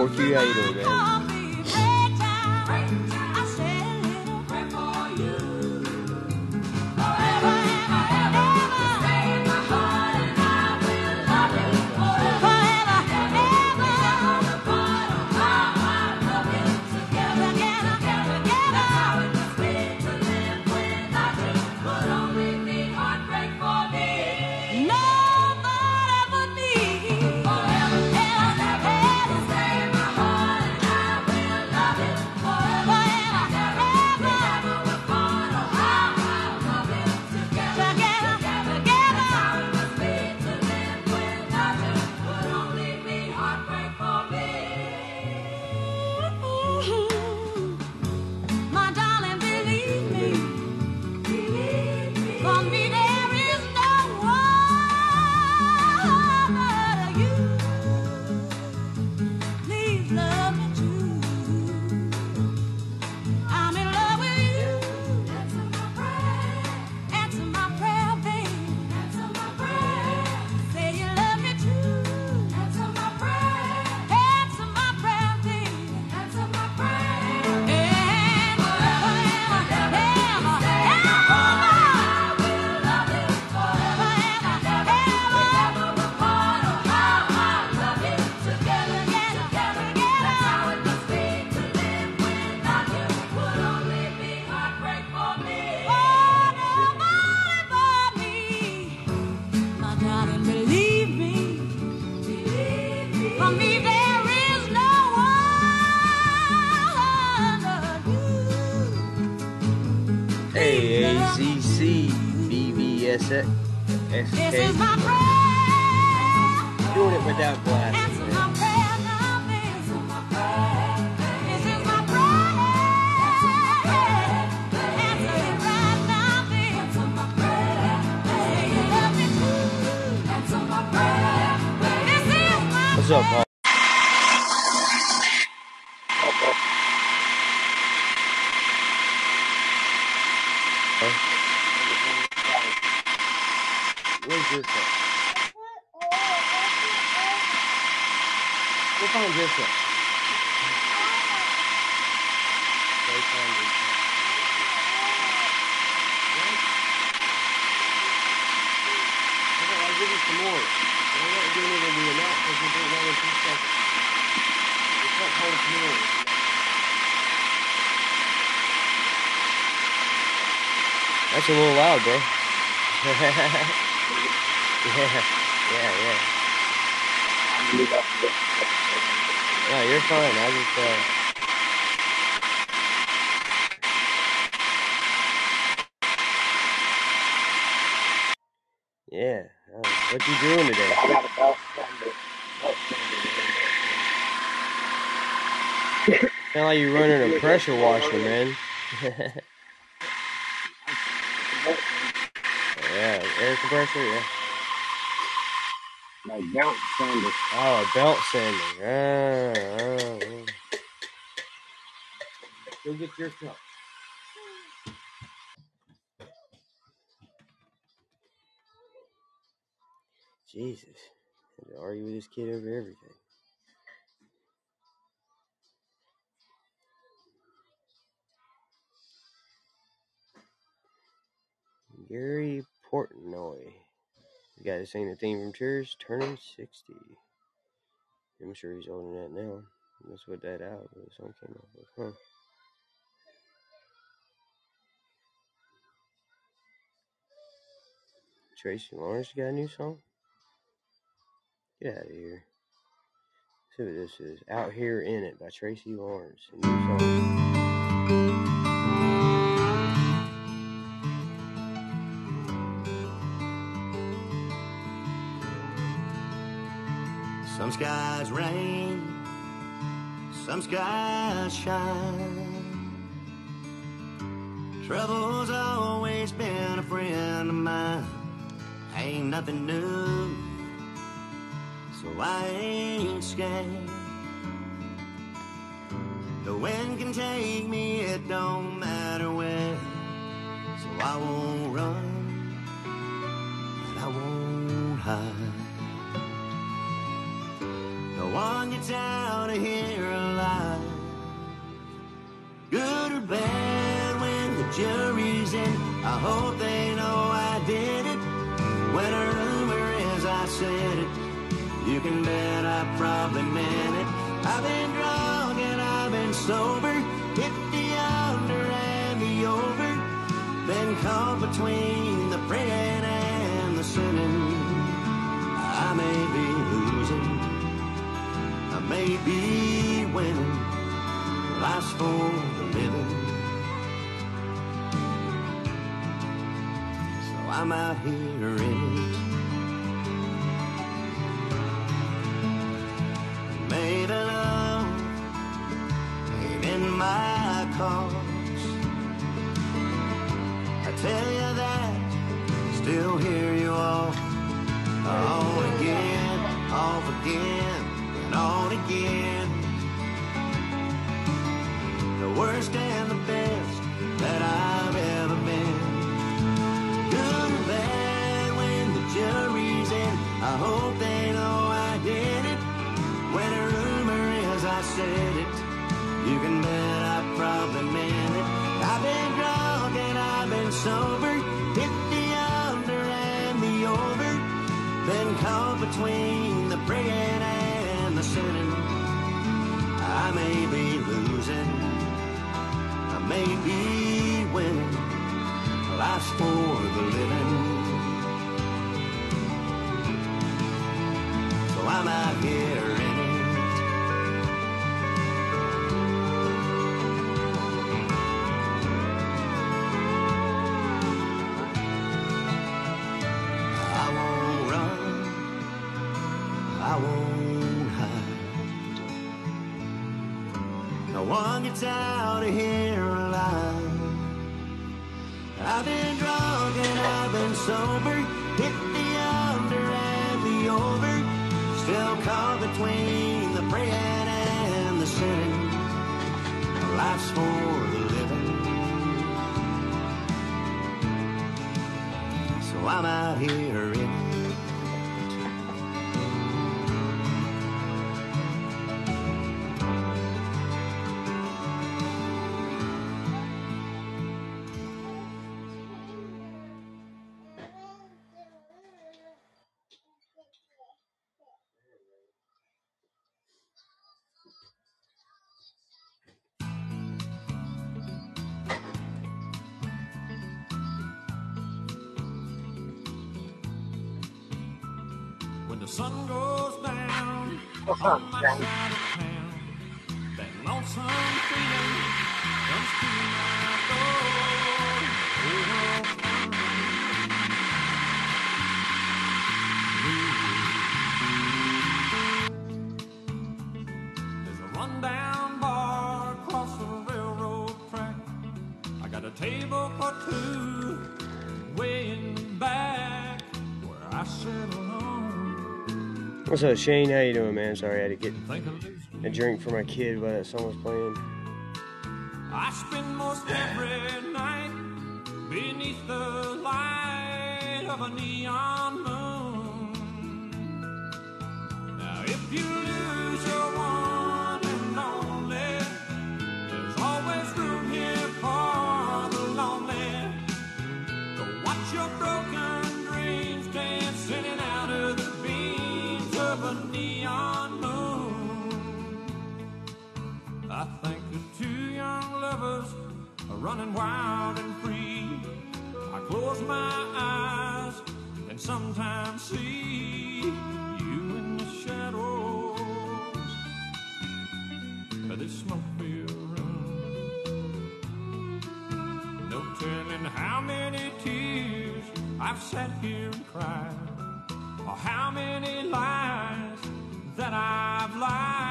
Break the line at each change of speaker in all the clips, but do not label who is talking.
What's up, Porky? How you doing, loud, bro. yeah, yeah, yeah. Yeah, you're fine. I just, uh... Yeah. Uh, what you doing today? Sound like you're running a pressure washer, man. yeah, air compressor, yeah.
My belt sander.
Oh, a belt sander. Ah, ah. Go get your cup. Jesus. Had to argue with this kid over everything. Gary Portnoy. The guy that sang the theme from Cheers, turning 60. I'm sure he's older than that now. That's what that album the song came out with, huh? Tracy Lawrence got a new song? Get out of here. See what this is. Out Here in It by Tracy Lawrence.
Some skies rain, some skies shine. Trouble's always been a friend of mine. Ain't nothing new, so I ain't scared. The wind can take me, it don't matter where. So I won't run, and I won't hide. One you of here alive. Good or bad when the jury's in, I hope they know I did it. When a rumor is I said it, you can bet I probably meant it. I've been drunk and I've been sober, hit the under and the over. Been caught between may be winning. Life's for the living. So I'm out here in it. Maybe love ain't in my cause. I tell you that, still hear you all. On again, off again, and on again. The worst and the best that I've ever been. Good or bad when the jury's in. I hope they know I did it. When a rumor is I said it, you can bet I probably meant it. I've been drunk and I've been sober, hit the under and the over. Been caught between the praying I may be losing, I may be winning. Life's for the living. So I'm out here out of here alive. I've been drunk and I've been sober, hit the under and the over. Still caught between the praying and the sinning. Life's for the living. So I'm out here
on my
What's up, Shane? How you doing, man? Sorry, I had to get
Think of losing
a drink for my kid while that song was playing.
I spend most every night beneath the light of a neon running wild and free. I close my eyes and sometimes see you in the shadows of this smoke-filled room. No telling how many tears I've sat here and cried, or how many lies that I've lied,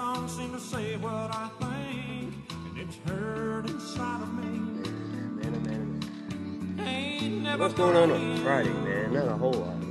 song seem to say what I think. And it's heard inside of me.
Man, man, man.
Ain't never
What's going on on Friday, man? Not a whole lot.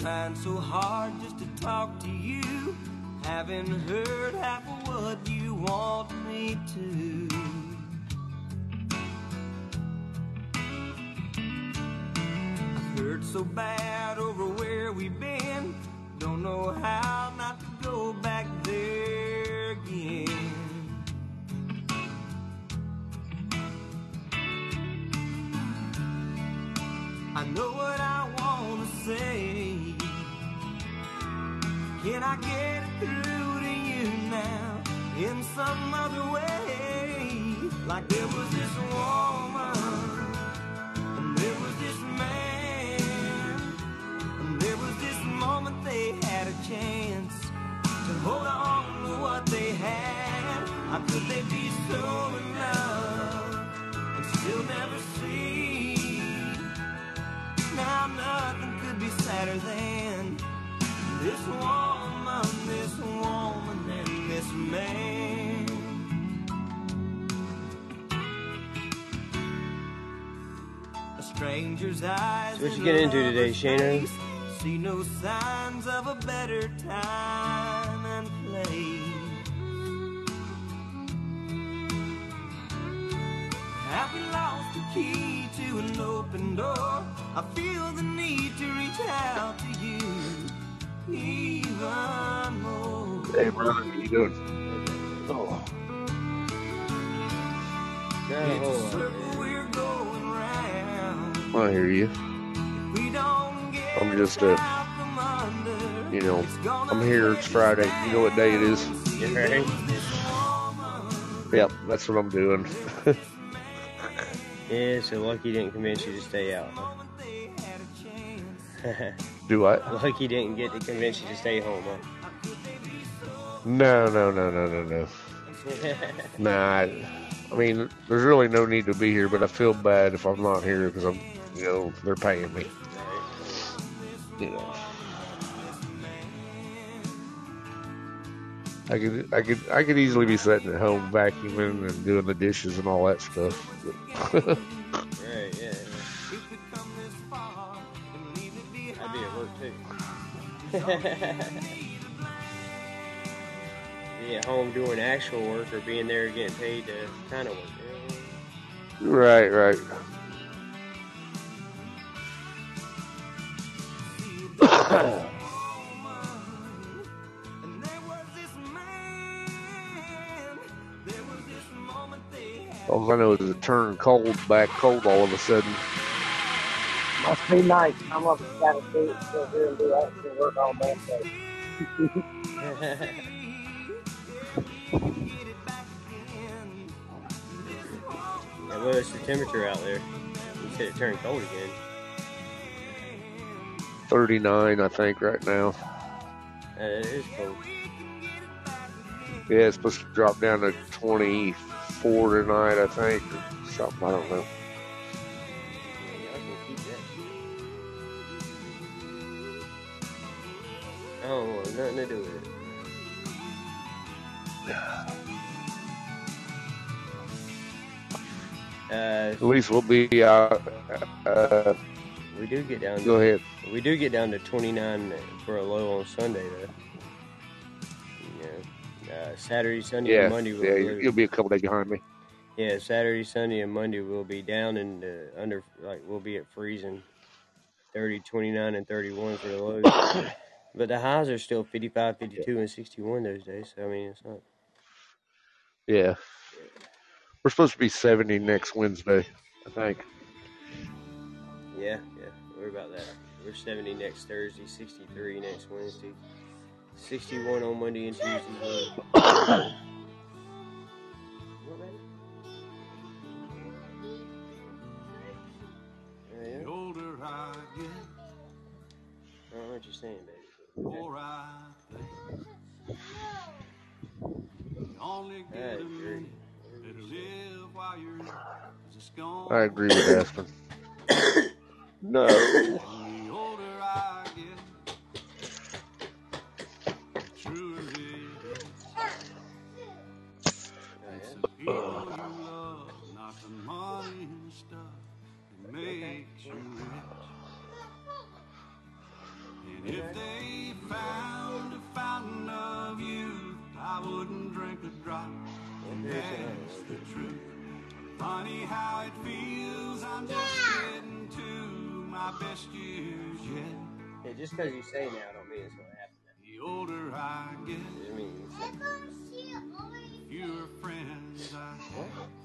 Trying so hard just to talk to you. Haven't heard half of what you want me to. You in
get
a
into today, Shana?
See no signs of a better time and place. Have we lost the key to an open door? I feel the need to reach out to you even more.
Hey, brother, how you doing? Oh,
Not a
It's
whole
a
lot.
circle we're going round.
I hear you.
We don't get
I'm just,
under.
You know, I'm here. It's Friday. You know what day it is?
Yeah, right?
Yep, that's what I'm doing.
Yeah, so Lucky didn't convince you to stay out. huh?
Do I?
Lucky didn't get to convince you to stay home, huh?
No, no, no, no, no, no. Nah, I, I mean, there's really no need to be here, but I feel bad if I'm not here because I'm, you know, they're paying me. You know. I could, I could, I could easily be sitting at home vacuuming and doing the dishes and all that stuff.
right, yeah. I'd be at work too. be at home doing actual work or being there getting paid to kind of work.
Right, right. All I know is it turned cold, back cold all of a sudden.
Must be nice. I'm up and gotta do sit here and do actual work all day. So.
Yeah, what is the temperature out there? You said it turned cold again.
39, I think, right now.
Uh, it is cold.
Yeah, it's supposed to drop down to 24 tonight, I think, or something. I don't know.
I can keep that. I don't want nothing to do with it. Uh,
At least we'll be out. Uh,
we do get down.
go ahead.
We do get down to 29 for a low on Sunday, though. Yeah. Uh, Saturday, Sunday,
Yeah,
and Monday. We'll,
yeah,
we'll-
you'll be a couple days behind me.
yeah, Saturday, Sunday, and Monday we'll be down and uh, under, like, we'll be at freezing 30, 29, and 31 for the lows. but the highs are still 55, 52, and 61 those days. So, I mean, it's not.
Yeah. We're supposed to be 70 next Wednesday, I think.
Yeah, yeah, we're about that. We're 70 next Thursday, 63 next Wednesday, 61 on Monday and Tuesday. What, baby? Yeah, yeah.
The older I get,
I don't know what you're saying, baby.
the more I think. You only
I
get
agree.
live while you're young, 'cause it's gone.
I agree with Aspen. No.
Makes you rich. And if they found a fountain of youth, I wouldn't drink a drop. And that's the truth. Funny how it feels, I'm just getting to my best years yet.
Yeah, just because you say now don't mean it's going to happen.
The older I get,
I mean,
fewer friends I have.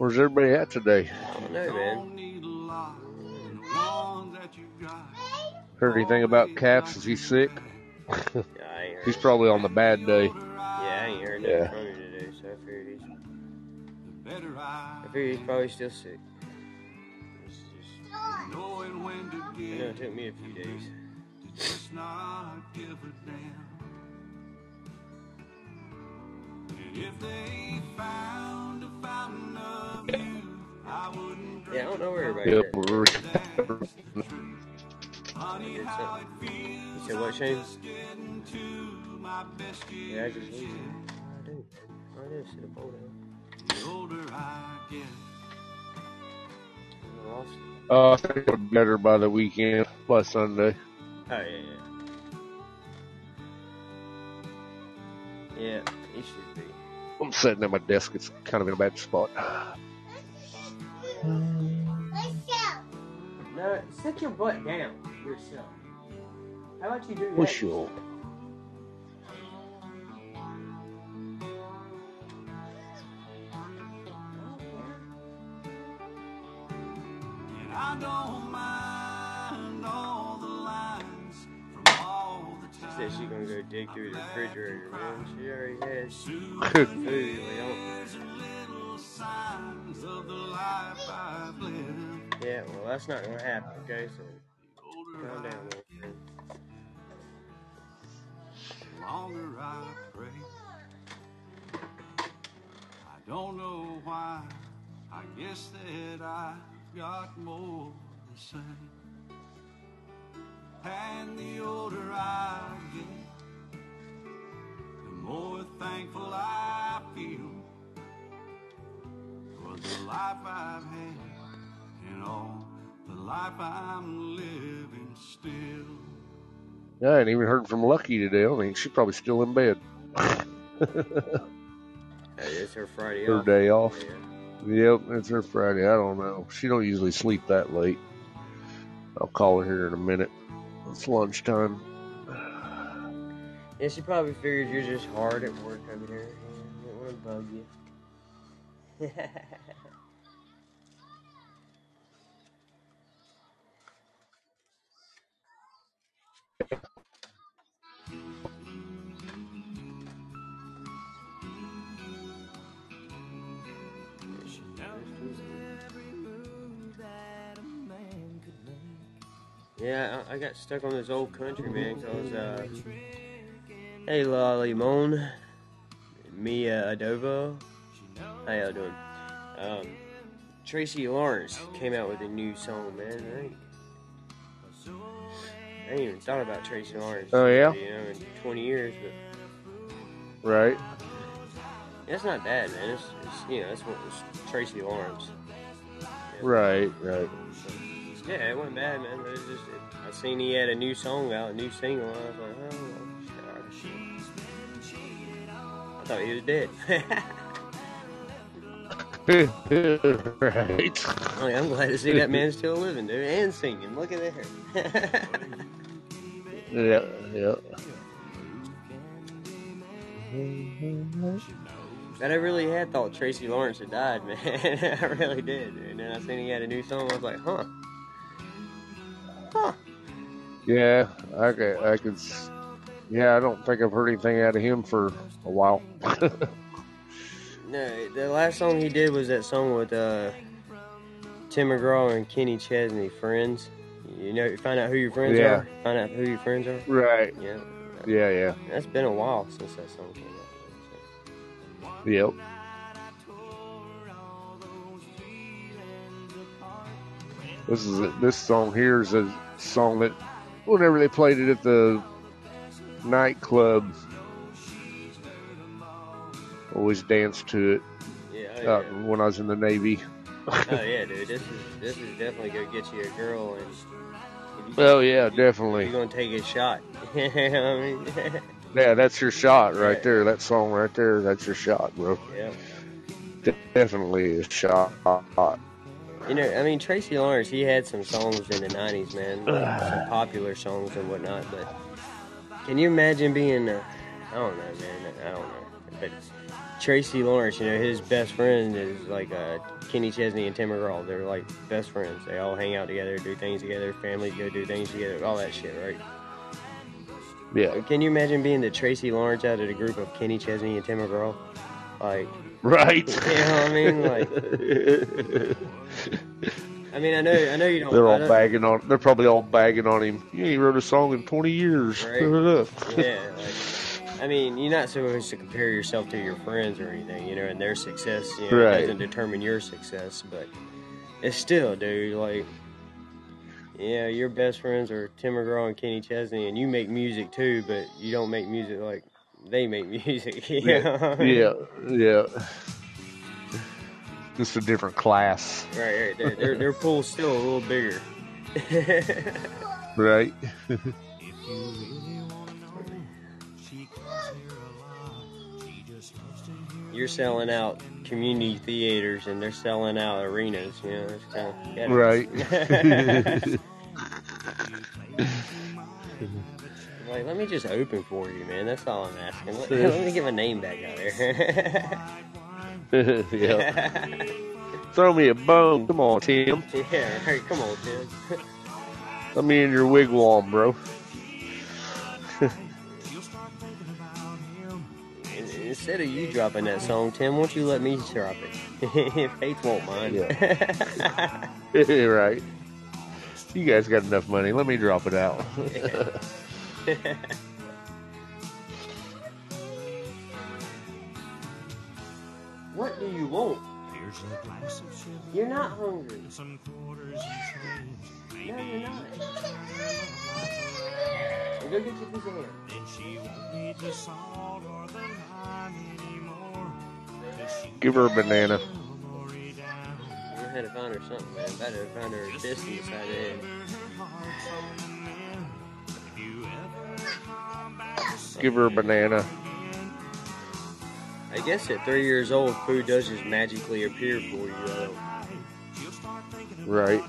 Where's everybody at today?
I don't know, man.
Don't need a lot, and the ones that you got.
Heard anything about Caps? Is he sick?
Yeah, I ain't heard.
He's probably on the bad day.
Yeah, I ain't heard nothing
Yeah.
from him today, so I figured he's.
I
I figured he's probably still sick. It's just,
knowing when to
I know it took me a few days. Yeah, I don't know where everybody
Yep,
at.
we're
That's the truth. Funny
did something.
feels.
You said what, Shane?
just getting to my best
Yeah, I just lose it. I do. I do. Sit up all down.
The older I get,
lost it.
Uh, I think it'll be better by the weekend, by Sunday.
Oh, yeah, yeah. Yeah, he should be.
I'm sitting at my desk. It's kind of in a bad spot.
No, sit your butt down yourself. How about you do that?
What's your?
Oh, and I don't mind
She said she gonna go dig through the refrigerator, man. She already has
Good.
food. We don't.
There's little signs of the life I've.
Yeah, well, that's not gonna happen. Okay, so calm down, little friend.
longer I pray. I don't know why. I guess that I've got more to say. And the older I get, the more thankful I feel for the life I've had and all the life I'm living still.
Yeah, I ain't even heard from Lucky today. I think she's probably still in bed.
Hey, it's her Friday
Her
off.
day off.
Yeah.
Yep, it's her Friday. I don't know. She don't usually sleep that late. I'll call her here in a minute. It's lunchtime.
Yeah, she probably figured you're just hard at work over there. Yeah, didn't want to bug you. Yeah, I, I got stuck on this old country, man, because, uh, hey, Lolly Moan, Mia Adova, how y'all doing? Um, Tracy Lawrence came out with a new song, man. I ain't, I ain't even thought about Tracy Lawrence.
Oh, yeah?
You know, in 20 years, but
Right?
that's not bad, man. It's, it's you know, that's what was Tracy Lawrence. Yeah.
Right, right.
Yeah, it wasn't bad, man. But it's just, it, I seen he had a new song out, a new single. And I was like, oh, well, shit. I thought he was dead.
right.
Oh, yeah, I'm glad to see that man still living, dude, and singing. Look at that.
Yeah, yeah.
but I really had thought Tracy Lawrence had died, man. I really did. And then I seen he had a new song. I was like, huh. Huh.
Yeah, I could, I could. Yeah, I don't think I've heard anything out of him for a while.
No, the last song he did was that song with uh, Tim McGraw and Kenny Chesney, Friends. You know, find out who your friends
Yeah.
are. Find out who your friends are.
right.
Yeah,
Yeah, yeah.
that's been a while since that song came out.
Yep. This is a, this song here is a song that whenever they played it at the nightclub, always danced to it
Yeah, oh,
uh,
yeah.
when I was in the Navy.
oh yeah, dude. This is this is definitely gonna get you a girl, and you,
Oh yeah, definitely.
you're gonna take a shot. you know I mean,
Yeah, that's your shot right
Yeah.
there. That song right there, that's your shot, bro.
yeah.
Definitely a shot.
You know, I mean, Tracy Lawrence, he had some songs in the '90s, man, like some popular songs and whatnot. But can you imagine being? Uh, I don't know, man. I don't know. But Tracy Lawrence, you know, his best friend is like uh, Kenny Chesney and Tim McGraw. They're like best friends. They all hang out together, do things together. Families go do things together. All that shit, right?
Yeah,
Can you imagine being the Tracy Lawrence out of the group of Kenny Chesney and Tim McGraw? Like,
right.
you know what I mean? Like, I mean, I know, I know you don't.
They're all
don't-
bagging on. They're probably all bagging on him. You ain't wrote a song in 20 years.
Right. yeah, like, I mean, you're not supposed to compare yourself to your friends or anything, you know, and their success, you know,
Right.
doesn't determine your success, but it's still, dude, like, yeah, your best friends are Tim McGraw and Kenny Chesney, and you make music too, but you don't make music like they make music. You know?
yeah, yeah. Just a different class,
Right, right. Their, their, their pool's still a little bigger.
right?
You're selling out community theaters, and they're selling out arenas. You know, it's kind of
Right.
Like, let me just open for you, man. That's all I'm asking. Let, let me get my name back out there.
yeah. Throw me a bone. Come on, Tim.
yeah, right. Come on, Tim.
Let me in your wigwam, bro.
Instead of you dropping that song, Tim, won't you let me drop it? Faith won't mind.
right. You guys got enough money. Let me drop it out.
what do you want?
Here's a glass of
You're not hungry.
some quarters and change.
No, you're not. Go get your piece of ham.
Then she won't need the salt or the lime anymore. 'Cause she
Give her a banana.
will worry down.
I had to find her something, man. Better find her a disc in the
Give her a banana.
I guess at three years old, food does just magically appear for you. Though.
Right.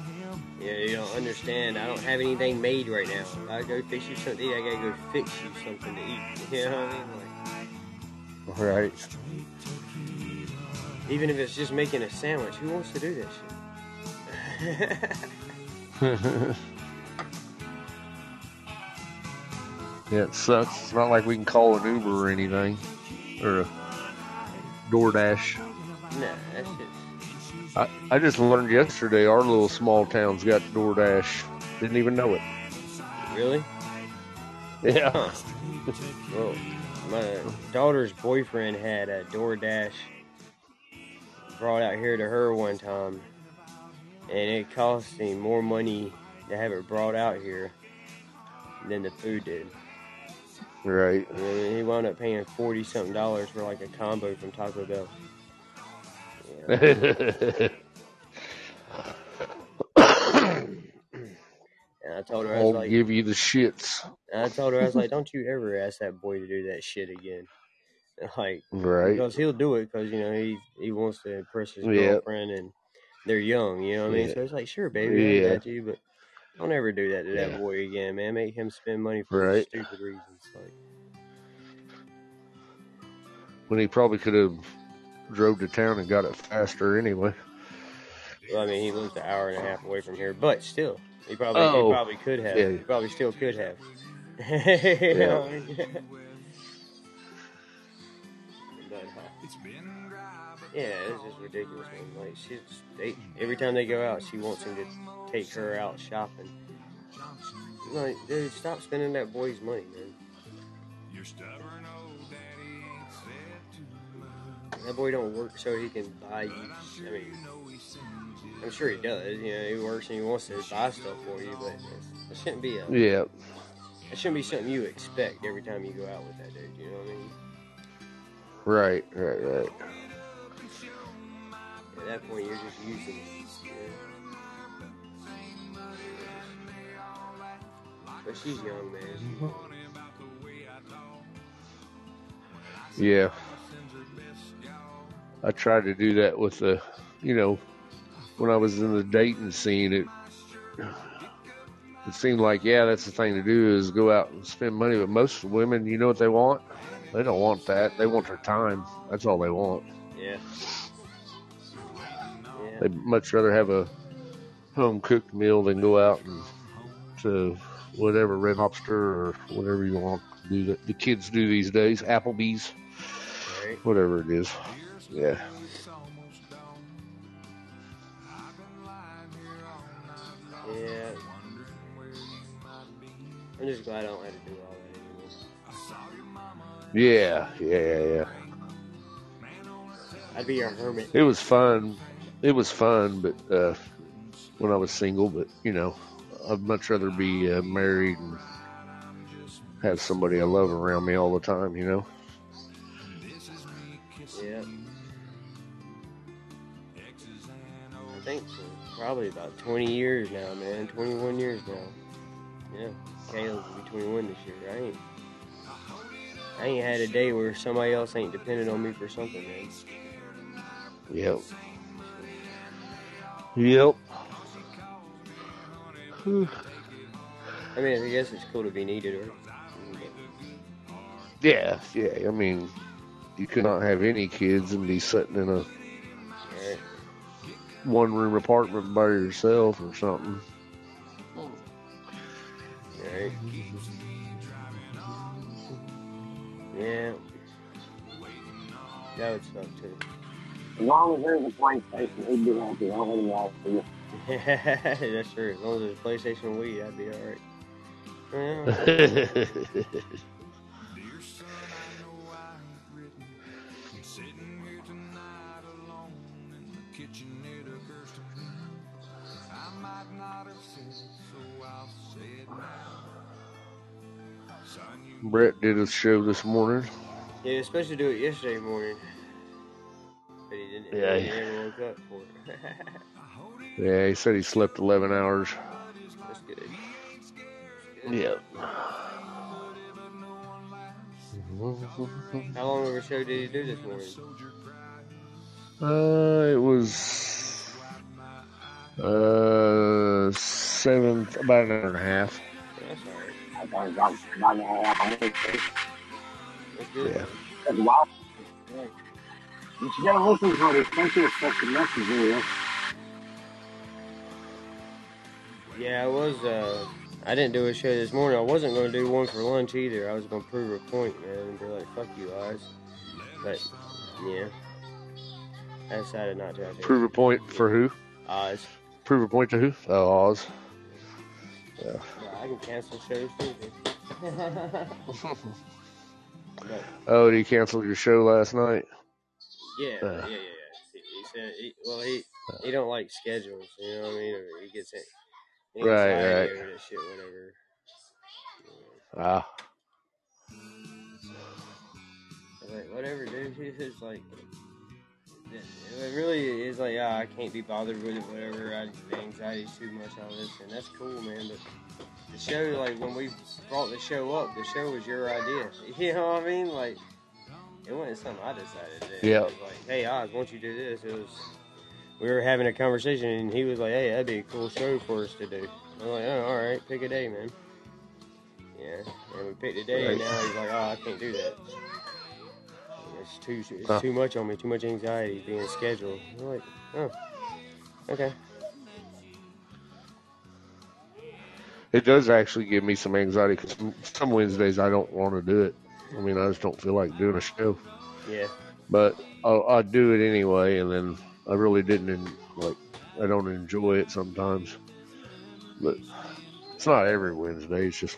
Yeah, you don't understand. I don't have anything made right now. If I go fix you something to eat, I gotta go fix you something to eat. You know what I mean? Like,
Right.
even if it's just making a sandwich, who wants to do that shit?
Yeah, it sucks. It's not like we can call an Uber or anything. Or a DoorDash.
nah, that shit's
I, I just learned yesterday our little small town's got DoorDash. Didn't even know it.
really.
Yeah.
Huh. Well, my daughter's boyfriend had a DoorDash brought out here to her one time, and it cost him more money to have it brought out here than the food did.
Right.
And he wound up paying forty something dollars for like a combo from Taco Bell. Yeah. And I told her, I was
I'll
like,
give you the shits.
and I told her, I was like, don't you ever ask that boy to do that shit again. Like,
Right.
because he'll do it because you know he he wants to impress his
Yeah.
girlfriend and they're young, you know what I mean.
Yeah.
So it's like, sure, baby, I got you, but don't ever do that to that
Yeah.
boy again, man. Make him spend money for
Right.
stupid reasons. Like,
When he probably could have drove to town and got it faster anyway.
well, I mean, he lives an hour and a half away from here, but still, he probably
Oh.
he probably could have.
Yeah.
He probably still could have. You know what yeah, it's just ridiculous, man. Like she's they every time they go out, she wants him to take her out shopping. Like, dude, stop spending that boy's money, man. you're stupid burn old daddy That boy don't work so he can buy you. I mean, I'm sure he does. You know, he works and he wants to buy stuff for you, but it shouldn't be a.
Yeah.
It shouldn't be something you expect every time you go out with that dude. You know what I mean?
Right, right, right.
At that point, you're just using it. you know? But she's young, man. She's young.
Yeah. I tried to do that with the, you know, when I was in the dating scene, it it seemed like, yeah, that's the thing to do is go out and spend money. But most women, you know what they want? They don't want that. They want their time. That's all they want.
Yeah.
They'd much rather have a home cooked meal than go out and to whatever Red Lobster or whatever you want to do that the kids do these days, Applebee's,
Right.
whatever it is. Yeah.
Yeah. I'm just glad I don't have to do all that anymore.
Yeah, yeah, yeah, yeah.
I'd be a hermit.
It was fun. It was fun, but uh, when I was single, but you know, I'd much rather be uh, married and have somebody I love around me all the time. You know.
Yeah. I think for probably about 20 years now, man. 21 years now. Yeah. Caleb's will be 21 this year. I ain't. I ain't had a day where somebody else ain't depended on me for something, man.
Yep. Yep.
I mean, I guess it's cool to be needed, right?
Yeah, yeah. I mean, you could not have any kids and be sitting in a one room apartment by yourself or something.
Right. Yeah. That would suck too.
As long as there's a PlayStation, he'd be happy. I don't really want to. you.
That's true. As long as there's a PlayStation Wii, I'd be alright. Yeah.
Brett did a show this morning.
Yeah, he was supposed to do it yesterday morning. But he didn't.
Yeah.
He never woke up for it.
Yeah, he said he slept 11 hours.
That's good.
Yep.
How long of a show did you do this morning?
Uh, it was uh seven, about an hour and a half.
That's alright.
I thought it was like about an hour and a half.
That's.
Yeah.
That's wild. Yeah. But you gotta listen to it, especially if such a message video.
Yeah, I was. Uh, I didn't do a show this morning. I wasn't going to do one for lunch either. I was going to prove a point, man, and be like, "Fuck you, guys." But yeah, I decided not to.
Prove a point for who?
Oz.
Prove a point to who? Oh, Oz. Yeah.
Yeah, I can cancel shows too.
Oh, did he cancel your show last night?
Yeah, yeah,
Uh.
yeah, yeah. He, he said, he, well, he he don't like schedules. You know what I mean? Or he gets it.
Right,
anxiety
right.
over that shit, whatever.
Ah.
I was like, whatever, dude. It's like, it it really is like, ah, I can't be bothered with it, whatever. I, the anxiety's too much on this, and that's cool, man. But the show, like, when we brought the show up, the show was your idea. You know what I mean? Like, it wasn't something I decided to do.
Yeah.
It was like, hey, Oz, why don't you do this? It was, we were having a conversation, and he was like, hey, that'd be a cool show for us to do. I'm like, oh, all right, pick a day, man. Yeah, and we picked a day, and now he's like, oh, I can't do that. It's too it's
Huh.
too much on me, too much anxiety being scheduled. I'm like, oh, okay.
It does actually give me some anxiety because some Wednesdays I don't want to do it. I mean, I just don't feel like doing a show.
Yeah,
But I'll, I do it anyway, and then I really didn't like. I don't enjoy it sometimes, but it's not every Wednesday. It's just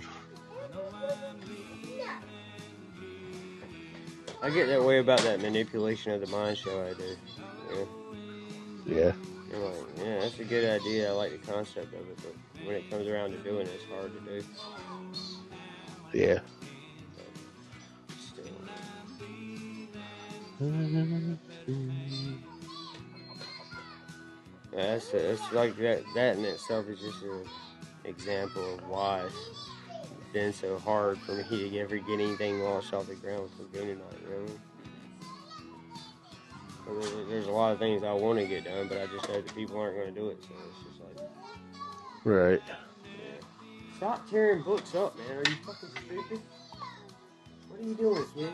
I get that way about that manipulation of the mind show I do. Yeah,
yeah,
I'm like, yeah, that's a good idea. I like the concept of it, but when it comes around to doing it, it's hard to do.
yeah.
Yeah, that's that's like that. That in itself is just an example of why it's been so hard for me to ever get anything launched off the ground for good tonight. You know? I mean, there's a lot of things I want to get done, but I just know that people aren't going to do it. So it's just like,
Right.
yeah. Stop tearing books up, man. Are you fucking stupid? What are you doing, kid?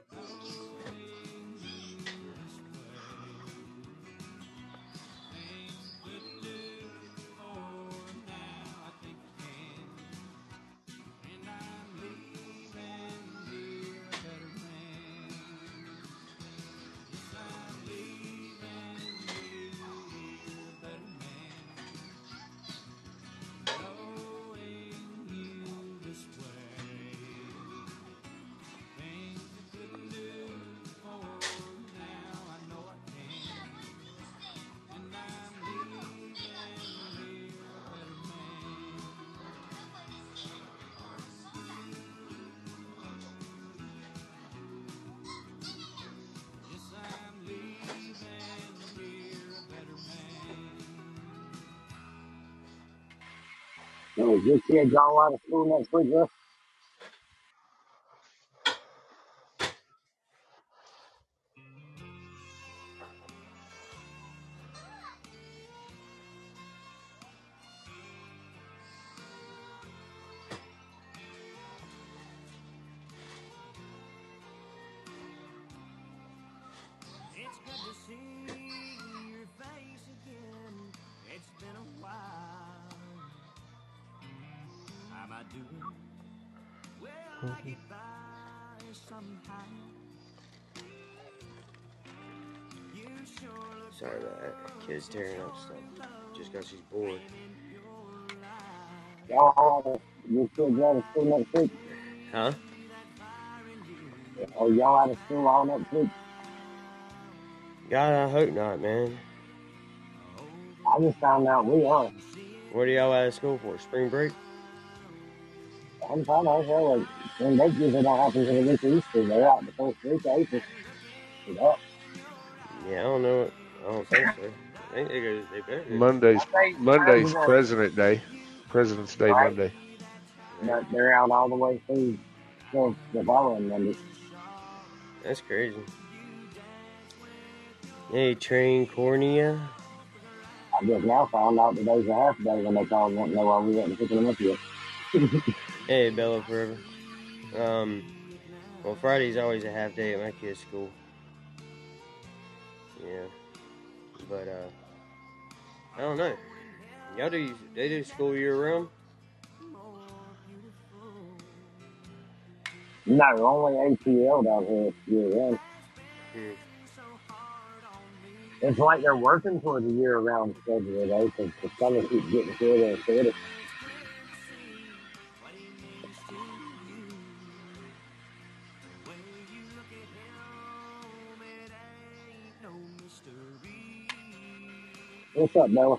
Is your kid going out of school next week, Russ?
That. Kid's tearing up stuff just because she's bored.
Y'all? Your kid going to school next week?
Huh?
Or y'all out of school all next week?
God, I hope not, man.
I just found out we are.
What are y'all out of school for? Spring break?
I'm fine. I feel like when they usually don't happen to the week of Easter. They're out the first week of April. Yeah,
I don't know. I don't think so. I think they go. They better. do.
Monday's
They-
Monday's
they-
President Day, President's Day
Right.
Monday.
But they're out all the way through till the following Monday.
That's crazy. Hey, train cornea.
I just now found out today's a half day when they called and want to know why we wasn't picking them up yet.
Hey, Bella Forever. Um, well, Friday's always a half day at my kid's school. Yeah, but uh, I don't know. Y'all do they do school year round?
No, only ATL down here year round.
Hmm.
It's like they're working towards a year round schedule though, because the summer keeps getting shorter and shorter. What's up, Bella?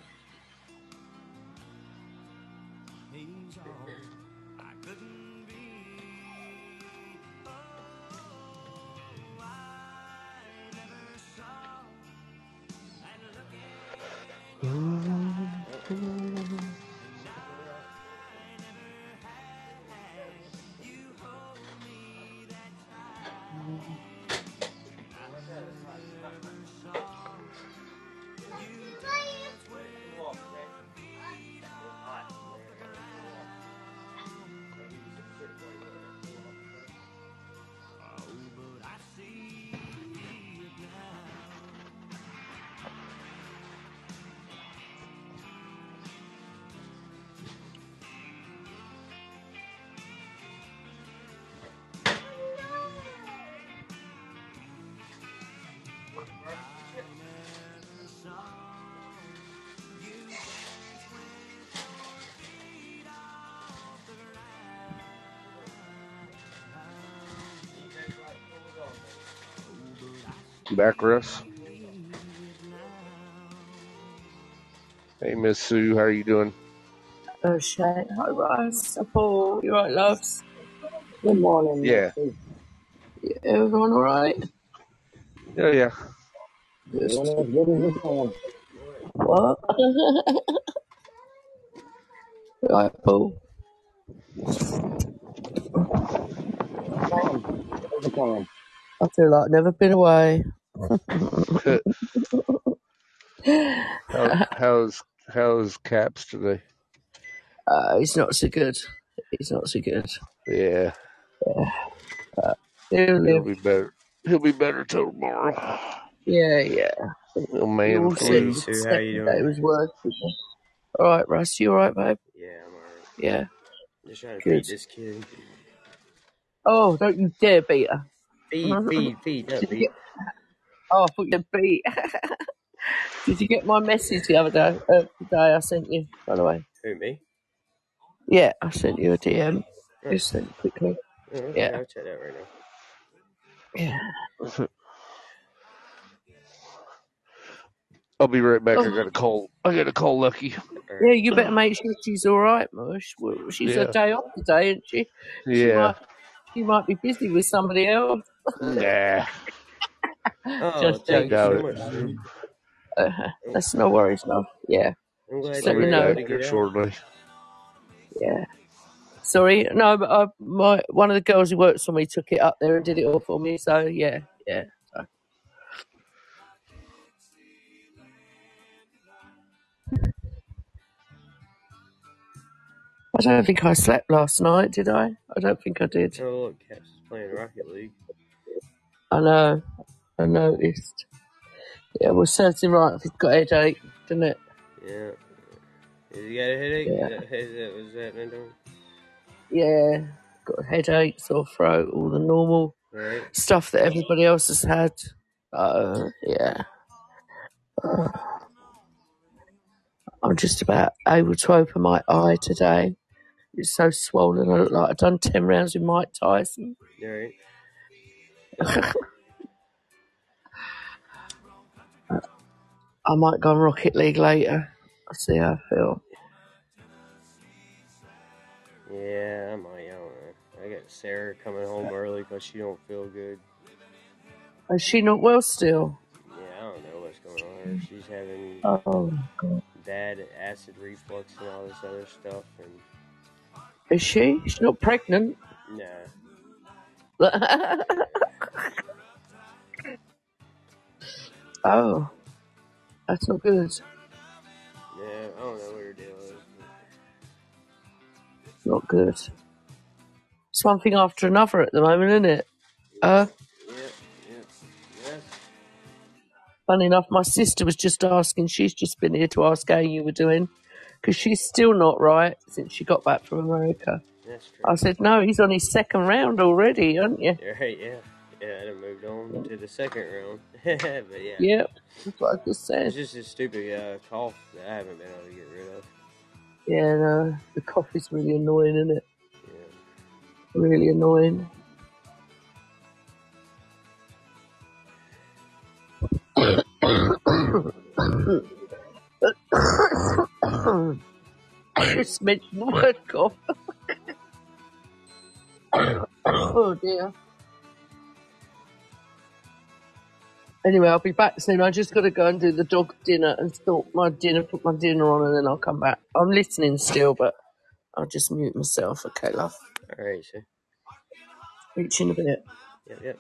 You back, Russ? Hey, Miss Sue, how are you doing?
Oh shit. Hi Russ. Paul. You right, loves?
Good morning.
Yeah.
Yeah, everyone alright?
Yeah, yeah.
Doing as good as you can.
What? right, Paul.
Plan. There's a plan.
I feel like I've never been away.
How, how's how's Caps today?
Uh, he's not so good. He's not so good.
Yeah,
He'll
he'll be better. He'll be better till tomorrow.
Yeah, yeah.
Oh man,
You'll
flu.
see.
Sue,
The
how you
second day
doing?
was worse. Alright, Russ, you alright, babe?
Yeah, I'm alright.
Yeah.
Just trying to
Good.
feed this kid.
Oh, don't you dare beat her.
Feed, feed, feed, not beat.
get... Oh, I thought you said beat. Did you get my message the other day? Uh, today I sent you, by the way.
Who me?
Yeah, I sent you a DM.
Oh,
Just sent it quickly.
oh, okay,
Yeah.
I'll check that right now.
Yeah.
I'll be right back. I
Oh,
got to call. I got to call Lucky.
All
yeah,
right.
you better make sure she's all right, Mush. Well, she's a
Yeah,
day off today, isn't she? She
yeah.
might, she might be busy with somebody else.
Nah,
Oh,
Just
thank you so
it.
much,
Uh, that's no worries, love. Yeah,
I'm glad
just
you
I'll
let
were
me
be
know.
back
to
here
get out.
shortly.
Yeah. Sorry, no, but I, my one of the girls who works for me took it up there and did it all for me. So yeah, yeah. So. I don't think I slept last night, did I? I don't think I did.
Oh, look, Caps is playing Rocket League.
I know. I noticed. Yeah, well, serves him right if he's got a headache, doesn't it?
Yeah. Has he got a headache?
Yeah.
that, has that, was that?
Yeah. Got a headache, sore throat, all the normal
Right.
stuff that everybody else has had. Uh, yeah. Uh, I'm just about able to open my eye today. It's so swollen. I look like I've done 10 rounds with Mike Tyson.
Right.
I might go on Rocket League later. I'll see how I feel.
Yeah, I might. I don't Sarah coming home early because she don't feel good.
Is she not well still?
Yeah, I don't know what's going on. with her. She's having
Oh, God.
bad acid reflux and all this other stuff, and
Is she? She's not pregnant.
nah,
oh, that's not good.
yeah, I don't know what her deal is.
Not good. It's one thing after another at the moment, isn't it? Uh,
yeah, yeah, yes.
funny enough, my sister was just asking. She's just been here to ask how you were doing because she's still not right since she got back from America.
That's true.
I said, no, he's on his second round already, aren't you?
Right, yeah. Yeah, I done moved on to the second round. but yeah.
Yep, that's what I just
It's just a stupid uh, cough that I haven't been able to get rid of.
Yeah, no, the cough is really annoying, isn't it?
Yeah.
Really annoying. just mentioned the word cough. oh dear. Anyway, I'll be back soon. I just got to go and do the dog dinner and sort my dinner, put my dinner on, and then I'll come back. I'm listening still, but I'll just mute myself. Okay, love.
All right.
Reach in a bit.
Yep, yep.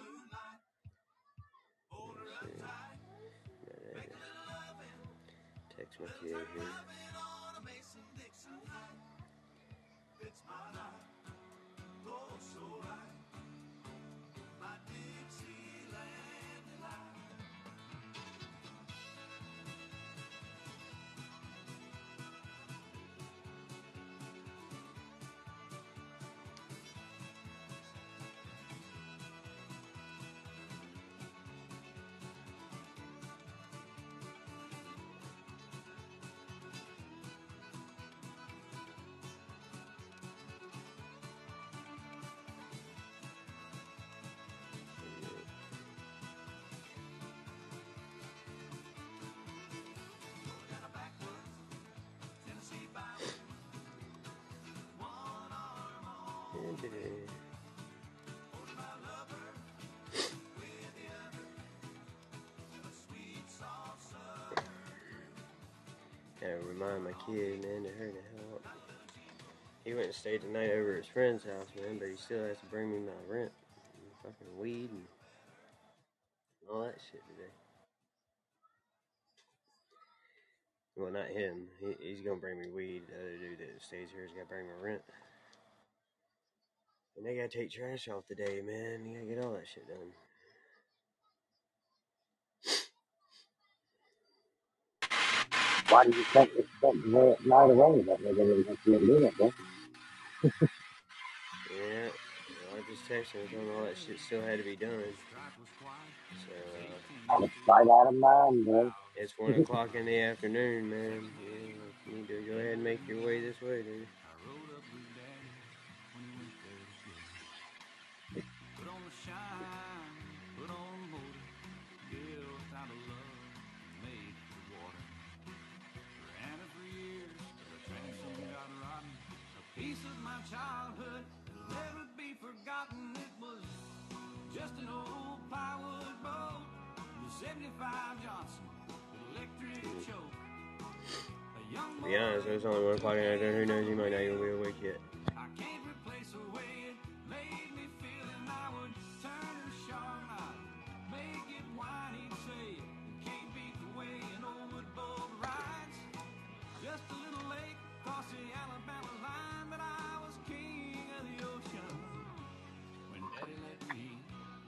Gotta my kid, man, to hurry the hell up. He went and stayed the night over at his friend's house, man, but he still has to bring me my rent, and fucking weed, and all that shit today. Well, not him. He, he's gonna bring me weed. The other dude that stays here is gotta bring me rent. And they gotta take trash off today, man. You gotta get all that shit done.
Why do you think it's something right right away that they're going to do it, man?
Yeah. Well, I just texted him telling him all that shit still had to be done. So, uh,
Out of sight, out of mind, bro.
it's one o'clock in the afternoon, man. Yeah, you need to go ahead and make your way this way, dude.
Childhood will never be forgotten. It was just an old plywood boat, the 75 Johnson, electric choke. A young
To be honest, it only one o'clock in the afternoon. Who knows? You might not even be awake yet.
I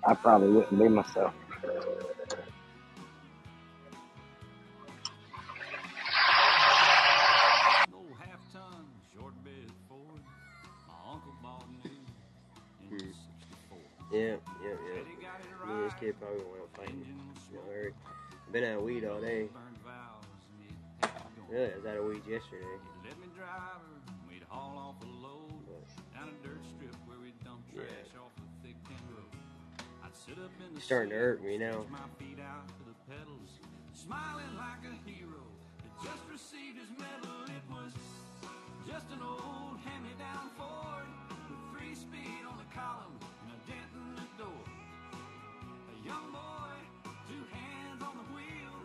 I
probably wouldn't be myself.
Old half ton short bed Ford, my uncle bought new in
Hmm.
'64.
Yeah, yeah, yeah.
Daddy got it
Me and this kid probably went out fighting.
Engine
You know, Eric. Been out of weed all day.
burned valves and it had me going.
Really, I was out of weed yesterday. It's starting to hurt me now.
stretch my feet out to the pedals, smiling like a hero that just received his medal. It was just an old hand-me-down Ford with three speed on the column and a dent in the door. A young boy, two hands on the wheel.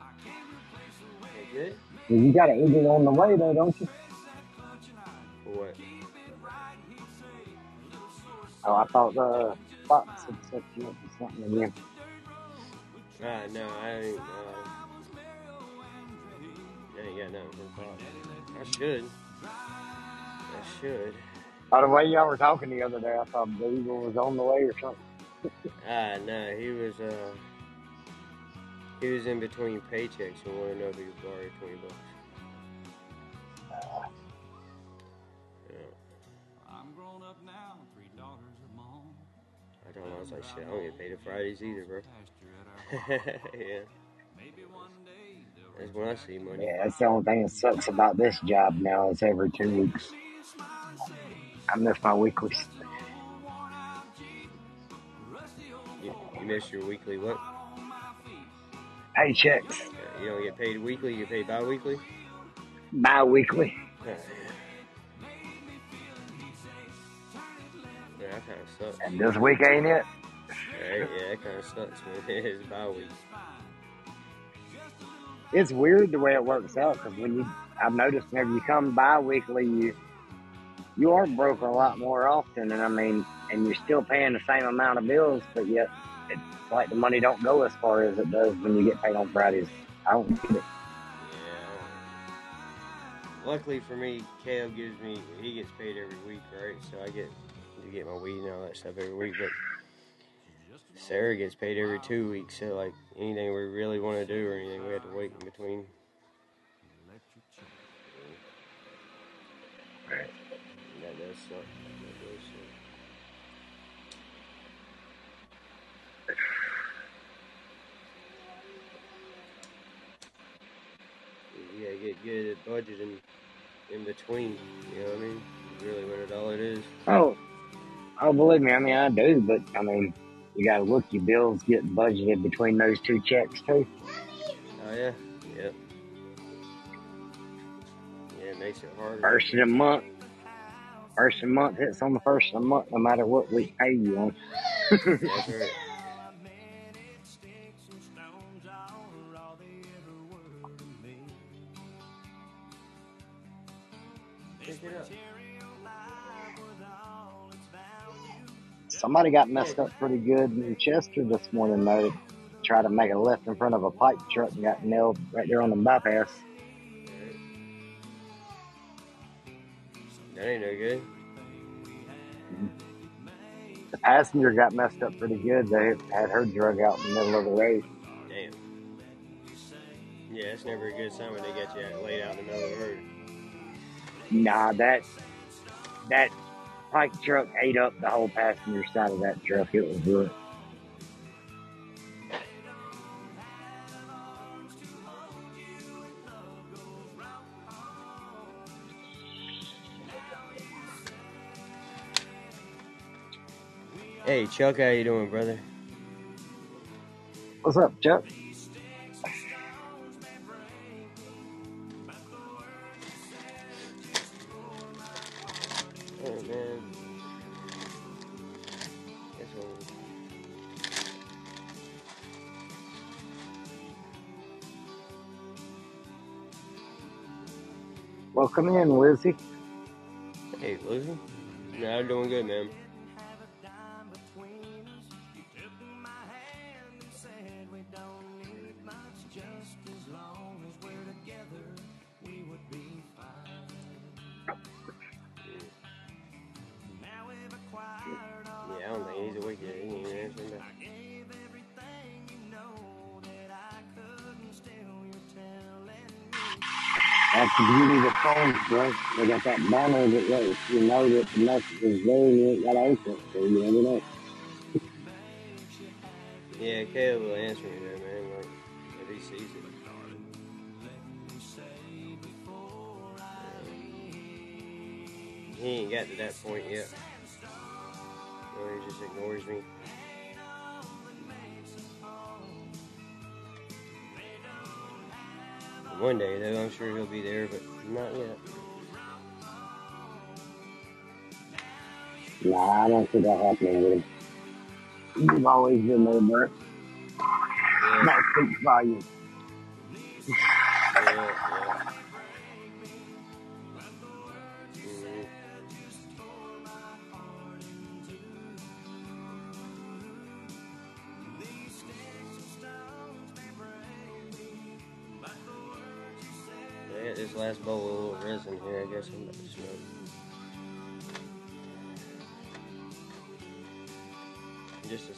I can't replace the way
good.
Well, you got an engine on the way though, don't you?
What?
Oh, I thought uh, Had set you up for something again.
Ah, no, I ain't. Uh, I ain't got nothing Fox. I should. I should.
By the way, y'all were talking the other day, I thought the Eagle was on the way or something.
Ah, no, he was. Uh, he was in between paychecks and wanted to know if he could borrow twenty bucks. I told I was like, shit, I don't get paid on Fridays either, bro.
Pasture at our
yeah,
Maybe one day
that's when I see money.
Yeah, that's the only thing that sucks about this job now. It's every two weeks. I miss my weeklies.
You, you miss your weekly what?
Paychecks,
You don't get paid weekly. You get paid bi-weekly.
bi-weekly.
Ah, Yeah, that kind of sucks.
And this week ain't it.
Right? Yeah, that kind of sucks, man. It's bi-week.
It's weird the way it works out because when you, I've noticed whenever you come bi-weekly, you you are broke a lot more often, and I mean, and you're still paying the same amount of bills, but yet it's like the money don't go as far as it does when you get paid on Fridays. I don't get it.
Yeah. Luckily for me, Caleb gives me he gets paid every week, right? So I get to get my weed and all that stuff every week. But Sarah gets paid every two weeks. So like anything we really want to do or anything, we have to wait in between.
Right.
That does suck. That does suck. You get good at budgeting in between. You know what I mean? Really, what it all it is.
Oh, oh, believe me, I mean I do, but I mean you got to look your bills getting budgeted between those two checks too.
Oh yeah, yep. Yeah, it makes it harder.
First of the month, first of the month hits on the first of the month, no matter what we pay you on.
That's right.
Somebody got messed up pretty good in Chester this morning though. Tried to make a left in front of a pipe truck and got nailed right there on the bypass.
That ain't no good.
The passenger got messed up pretty good. They had her drug out in the middle of the road.
Damn. Yeah, it's never a good sign when they get you laid out in the middle of the road.
Nah, that that pike truck ate up the whole passenger side of that truck. It was good.
Hey Chuck, how you doing, brother?
What's up, Chuck? Welcome in, Lizzie.
Hey, Lizzie. I'm doing good, man.
They got that banner that lets you know that the message is there and you ain't got to answer it, so you never know.
Yeah, Caleb will answer me there, man. Like, if he sees it. He ain't got to that point yet. Or he just ignores me. One day, though, I'm sure he'll be there, but not yet.
Nah, I don't see that happening with him. You've always been there, bro. That speaks volumes.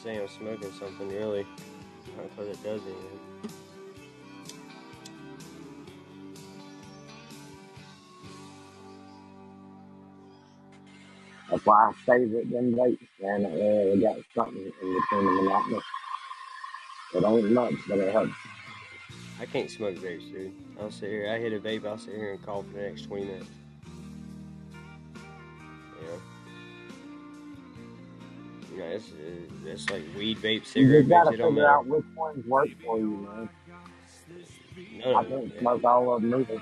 I'm smoking something, really. Because it does anything.
That's why I favorite them vapes, man. Way got something in between the monotonous. It ain't much, but it helps.
I can't smoke vapes, dude. I'll sit here. I hit a vape. I'll sit here and call for the next 20 minutes. It's, it's like weed vape,
You
cigarette
just gotta
vapes. It don't
figure
matter.
out which ones work for you, man.
None
I can't smoke all of them either.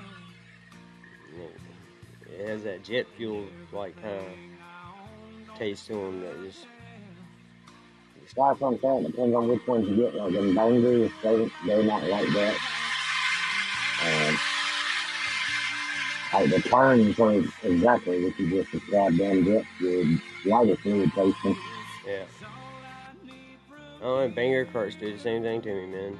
It has that jet fuel like kind of taste to them that just
That's what I'm saying. It depends on which ones you get. Like them bangers, they, they're not like that. Um, like the turns are exactly what you just described. Them get your lighter fluid tasting.
Yeah. Oh, and banger carts do the same thing to me, man.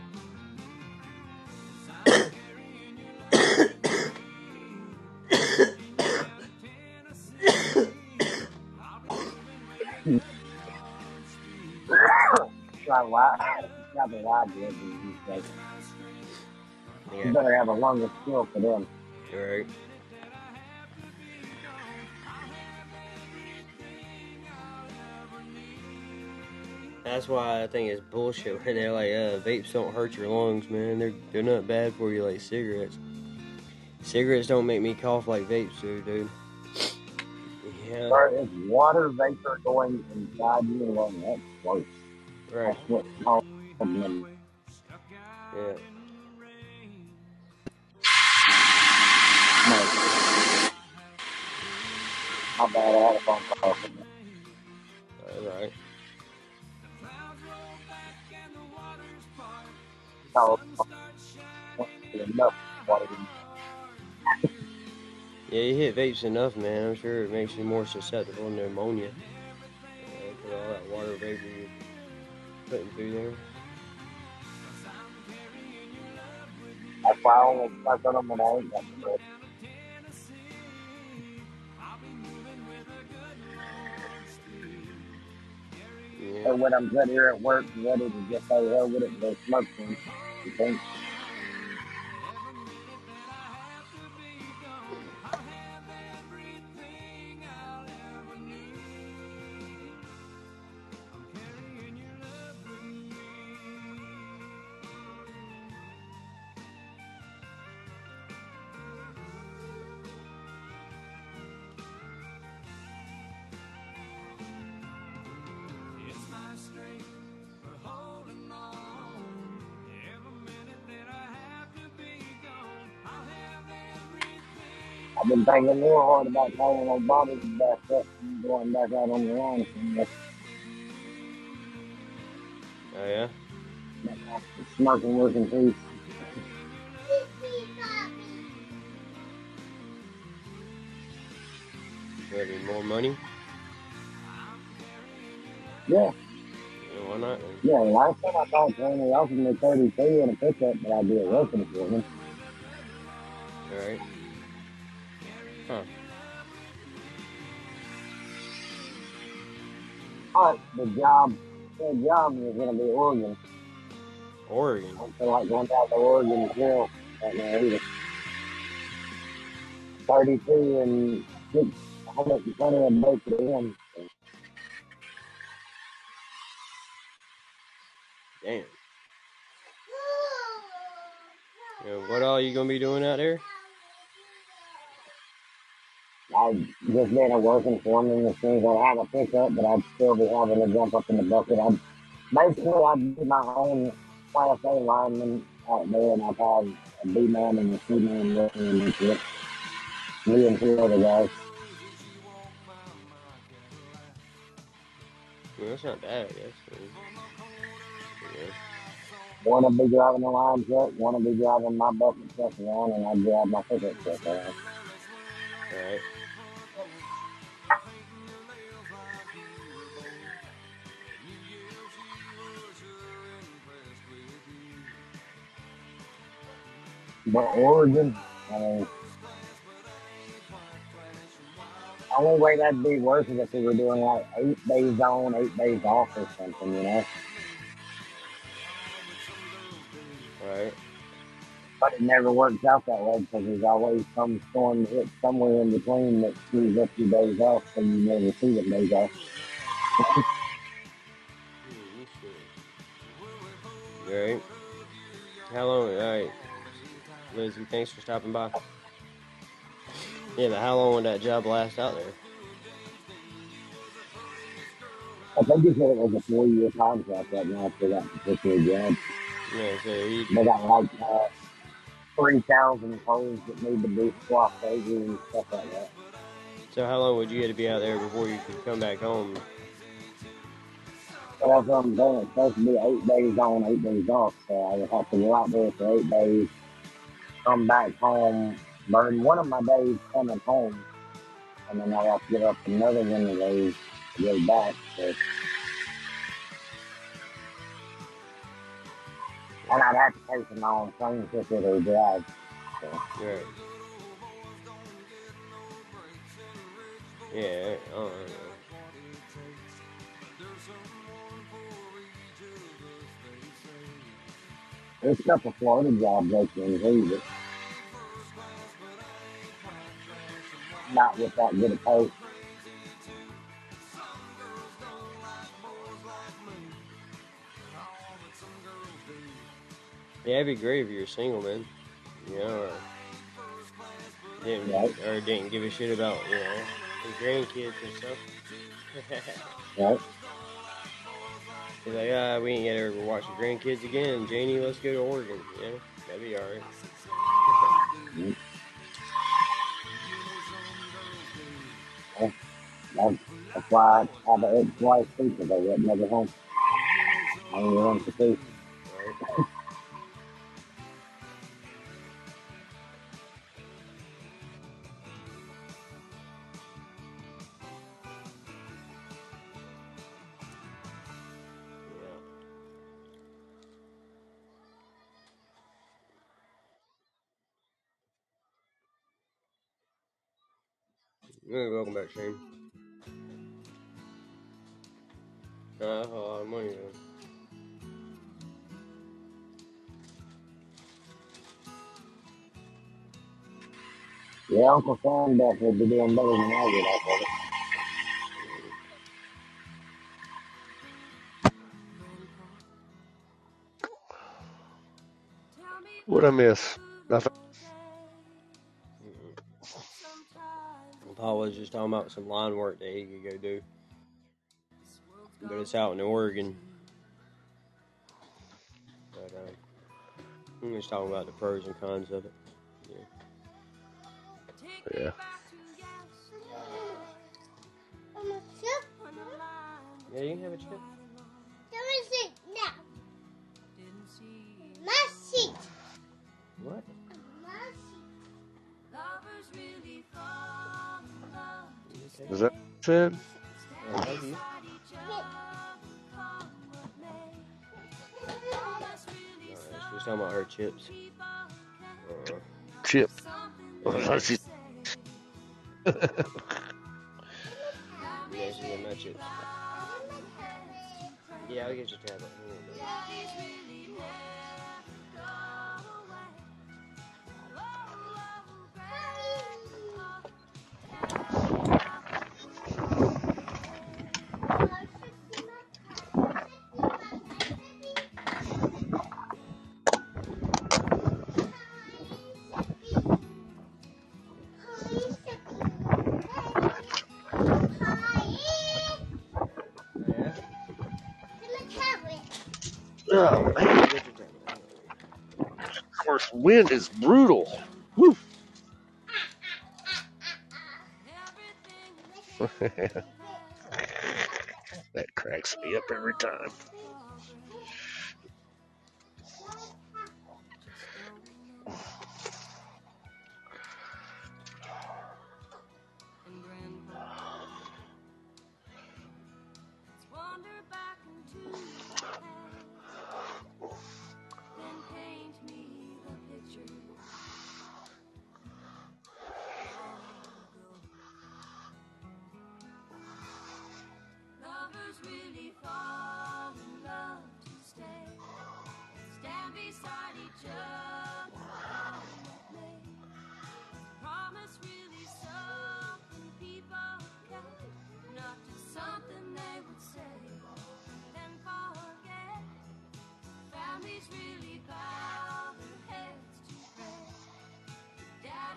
Try wide. Got the wide good. You say. You
Yeah,
better have a longer skill for them.
right. That's why I think it's bullshit when they're like, uh, vapes don't hurt your lungs, man. They're they're not bad for you like cigarettes. Cigarettes don't make me cough like vapes do, dude. Yeah,
There is water vapor going inside your lung. That's worse.
right.
That's what.
Yeah.
My bad. I had a phone call. from them.
All right. Yeah, you hit vapes enough, man. I'm sure it makes you more susceptible to pneumonia. Uh, for all that water vapor you're putting through there.
I on them when I got the breath.
Yeah.
So when I'm sitting here at work, ready to just say hell with it, go smoke some. Been thinking real hard about calling Obama's back up and going back out on the line somewhere.
Oh yeah.
Smoking working peace.
Maybe more money.
Yeah,
Yeah, why not?
yeah. Last time I talked to him, he offered me 32 in a pickup, but I'd be working for him. The job, the job is going to be Oregon.
Oregon.
I don't feel like going down to Oregon Trail right now either. 32 and 620 a both of them.
Damn. Yeah, what all you gonna be doing out there?
I'd just been a working foreman as soon as I have a pickup, but I'd still be having to jump up in the bucket. I'd basically I'd be my own class A lineman out there, and I'd have a B man and a C man working in the shit. Me and two other guys.
Well, that's not bad, I guess. Yeah.
One will be driving the line truck, one will be driving my bucket truck around, and I'd drive my pickup truck around.
All right.
But Oregon, I mean, only way that'd be worse is if we were doing like eight days on, eight days off or something, you know.
Right.
But it never works out that way because there's always some storm hit somewhere in between that screws up your days off, and you never see the days off.
Hmm, All right. How long? All right. Lizzie, thanks for stopping by. Yeah, but how long would that job last out there?
I think he said it was a four-year contract right now for that particular job.
Yeah, so you,
They got like uh, three thousand poles that need to be swapped over and stuff like that.
so how long would you get to be out there before you could come back home?
So that's what I'm doing. It's supposed to be eight days on, eight days off. So I would have to go out there for eight days, come back home, burn one of my days coming home, and then I'd have to get up another one of those to go back. So. And I'd have to pay for my own plane ticket or drive. So.
Right. Yeah. Oh, I don't know.
There's a couple Florida jobs open too, but not with that good a pay.
Yeah, it'd be great if you were single, man. You know, or didn't
Right.
or didn't give a shit about you know your grandkids and stuff.
Right?
He's like, ah, we ain't gotta ever watch the grandkids again. Janie, let's go to Oregon. Yeah, that'd be alright.
That's, that's why I have an ex-wife too, because I went never home. I only for two.
Right? Hey, welcome back, Shane. Uh, that's a lot of money, though.
Yeah, Uncle Sam definitely be doing better than I would off of it.
What I miss? Nothing.
Paul was just talking about some line work that he could go do. But it's out in Oregon. But, uh, he was talking about the pros and cons of it.
Yeah.
Yeah. Yeah, you can have a chip. She was talking about her chips. Uh,
Chip.
yeah, she's in my chips. Yeah, I'll get your tablet.
Of wind is brutal. Woo. That cracks me up every time.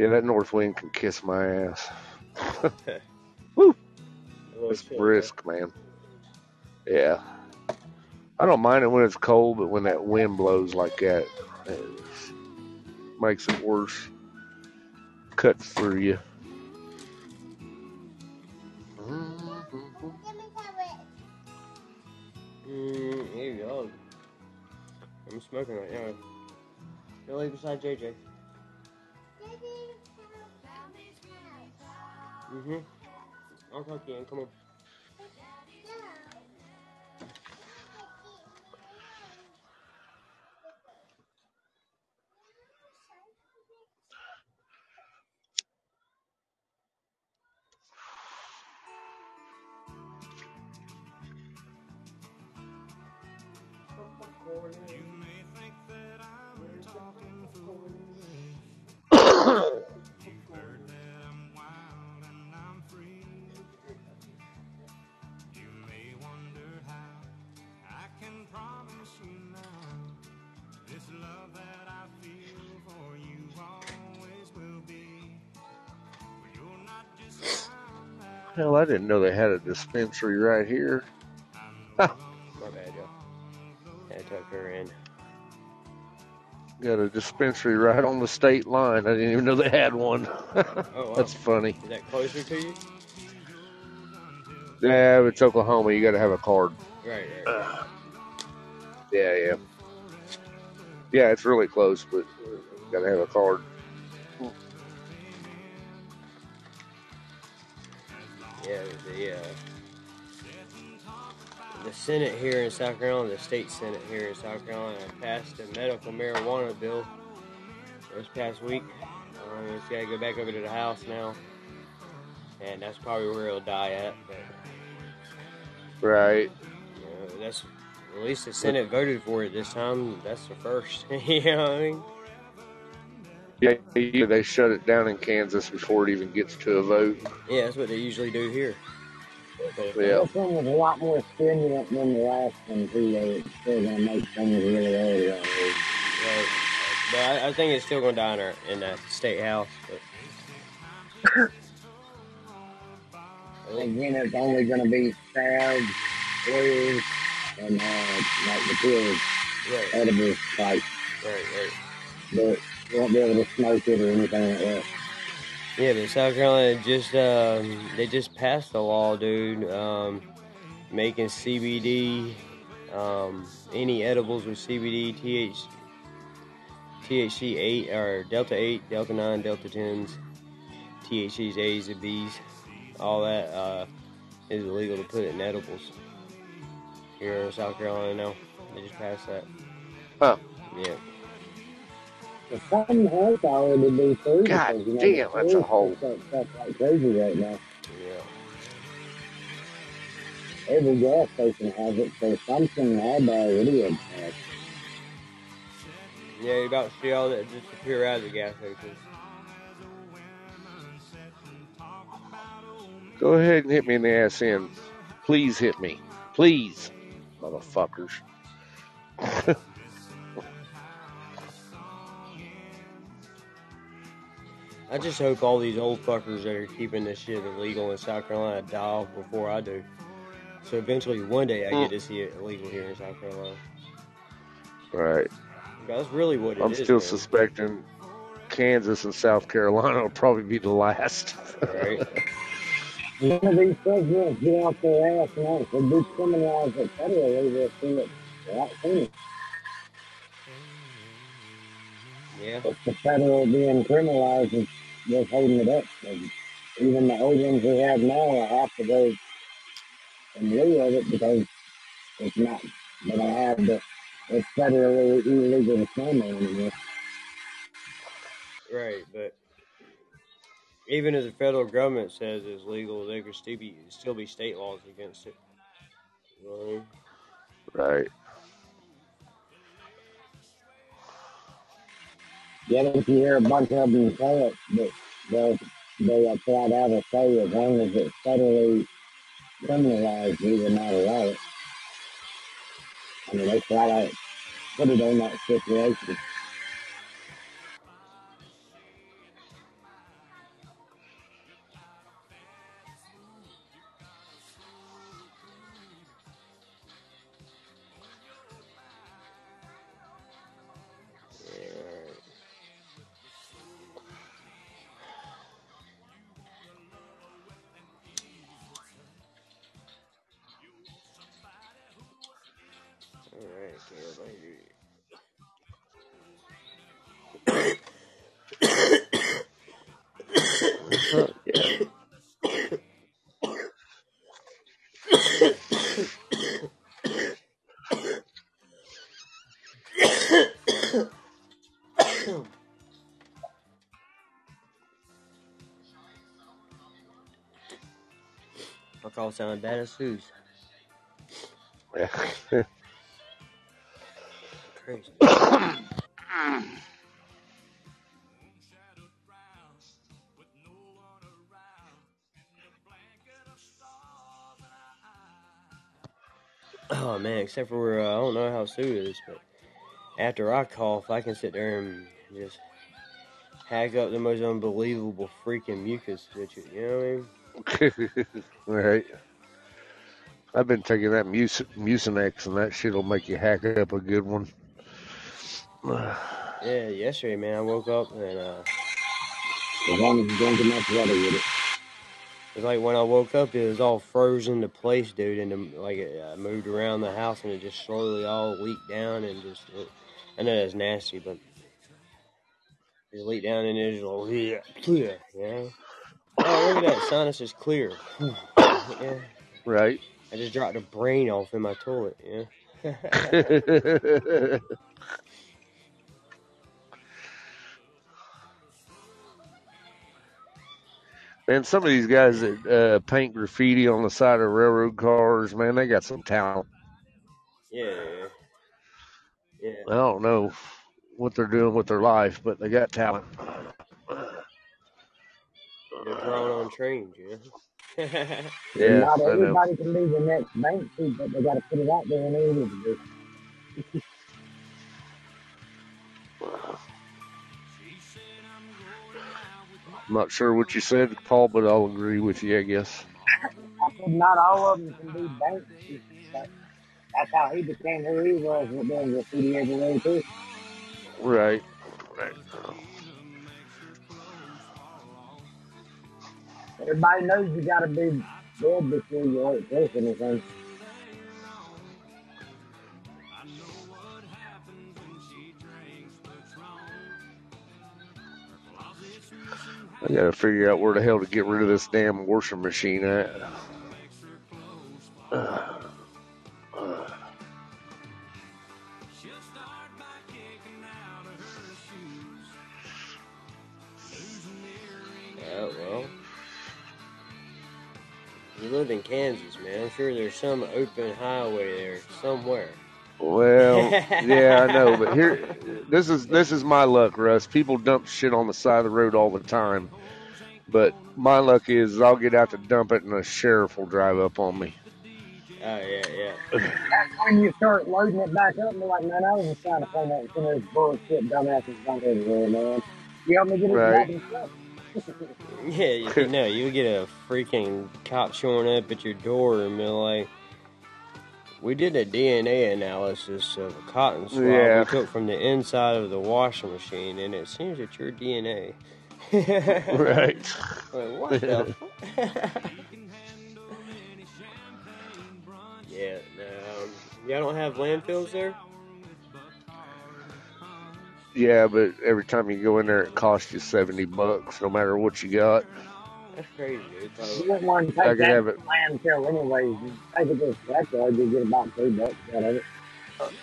Yeah, that north wind can kiss my ass.
Oh,
It's brisk, man. Yeah. I don't mind it when it's cold, but when that wind blows like that, it makes it worse. Cuts through you.
Mm, here you go. I'm smoking right now. Go lay beside JJ. Mm-hmm. I'll talk to you. Come on.
Hell, I didn't know they had a dispensary right here.
My bad, y'all. To tuck her in.
Got a dispensary right on the state line. I didn't even know they had one.
Oh, wow.
That's funny.
Is that closer to you?
Yeah, it's Oklahoma, you got to have a card.
Right, right.
Yeah, yeah. Yeah, it's really close, but you got to have a card.
The uh, the Senate here in South Carolina, the state Senate here in South Carolina, passed a medical marijuana bill this past week. Um, it's got to go back over to the House now, and that's probably where it'll die at. But
Right.
you know, that's at least the Senate voted for it this time. That's the first. you know what I mean?
Yeah, yeah, they shut it down in Kansas before it even gets to a vote.
Yeah, that's what they usually do here.
Yeah.
This one was a lot more stimulant than the last one, too. They still gonna make things really early on.
Right. But I, I think it's still going to die in, our, in the state house. But
Again, it's only gonna be stabs, blues, and uh, like the pills,
right,
edibles type.
right, right.
But you won't be able to smoke it or anything like that.
Yeah, but South Carolina just um, they just passed a law, dude, um, making CBD um, any edibles with CBD, TH, THC eight or Delta eight, Delta nine, Delta tens, THCs, A's, and B's, all that uh, is illegal to put in edibles here in South Carolina now. They just passed that.
Huh.
Yeah.
But something has already been through.
God
because, you know,
damn,
the
that's a
police
hole.
Stuff, stuff like crazy right now.
Yeah.
Every gas station has it, so something had already had passed.
Yeah, you about to see all that disappear out of the gas stations.
Go ahead and hit me in the ass end, Please hit me. Please, motherfuckers.
I just hope all these old fuckers that are keeping this shit illegal in South Carolina die off before I do. So eventually, one day, I get to see it illegal here in South Carolina.
Right.
That's really what it
I'm
is,
still
man.
suspecting Kansas and South Carolina will probably be the last.
Right?
None of these presidents get off their ass and actually decriminalize it federally. They'll see it right soon.
Yeah.
It's the federal being criminalized is what's holding it up. And even the old ones we have now are have to go in lieu of it because it's not, they don't have the, it's federally illegal to smoke anymore.
Right, but even if the federal government says it's legal, there could still be still be state laws against it. You know I mean?
right.
Yet if you hear a bunch of them say it, that they'll, they'll flat out will say as long as it's federally criminalized, will not allow it. I mean, they flat out put it on that stipulation.
Yeah. My call sounded bad as
Yeah.
crazy. Oh man, except for uh, I don't know how Sue is, but after I cough, I can sit there and just hack up the most unbelievable freaking mucus with you. You know what I mean?
right. I've been taking that mus- Mucinex, and that shit'll make you hack up a good one.
Yeah, yesterday, man, I woke up and uh,
As long as you don't get much water with it.
it's like when I woke up, it was all frozen to place, dude, and um, like it uh, moved around the house and it just slowly all leaked down and just. It, I know that's nasty, but just leaked down and it just like, yeah, clear, you know. Oh, look at that, sinus is clear. yeah,
right.
I just dropped a brain off in my toilet. Yeah.
Man, some of these guys that uh, paint graffiti on the side of railroad cars, man, they got some talent.
yeah. Yeah.
I don't know what they're doing with their life, but they got talent.
They're drawing on trains, yeah.
Yeah,
Not everybody can be the next Banksy, but they got to put it out there and they need to do.
I'm not sure what you said, Paul, but I'll agree with you, I guess.
I said not all of them can be Banksy, but that's how he became who he was with doing graffiti everywhere too.
Right. Right.
Everybody knows you got to be dead before you hurt this anything.
I got to figure out where the hell to get rid of this damn washing machine at.
Yeah, well. You live in Kansas, man. I'm sure there's some open highway there somewhere.
Well, yeah, I know, but here, this is this is my luck, Russ. People dump shit on the side of the road all the time, but my luck is I'll get out to dump it, and a sheriff will drive up on me.
Oh yeah, yeah.
That's when you start loading it back up and be like, man, I was just trying to find out some of this bullshit dumbasses don't everywhere, man. You help me get it
Right.
back in stuff.
Yeah, you, you know, you'll get a freaking cop showing up at your door and be like, "We did a DNA analysis of a cotton swab
Yeah.
we took from the inside of the washing machine, and it seems that your DNA."
Right.
Like, what the? fuck? yeah, no, um, y'all don't have landfills there.
Yeah, but every time you go in there, it costs you seventy bucks, no matter what you got.
That's crazy, dude.
You
So,
wouldn't want to
I
take that
have
to
it.
landfill anyways. You take it to the scrapyard, you get about three bucks out of it.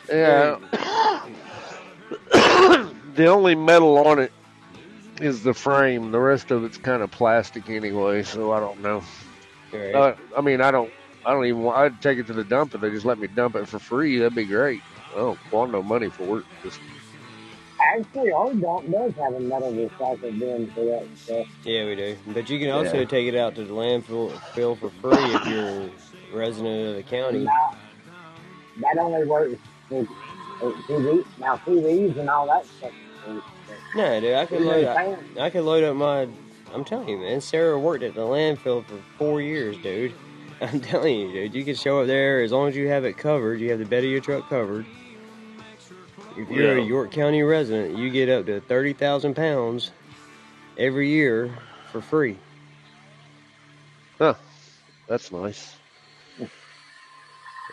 Yeah. the only metal on it is the frame. The rest of it's kind of plastic anyway, so I don't know.
right.
Uh, I mean, I don't. I don't even. want I'd take it to the dump if they just let me dump it for free. That'd be great. I don't want no money for it. Just
Actually, our dump does have a metal recycle bin for that stuff.
Yeah, we do. But you can also
Yeah.
take it out to the landfill for free if you're a resident of the county.
Now, that only works for for TV. Now, TVs and all that stuff.
No, dude, I could load
know,
up. I could load up my. I'm telling you, man. Sarah worked at the landfill for four years, dude. I'm telling you, dude. You can show up there as long as you have it covered. You have the bed of your truck covered. If you're a York County resident, you get up to thirty thousand pounds every year for free. Huh.
That's nice.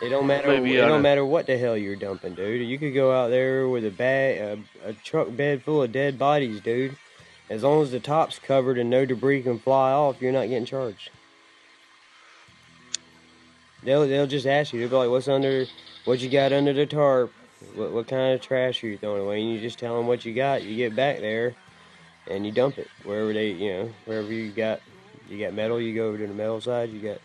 It don't matter.
Maybe
it don't matter what the hell you're dumping, dude. You could go out there with a bag, a, a truck bed full of dead bodies, dude. As long as the top's covered and no debris can fly off, you're not getting charged. They'll they'll just ask you. They'll be like, "What's under? What you got under the tarp? What what kind of trash are you throwing away?" And you just tell them what you got. You get back there, and you dump it wherever they, you know, wherever you got. You got metal, you go over to the metal side. You got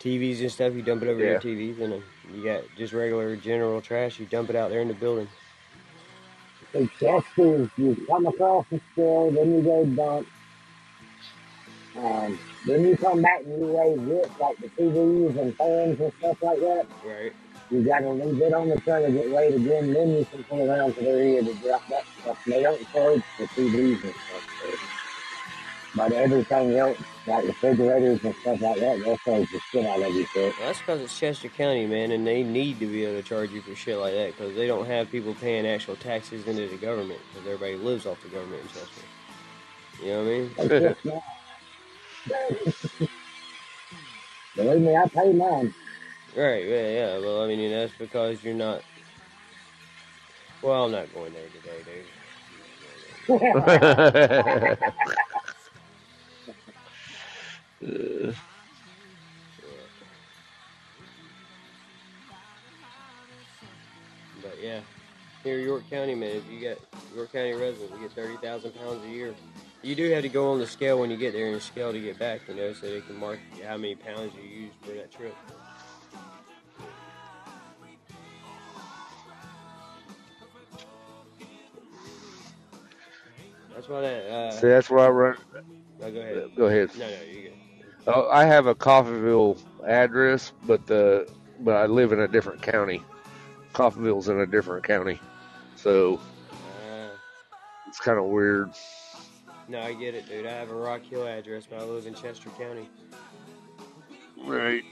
TVs and stuff, you dump it over
Yeah.
your TVs, and then you got just regular general trash, you dump it out there in the building.
So Chester's, you come across the store, then you go dump. Um, then you come back and you raise it, like the TVs and fans and stuff like that.
Right.
You got to leave it on the trailer, get weighed again, then you can pull around to their ear to drop that stuff. They don't charge for TVs and stuff. But everything else, like refrigerators and stuff like that, they'll charge the shit out of you for it.
Well, that's because it's Chester County, man, and they need to be able to charge you for shit like that because they don't have people paying actual taxes into the government because everybody lives off the government in Chester. You know what I mean?
They just not. Believe me, I pay mine.
Right, yeah, yeah. Well, I mean, you know that's because you're not. Well, I'm not going there today, dude. But yeah, here York County, man, if you got York County residents, you get thirty thousand pounds a year. You do have to go on the scale when you get there and scale to get back, you know, so they can mark how many pounds you used for that trip. That's why that. Uh,
See, that's where I run.
oh, go ahead.
Go ahead.
No, no, you good.
Oh, I have a Coffeyville address, but the but I live in a different county. Coffeyville's in a different county, so
Uh,
it's kind of weird.
no, I get it, dude. I have a Rock Hill address, but I live in Chester County.
Right.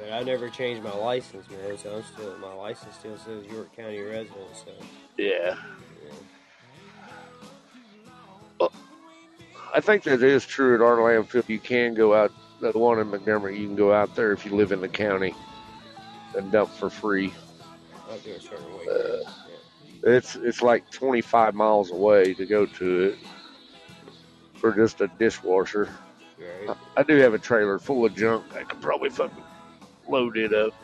But I never changed my license, man. So I'm still my license still says York County resident. So
Yeah.
yeah.
I think that is true at our landfill. You can go out, the one in Montgomery, you can go out there if you live in the county and dump for free.
a certain weight.
Uh,
yeah.
It's it's like 25 miles away to go to it for just a dishwasher.
Right.
I do have a trailer full of junk. I could probably fucking load it up.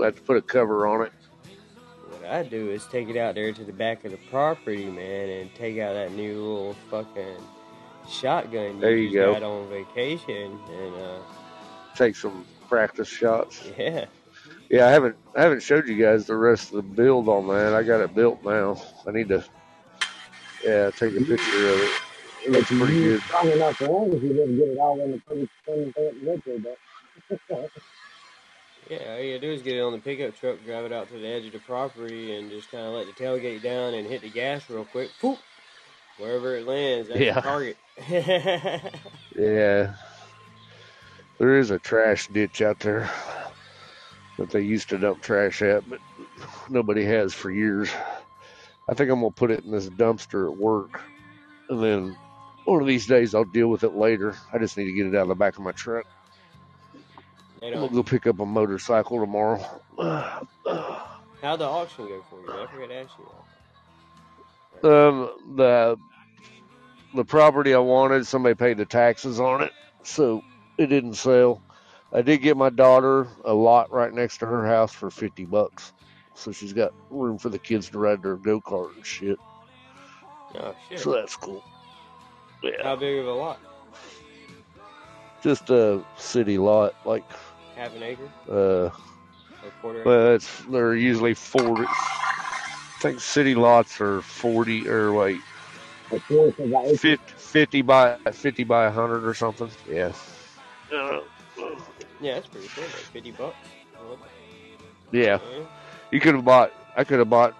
I have to put a cover on it.
What I do is take it out there to the back of the property, man, and take out that new little fucking shotgun
There you
just
go.
got on vacation, and uh,
Take some practice shots.
yeah,
Yeah, I haven't I haven't showed you guys the rest of the build on that. I got it built now. I need to yeah take a picture of it.
if
That's
you
pretty
use
good.
strong enough lungs, you just get it all in the pretty slim fit liquid. But
Yeah, all you gotta do is get it on the pickup truck, drive it out to the edge of the property, and just kind of let the tailgate down and hit the gas real quick. Poop! Wherever it lands, that's
Yeah.
the target.
Yeah. There is a trash ditch out there that they used to dump trash at, but nobody has for years. I think I'm gonna put it in this dumpster at work, and then one of these days I'll deal with it later. I just need to get it out of the back of my truck. I'm gonna go pick up a motorcycle tomorrow.
How'd the auction go for you? I forgot to ask you that.
Um, the the property I wanted, somebody paid the taxes on it, so it didn't sell. I did get my daughter a lot right next to her house for fifty bucks, so she's got room for the kids to ride their go kart and shit.
Oh shit!
So that's cool. Yeah,
How big of a lot?
just a city lot, like
Half an acre?
uh,
Or quarter acre?
well, it's they're usually forty. I think city lots are forty or wait,
a fourth of the acre.
50, 50 by fifty by hundred or something. Yeah. Uh,
Yeah, that's pretty cool. Like fifty bucks.
Yeah.
Yeah.
You could have bought. I could have bought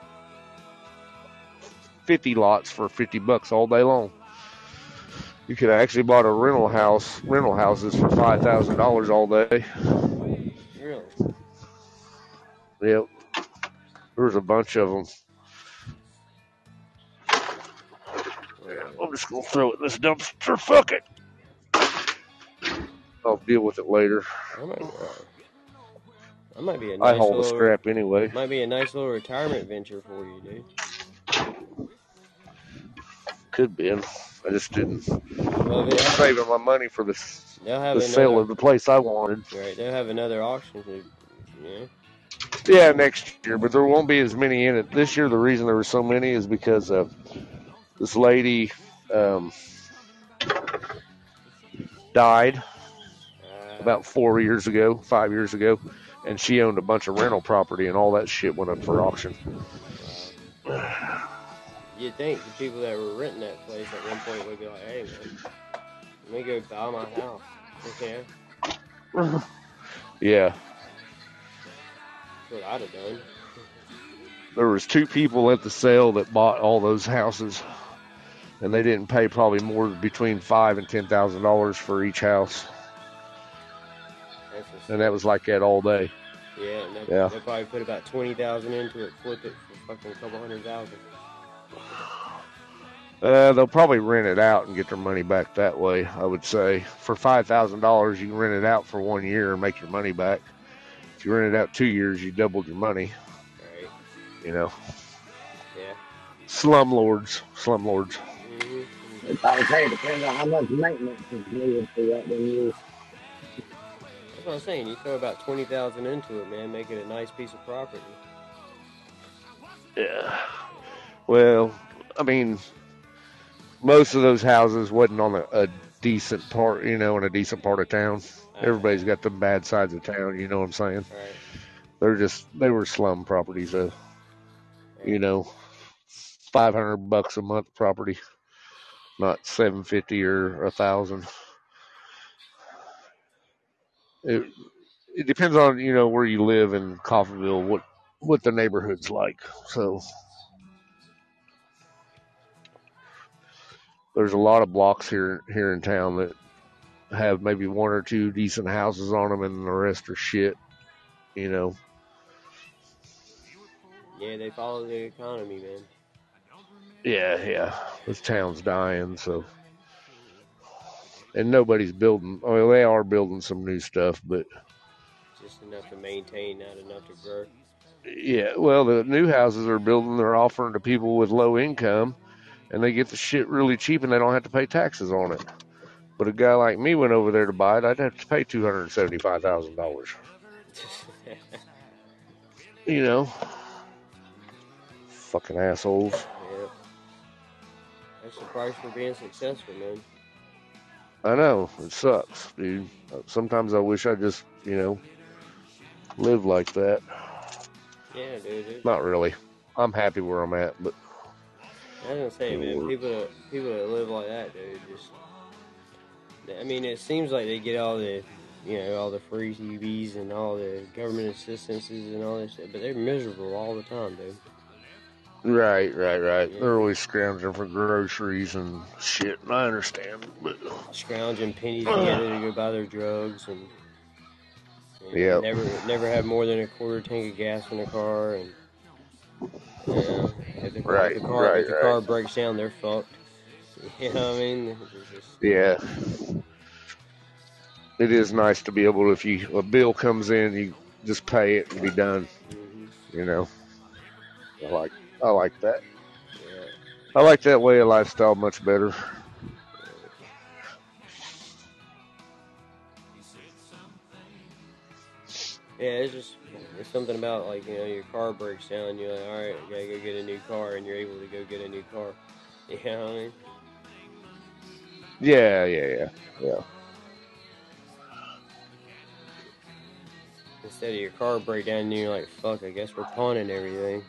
fifty lots for fifty bucks all day long. You could have actually bought a rental house, rental houses for five thousand dollars all day.
Really?
Yep, there was a bunch of them. I'm just gonna throw it in this dumpster. Fuck it. I'll deal with it later.
I might, uh, that might be a
I
nice
haul the
little.
scrap anyway.
Might be a nice little retirement venture for you, dude.
Could be. I just didn't.
Well,
I'm saving my money for the
have
the sale of the place I wanted.
Right, they'll have another auction. To, yeah.
Yeah, next year, but there won't be as many in it. This year, the reason there were so many is because of this lady um, died
Uh,
about four years ago, five years ago, and she owned a bunch of rental property, and all that shit went up for auction.
You'd think the people that were renting that place at one point would be like, "Hey, man, let me go buy my house." Okay,
Yeah,
that's what I'd have done.
there was two people at the sale that bought all those houses, and they didn't pay probably more between five and ten thousand dollars for each house, and that was like that all day.
yeah, and they,
Yeah.
they probably put about twenty thousand into it, flip it for fucking a couple hundred thousand.
Uh, they'll probably rent it out and get their money back that way. I would say for five thousand dollars, you can rent it out for one year and make your money back. If you rent it out two years, you doubled your money.
Right?
You know,
Yeah.
slumlords, slumlords.
hmm
It's I would say it depends on how much maintenance is needed for that. Then you
That's what I'm saying. You throw about twenty thousand into it, man, make it a nice piece of property.
Yeah. Well, I mean, most of those houses wasn't on a, a decent part, you know, in a decent part of town. Uh-huh. Everybody's got the bad sides of town. You know what I'm saying?
Right.
They're just they were slum properties, though. You know, five hundred bucks a month property, not seven fifty or a thousand. It it depends on you know where you live in Coffeyville, what what the neighborhood's like. So there's a lot of blocks here here in town that have maybe one or two decent houses on them, and the rest are shit. You know,
Yeah, they follow the economy, man.
Yeah, yeah. This town's dying, so and nobody's building. Well, they are building some new stuff, but
Just enough to maintain, not enough to grow.
yeah. Well, the new houses are building. They're offering to people with low income, and they get the shit really cheap, and they don't have to pay taxes on it. But a guy like me went over there to buy it. I'd have to pay two hundred seventy-five thousand dollars. You know, fucking assholes.
yeah. That's the price for being successful, man.
I know it sucks, dude. Sometimes I wish I just, you know, lived like that.
Yeah, dude.
Not really. I'm happy where I'm at, but
I was gonna say, man, people that people that live like that, dude, just. I mean, it seems like they get all the, you know, all the free TVs and all the government assistances and all this shit, but they're miserable all the time, dude.
Right, right, right. They're always scrounging for groceries and shit. And I understand, but
Scrounging pennies together to go buy their drugs and. and
Yep.
Never, never have more than a quarter tank of gas in the car, and. You know, if the,
Right,
if the car,
right,
if the
right.
car breaks down, they're fucked. You know what I mean? Just-
yeah, it is nice to be able to. If you a bill comes in, you just pay it and be done.
mhm,
You know, I like I like that.
yeah.
I like that way of lifestyle much better.
Yeah, it's just it's something about like you know your car breaks down, you're like, all right, I gotta go get a new car, and you're able to go get a new car. You know what I mean?
Yeah, yeah, yeah, yeah.
Instead of your car break down, and you're like, fuck, I guess we're pawning everything.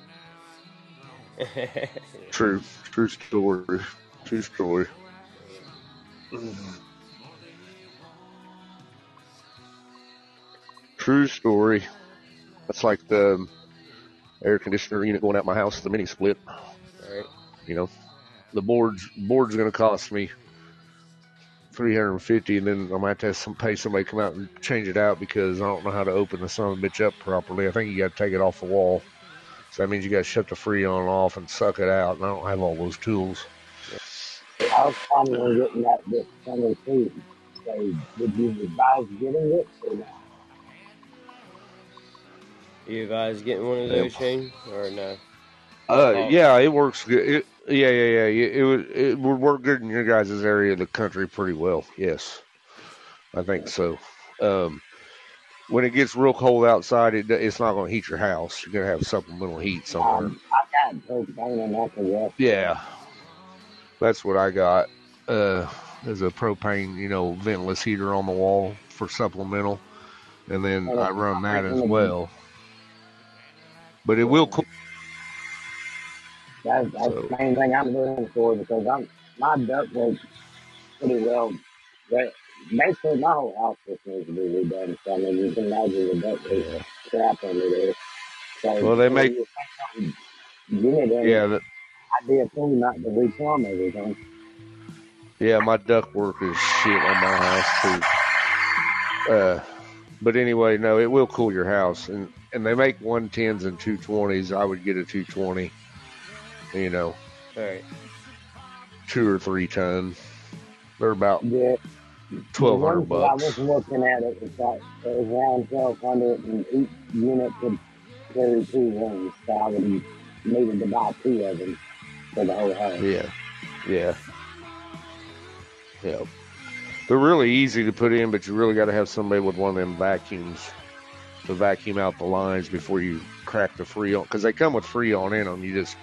True, true story, true story. True story. That's like the um, air conditioner unit going out my house, the mini split.
right?
You know, the board's board's going to cost me three hundred and fifty, and then I might have to have some, pay somebody to come out and change it out because I don't know how to open the son of a bitch up properly. I think you got to take it off the wall, so that means you got to shut the free freon off and suck it out. And I don't have all those tools.
I was planning on getting that this summer too. So, would you advise getting it or not?
You advise getting one of
Yep.
those, Shane, or no?
Uh, yeah, it works good. It, yeah, yeah, yeah. It, it would it would work good in your guys' area of the country pretty well. Yes, I think so. Um, when it gets real cold outside, it it's not going to heat your house. You're going to have supplemental heat somewhere.
Um, I got propane and natural gas.
Yeah, that's what I got. Uh, there's a propane, you know, ventless heater on the wall for supplemental, and then I run that as well. But it will cool.
That's, that's
So-
the main thing I'm looking for because I'm my ductwork pretty well. But basically, my whole house just needs to be redone. So I mean, you can imagine the duck ductwork crap under there. So
Well, they make-
unit in,
Yeah, that,
I'd be a fool not to replumb everything.
Yeah, my duct work is shit on my house too. Uh, but anyway, no, it will cool your house, and and they make one tens and two twenties. I would get a two twenty. You know,
All right.
two or three ton. They're about
Yeah,
twelve
the
hundred
ones that I was looking at it, it's like it was around twelve hundred, and each unit could carry two rooms. So I would needed to buy two of them for the whole house.
Yeah, yeah, yeah. They're really easy to put in, but you really got to have somebody with one of them vacuums to vacuum out the lines before you crack the freon because they come with freon in them. You just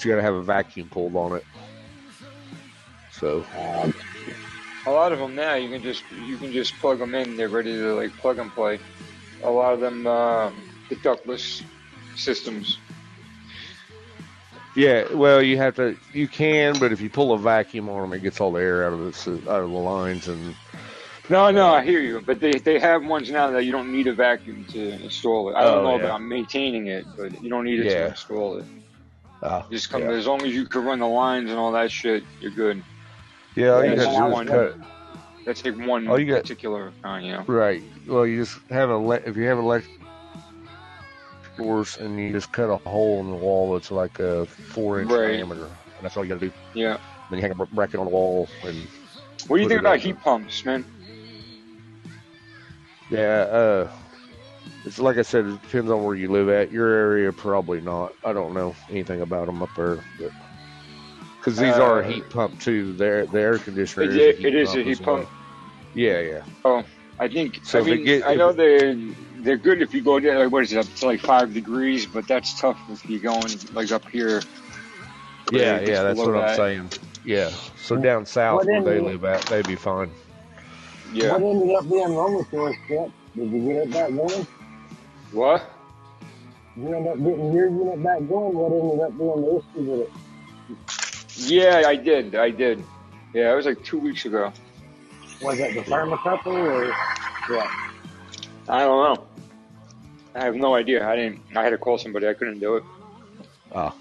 you got to have a vacuum pulled on it. So
A lot of them now you can just you can just plug them in. They're ready to like plug and play. A lot of them uh, the ductless systems.
Yeah, well you have to you can, but if you pull a vacuum on them, it gets all the air out of the out of the lines and
No, no, I hear you. But they they have ones now that you don't need a vacuum to install it. I don't
Oh,
know
yeah.
about maintaining it, but you don't need it
Yeah.
to install it.
uh,
Just come
yeah.
as long as you can run the lines and all that shit, you're good.
yeah, all you got to do
one-
cut.
That's like one
Oh, you got-
particular kind, you know.
Right. Well, you just have a if you have electric and you just cut a hole in the wall that's like a four inch
Right.
diameter, and that's all you got to do.
Yeah.
Then you hang a br- bracket on the wall, and
What do you think about heat pumps, man?
yeah, uh, it's like I said, it depends on where you live at. Your area, probably not. I don't know anything about them up there, but because these are a
Uh,
heat pump too. The air, the air conditioner
It-
is a
it-
heat
is
pump
a heat
as well. Yeah, yeah.
Oh, I think.
So
I mean,
get-
I know
it-
they're they're good if you go down. Like, what is it up to like five degrees? But that's tough if you're going like up here.
Yeah, yeah, that's
below
what I'm saying. Yeah. So down south
What
where they live at, they'd be fine.
Yeah.
What ended up being wrong with yours, Skip? Did you get it back going?
What?
You end up getting your unit back going. What ended up being the issue with it?
Yeah, I did. I did. Yeah, it was like two weeks ago.
Was it the thermocouple or what?
I don't know. I have no idea. I didn't. I had to call somebody. I couldn't do it.
Oh,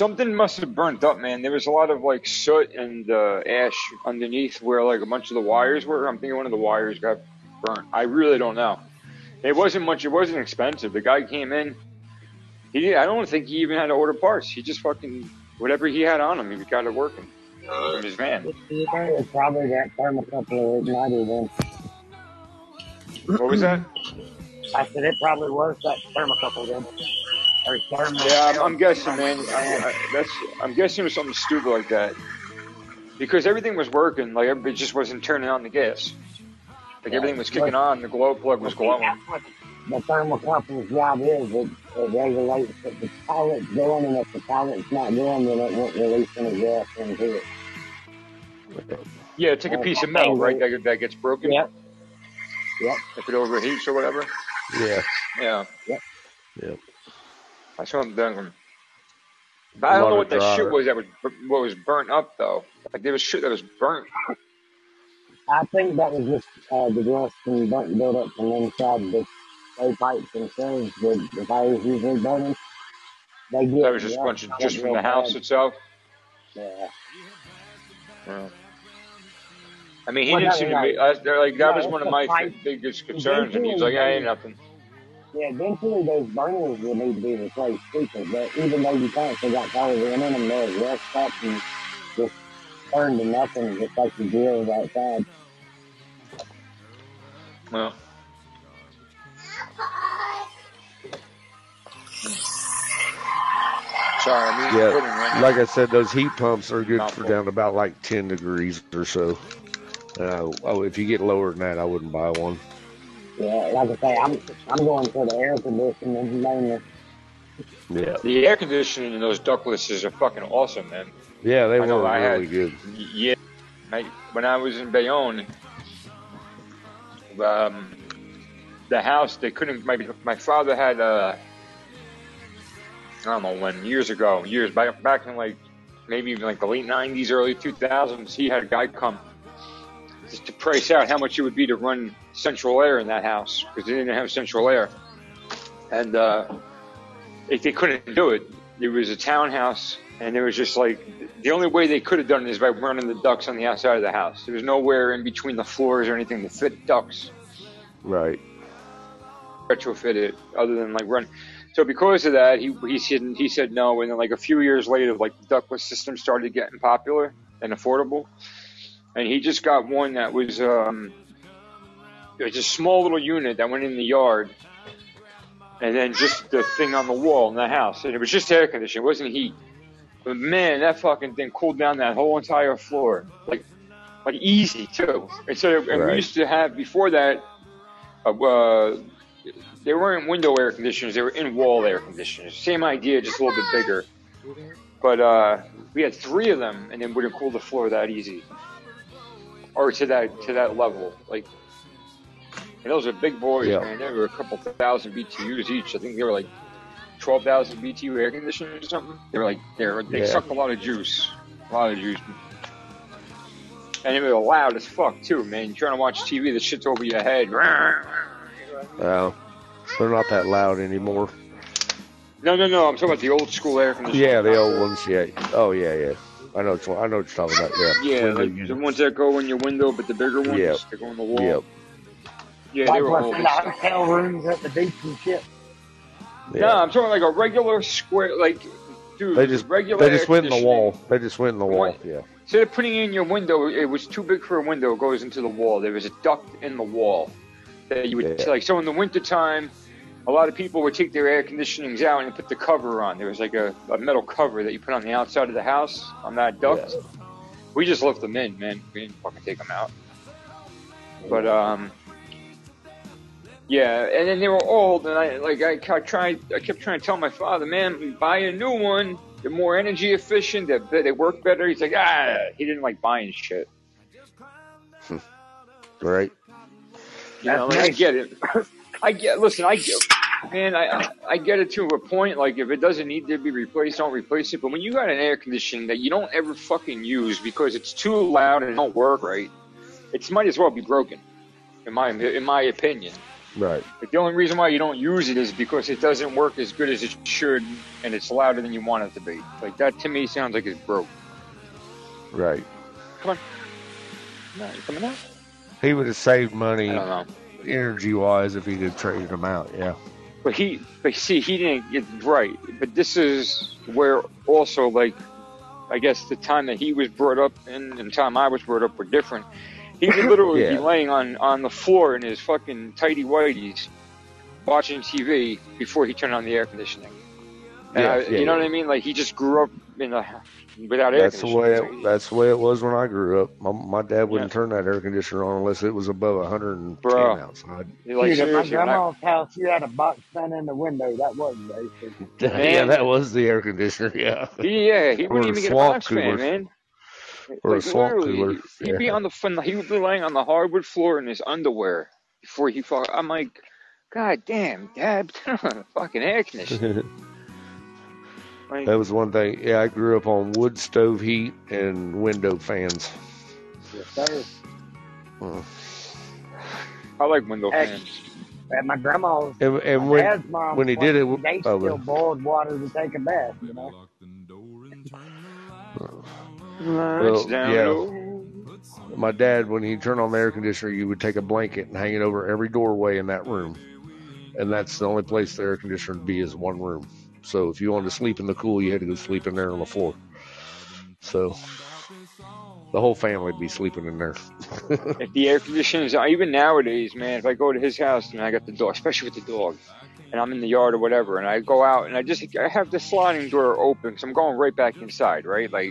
Something must have burnt up, man. There was a lot of like soot and uh, ash underneath where like a bunch of the wires were. I'm thinking one of the wires got burnt. I really don't know. It wasn't much. It wasn't expensive. The guy came in. He. I don't think he even had to order parts. He just fucking whatever he had on him, he got it working from his van.
It's probably that thermocouple ignited then.
What was that?
I said it probably was that thermocouple then. Or thermo.
Yeah, I'm, I'm guessing, man. I, I, that's. I'm guessing it was something stupid like that. Because everything was working, like it just wasn't turning on the gas. Like everything was kicking on, the glow plug was glowing.
That's what the thermocouple's job is. It, it regulates if the pilot's going, and if the pilot's not going, then it won't release any gas into it.
Yeah, take a piece of metal, right? That, that gets broken.
Yep. Yep.
If it overheats or whatever.
yeah.
Yeah.
Yep.
Yep.
That's what I'm thinking. But I don't know what that shit was that was what was burnt up though. Like there was shit that was burnt.
I think that was just uh, the rust and burnt buildup from inside the clay pipes themselves. The, the fires usually burning. They get
That was just a bunch of just from the house
bad.
itself.
Yeah.
Yeah. I mean, he
Well,
didn't seem to be. I, they're like that
no,
was one of my
pipe.
biggest concerns, and he's like, "I ain't nothing."
Yeah, eventually those burners will need to be replaced too, 'cause but even though you constantly got colors in them, they'll rust up and just turn to nothing, just like the grills outside.
Well, sorry, I'm eating
Yeah.
pudding right.
Like I said, those heat pumps are good for
Mouthful.
down about like 10 degrees or so. Uh, oh, if you get lower than that, I wouldn't buy one.
Yeah, like I say, I'm I'm going for the air conditioning mainly.
Yeah.
The air conditioning in those ductlesses are fucking awesome, man.
Yeah, they
I know
were
I
really
had-
good.
Yeah, I, when I was in Bayonne, um, the house they couldn't. My my father had uh, I don't know when years ago, years back back in like maybe even like the late '90s, early 2000s. He had a guy come to price out how much it would be to run central air in that house because they didn't have central air, and uh, if they couldn't do it, it was a townhouse, and there was just like the only way they could have done it is by running the ducts on the outside of the house. There was nowhere in between the floors or anything to fit ducts,
Right.
retrofit it, other than like run. So because of that, he he said he said no, and then like a few years later, like the ductless system started getting popular and affordable, and he just got one that was um, it was a small little unit that went in the yard, and then just the thing on the wall in the house, and it was just air conditioning, it wasn't heat. But man, that fucking thing cooled down that whole entire floor, like like easy too. And so and we used to have before that, uh, uh, they weren't window air conditioners; they were in wall air conditioners. Same idea, just a little bit bigger. But uh, we had three of them, and it wouldn't cool the floor that easy, or to that to that level. Like, and those are big boys,
Yeah.
man. They were a couple thousand BTUs each. I think they were like twelve thousand BTU air conditioners or something. They were like they were, they
Yeah.
sucked a lot of juice, a lot of juice. And they were loud as fuck too, man. You're trying to watch TV, the shit's over your head.
Well, they're not that loud anymore.
No, no, no. I'm talking about the old school air conditioners.
Yeah, the old ones. Yeah. Oh, yeah, yeah. I know. Which I know what you're talking about. Yeah.
Yeah,
Window
like the ones that go in your window, but the bigger ones,
Yep.
they go in the wall.
Yep.
Yeah, they
Like
were old.
in the hotel rooms at the beach and shit.
Yeah.
No, I'm talking like a regular square, like, dude,
They just
regular.
they just went in the wall. They just went in the wall.
What?
Yeah.
Instead of putting it in your window, it was too big for a window. It goes into the wall. There was a duct in the wall that you would
Yeah.
like. So in the wintertime, a lot of people would take their air conditionings out and put the cover on. There was like a, a metal cover that you put on the outside of the house on that duct. We just left them in, man. We didn't fucking take them out. But um, yeah, and then they were old, and I like I, I tried. I kept trying to tell my father, man, buy a new one. They're more energy efficient. They they work better. He's like, ah, he didn't like buying shit.
Right.
You know,
That's
and I
nice.
get it. I get. Listen, I get. Man, I, I I get it to a point. Like if it doesn't need to be replaced, don't replace it. But when you got an air conditioning that you don't ever fucking use because it's too loud and it don't work right, it might as well be broken. In my in my opinion,
Right.
but the only reason why you don't use it is because it doesn't work as good as it should, and it's louder than you want it to be. Like that to me sounds like it's broke.
Right.
Come on, no, you coming out?
He would have saved
I
money
don't know.
Energy wise if he could trade him out. Yeah.
But he, but see, he didn't get right. But this is where also, like, I guess the time that he was brought up and the time I was brought up were different. He would literally be laying on on the floor in his fucking tighty whities, watching TV before he turned on the air conditioning. And
Yeah,
I,
yeah,
you know
yeah.
what I mean? Like he just grew up in a without air
That's the way it, that's the way it was when I grew up. My, my dad wouldn't turn that air conditioner on unless it was above 110
Bro.
outside.
You're like,
Dude, at my
seriously, when I-
house, you had a box fan in the window. That was racist.
yeah, that was the air conditioner. Yeah.
Yeah, he
Or
wouldn't even get a
swamp
box fan, man.
Or a swamp cooler.
He'd be on the fun. He would be laying on the hardwood floor in his underwear before he fuck. I'm like, God damn, Dad, turn on the fucking air conditioner. Like,
That was one thing. Yeah, I grew up on wood stove heat and window fans.
Yes, sir.
I like window
Heck,
fans.
At my grandma's,
And,
my
when
dad's mom,
when he did it,
they
oh,
still
but-
boiled water to take a bath. You know.
Lights down
yeah. my dad, when he turned on the air conditioner, you would take a blanket and hang it over every doorway in that room, and that's the only place the air conditioner would be is one room. So if you wanted to sleep in the cool, you had to go sleep in there on the floor. So the whole family would be sleeping in there.
If the air conditioners, uh, even nowadays, man, if I go to his house and I got the dog, especially with the dog, and I'm in the yard or whatever, and I go out and I just I have the sliding door open, so I'm going right back inside, right? Like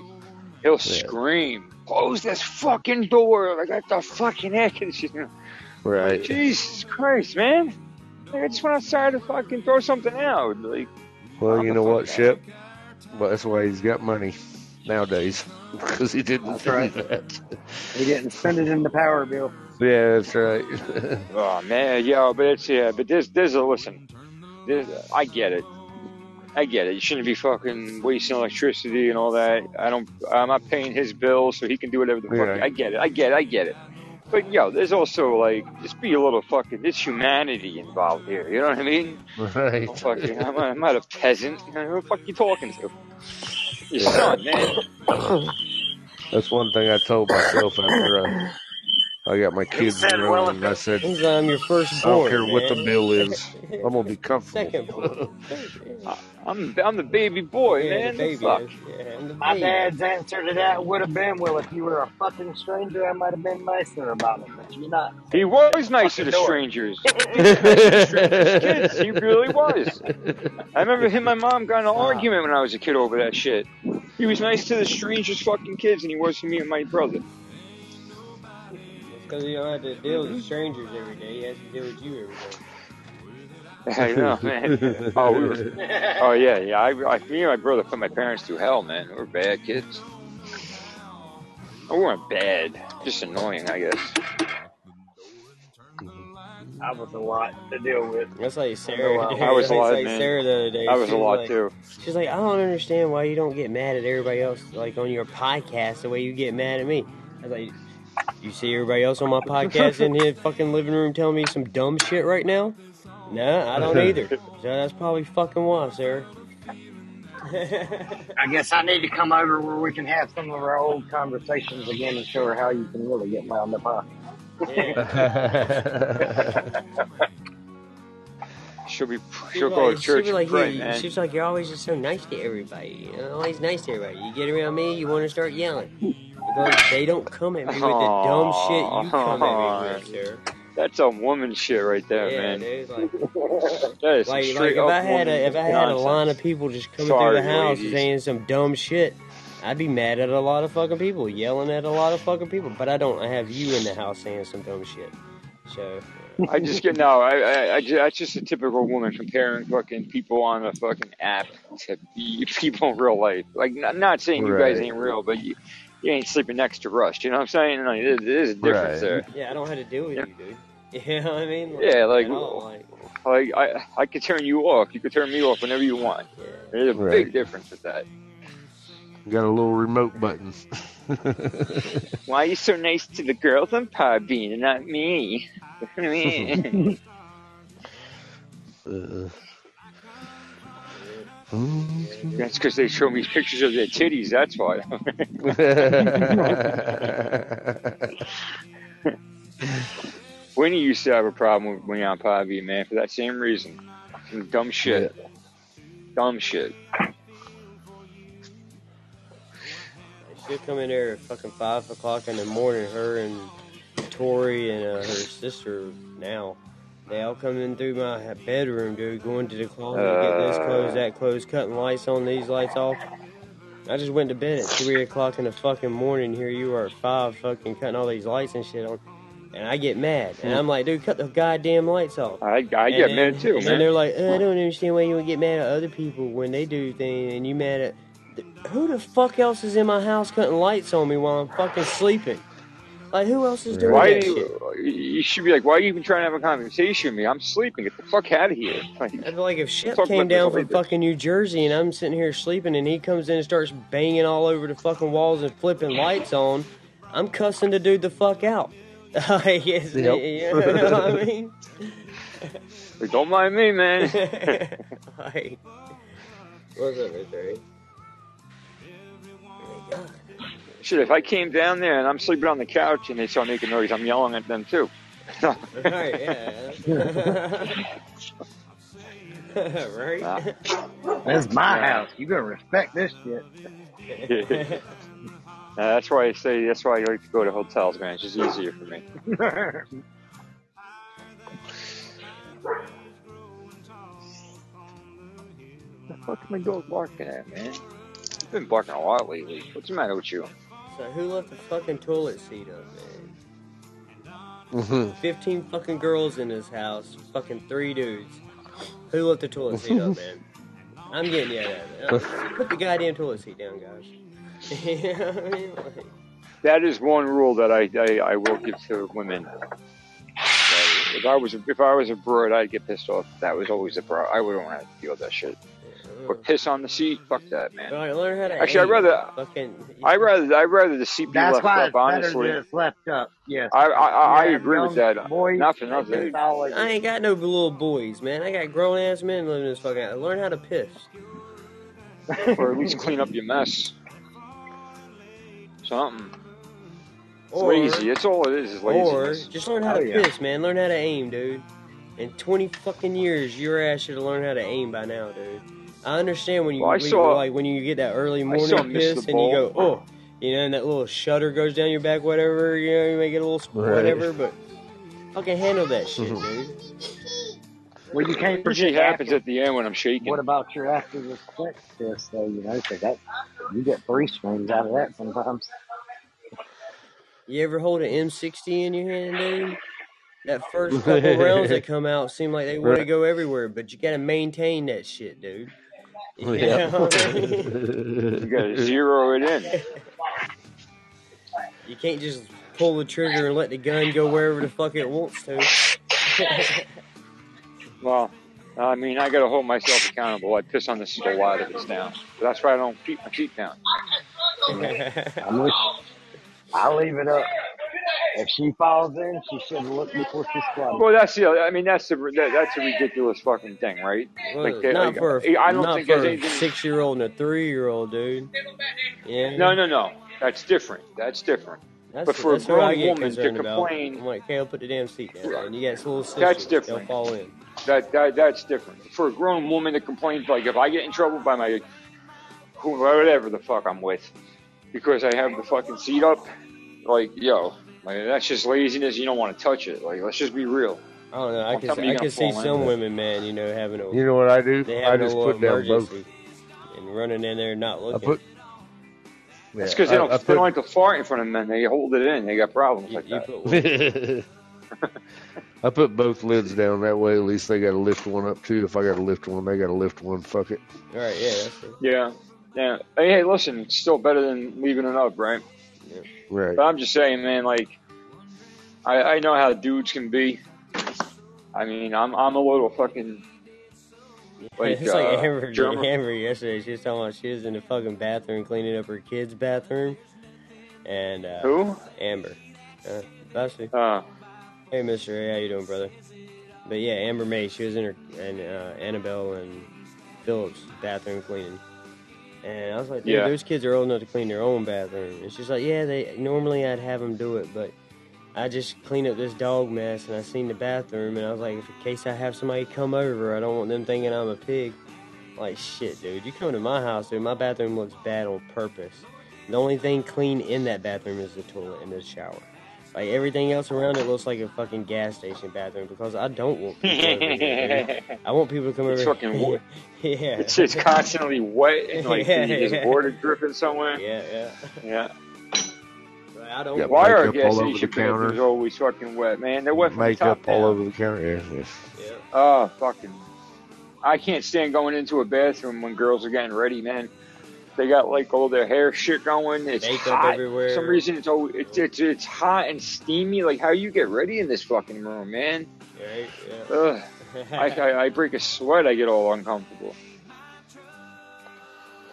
he'll scream, "Close this fucking door!" Like I got the fucking air conditioner.
right.
Jesus Christ, man! Like, I just went outside to fucking throw something out. Like
Well, you know what, Shep? Well, that's why he's got money nowadays because he didn't
That's
do
right.
that.
He didn't spend it in the power bill.
Yeah, that's right.
Oh man, yeah, but it's yeah, but there's there's a listen. There's, I get it. I get it. You shouldn't be fucking wasting electricity and all that. I don't. I'm not paying his bill, so he can do whatever the fuck.
Yeah.
I get it. I get it. I get it. But yo, there's also like just be a little fucking. There's humanity involved here. You know what I mean?
right.
Oh, fucking, I'm, I'm not a peasant. You know, Who the fuck you talking to? Your son, man.
That's one thing I told myself after I, I got my kids
said,
grown,
well,
and I said,
He's I'm your first
I don't
born.
care what the bill is, I'm gonna be comfortable.
Second.
I'm I'm the baby boy,
yeah,
man.
the baby.
Fuck.
Yeah, I'm the
My
baby.
dad's answer to that would have been, "Well, if you were a fucking stranger, I might have been nicer about it, but you're not."
He was nice to the strangers. He was nice to strangers' kids. He really was. I remember him and my mom got in an argument when I was a kid over that shit. He was nice to the strangers' fucking kids and he was to me and my brother.
Because you don't have to deal with strangers every day. He has to deal with you every day.
I know, man. Oh, we were, oh yeah, yeah. I, I, me and my brother put my parents through hell, man. We were bad kids. We weren't bad, just annoying, I guess. Mm-hmm.
I was a lot to deal with.
That's like Sarah.
Well.
I was a
That's
lot,
like
man.
Sarah the other day.
I was
She
a lot
like,
too.
She's like, I don't understand why you don't get mad at everybody else, like on your podcast, the way you get mad at me. I was like, you see everybody else on my podcast in here fucking living room telling me some dumb shit right now? Nah, I don't either. So that's probably fucking why, Sarah.
I guess I need to come over where we can have some of our old conversations again and show her how you can really get wound up. Huh?
She'll be,
She
she'll go
like,
to
she
church
was like,
and pray,
yeah,
man.
she was like, you're always just so nice to everybody. You're always nice to everybody. You get around me, you want to start yelling. Because they don't come at me with the dumb shit you come at me with, Sarah.
That's a woman shit right there,
Yeah,
man.
dude. Like,
That is some
like, like
straight
if
up
I had
woman
a if I had a line of people just coming
Sorry,
through the house
ladies.
saying some dumb shit, I'd be mad at a lot of fucking people, yelling at a lot of fucking people. But I don't. I have you in the house saying some dumb shit. So
I just get no. I, I, I ju- that's just a typical woman comparing fucking people on a fucking app to people in real life. Like, not, not saying you guys ain't real, but you, you ain't sleeping next to Rush. You know what I'm saying? Like, it, it is a difference
Right.
there.
yeah, I don't have to deal with
Yeah.
you, dude. You know what I mean?
Yeah, like-
all, like
Like I, I could turn you off. You could turn me off whenever you want.
yeah.
There's a
Right.
big difference with that.
Got a little remote button.
Why are you so nice to the girls on Podbean and not me?
Uh,
That's because they show me pictures of their titties. That's why. Winnie used to have a problem with me on Podbean, man, for that same reason. Some dumb shit. Dumb shit.
She'll come in there at fucking five o'clock in the morning. Her and Tori and uh, her sister now. They all come in through my bedroom, dude, going to the closet, get this clothes, that clothes, cutting lights on, these lights off. I just went to bed at three o'clock in the fucking morning. Here you are at five, fucking cutting all these lights and shit on, and I get mad. And I'm like, dude, cut the goddamn lights off.
I, I
And
get mad too,
And they're like, "Uh, I don't understand why you would get mad at other people when they do things, and you mad at who the fuck else is in my house cutting lights on me while I'm fucking sleeping? Like, who else is doing
Why
that
do
shit?
you, you should be like, why are you even trying to have a conversation with me? I'm sleeping. Get the fuck out of here. Like,
I feel like if Shep
Talk
came down from fucking New Jersey and I'm sitting here sleeping and he comes in and starts banging all over the fucking walls and flipping lights on, I'm cussing the dude the fuck out. Like, it's-
Yep.
You know what I mean?
like, don't mind me, man.
like, what's up, Miss Ray? Oh my God.
Shit, if I came down there and I'm sleeping on the couch and they start making noise, I'm yelling at them too.
Right, yeah. right?
Nah.
This is my house. You better respect this shit.
Uh, that's why I say that's why I like to go to hotels, man. It's just easier for me. the fuck my dog barking at, man? He's been barking a lot lately. What's the matter with you?
So who left the fucking toilet seat up, man?
Mhm.
15 fucking girls in this house, fucking three dudes. Who left the toilet seat up, man? I'm getting you out of it. Put the goddamn toilet seat down, guys. you know I mean? Like,
That is one rule that I I, I will give to women. If I was if I was a broad, I'd get pissed off. That was always a bro. I wouldn't want to deal with that shit. But piss on the seat, fuck that, man.
Alright, learn how to
Actually, I'd rather
fucking.
I rather I rather the seat be
That's
left
why
up.
it's better
Honestly,
that it's left up. Yes.
I I, I
You have
agree with
young
that.
Boys,
Not for nothing.
just
I ain't got no little boys, man. I got grown ass men living in this fucking house. Learn how to piss.
or at least clean up your mess. Something. It's
Or-
lazy. It's all it is. Is
Or
laziness.
just learn how
Oh,
to
yeah.
piss, man. Learn how to aim, dude. In 20 fucking years, your ass should have learned how to aim by now, dude. I understand when you,
Well, I
when you- like when you get that early morning
saw him miss
piss and you go, oh, you know, and that little shutter goes down your back, whatever. You know, you may get a little
Right.
whatever, but fucking handle that shit,
Mm-hmm.
dude.
Well, you can't
Usually
forget
happens
after,
at the end when I'm shaking.
What about your after the sex test, though? You know, because that you get three strings out of that sometimes.
You ever hold an M60 in your hand, dude? That first couple rounds that come out seem like they want to go everywhere, but you gotta maintain that shit, dude. You
Yeah.
know what I mean?
You gotta zero it in.
You can't just pull the trigger and let the gun go wherever the fuck it wants to.
Well, I mean, I gotta hold myself accountable. I piss on this stove a lot if it's down. But that's why I don't keep my feet down.
I'm with you. I leave it up. If she falls in, she should have looked before she squatted.
Well, that's the. I mean, that's the. That, that's a ridiculous fucking thing, right?
Well,
Like,
not
like,
for a,
I don't
not
think
for
there's
a six year old and a three year old, dude. Yeah.
No, no, no. That's different. That's different.
That's,
but for a
that's what
grown woman to
concerned about.
complain-
I'm like, Kale, put the damn seat down, man. You got little sisters.
That's different.
They'll
different.
fall in.
That, that that's different. For a grown woman to complain, like if I get in trouble by my whoever the fuck I'm with, because I have the fucking seat up, like yo, like that's just laziness. You don't want to touch it. Like let's just be real.
I don't know. I
Don't
can
tell
I can see some women, man. You know, having a
You know what I do?
they
I just put down both.
emergency and running in there not
I
looking.
put.
That's
Yeah,
because they don't
I
they
put-
don't like to fart in front of men. They hold it in. They got problems
you,
like
you
that.
put
I put both lids down that way. At least they got to lift one up too. If I got to lift one, they got to lift one. Fuck it.
all right, yeah, that's it.
Yeah, yeah. Hey, hey, listen, it's still better than leaving it up, right?
Right.
But I'm just saying, man. Like, I I know how dudes can be. I mean, I'm I'm a little fucking like,
it's like
uh,
Amber,
German-
Amber yesterday. She was talking about she was in the fucking bathroom cleaning up her kid's bathroom, and uh,
who?
Amber. Uh, Bessie.
Uh,
Hey, Mister A, how you doing, brother? But yeah, Amber May. She was in her and uh, Annabelle and Phillips' bathroom cleaning, and I was like, dude,
Yeah.
those kids are old enough to clean their own bathroom. And she's like, yeah, they normally I'd have them do it, but I just clean up this dog mess, and I seen the bathroom, and I was like, in case I have somebody come over, I don't want them thinking I'm a pig. Like shit, dude. You come to my house, dude. My bathroom looks bad on purpose. The only thing clean in that bathroom is the toilet and the shower. Like everything else around it looks like a fucking gas station bathroom because I don't want people here. I want people to come
It's
over.
fucking wet.
yeah.
it's it's constantly wet and like
Yeah,
there's
yeah.
water dripping somewhere.
yeah, yeah.
Yeah.
Like, I don't.
Got
Why are gas
all over the
station bathrooms
counter.
always fucking wet, man? They're wet from the top
Makeup all
down.
over the counter. Yes, yes.
Yeah.
Oh, fucking. I can't stand going into a bathroom when girls are getting ready, man. They got like all their hair shit going. It's
Makeup
hot.
everywhere.
For some reason, it's always it's, it's it's hot and steamy. Like how you get ready in this fucking room, man?
Right. Yeah.
Ugh. I, I I break a sweat. I get all uncomfortable.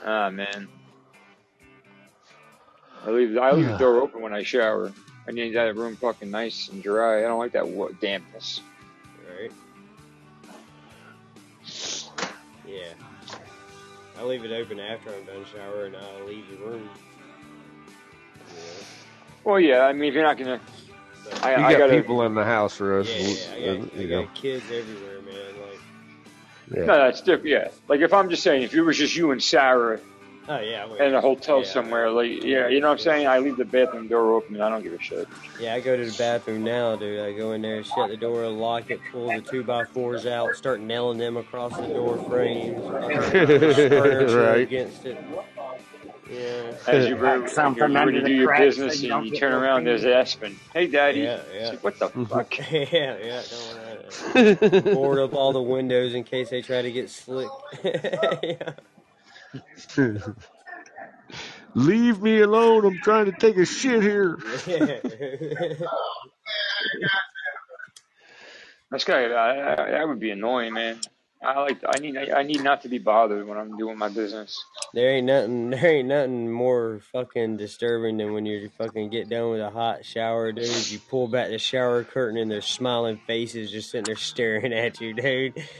Ah man. I leave I leave the door open when I shower. I need that room fucking nice and dry. I don't like that wa- dampness.
right. Yeah. I leave it open after I'm done showering. and I leave the room. Yeah.
Well, yeah. I mean, if you're not gonna,
But-
I,
You
I
got
gotta.
people in the house for us.
yeah, yeah, I got, I
you know.
got kids everywhere, man. Like,
Yeah.
No, that's different. Yeah, like if I'm just saying, if it was just you and Sarah
oh yeah, I would-
in a hotel
Yeah.
somewhere, like yeah, you know what I'm saying? I leave the bathroom door open. I don't give a shit.
Yeah, I go to the bathroom now, dude. I go in there, shut the door, lock it, pull the two by fours out, start nailing them across the door frames, push
Right.
against it. Yeah,
As you
Pack
were,
something
you're ready to do your business
so you
and you turn around, there's Aspen. Hey, daddy.
yeah, yeah.
like, what the fuck?
yeah, yeah. Don't worry. Board up all the windows in case they try to get slick. yeah.
Leave me alone. I'm trying to take a shit here.
That's guy, I, I, that would be annoying, man. I like, I need, I need not to be bothered when I'm doing my business.
there ain't nothing. There ain't nothing more fucking disturbing than when you fucking get done with a hot shower, dude. You pull back the shower curtain and there's smiling faces just sitting there staring at you, dude.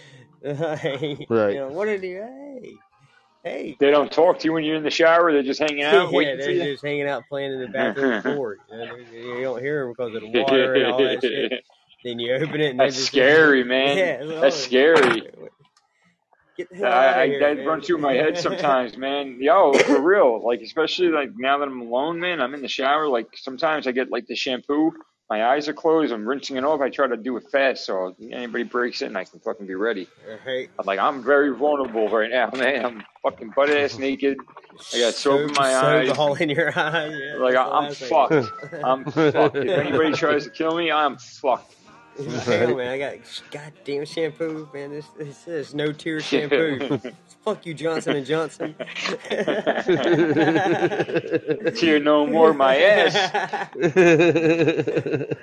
Like,
Right.
You know, what did you? Hey, hey.
They don't talk to you when you're in the shower. They're just hanging out,
yeah, they're
you.
just hanging out playing in the bathroom floor. You, know, you don't hear them because of the water and all that shit. Then you open it and
That's
just
scary, man.
Yeah,
That's oh,
always-
scary.
Get the hell out
I, I,
here,
that
man.
runs through my head sometimes, man. Yo, for real. Like, especially like now that I'm alone, man. I'm in the shower. Like, sometimes I get like the shampoo. My eyes are closed. I'm rinsing it off. I try to do it fast so anybody breaks in, and I can fucking be ready.
Uh, right.
I'm like, I'm very vulnerable right now, man. I'm fucking butt ass naked. I got soap in my eyes.
all in your eyes. Yeah,
Like, I, I'm fucked. I'm fucked. If anybody tries to kill me, I'm fucked.
Hell, man, I got goddamn shampoo, man. This this is no tear shampoo. Fuck you, Johnson and Johnson.
Tear no more my ass.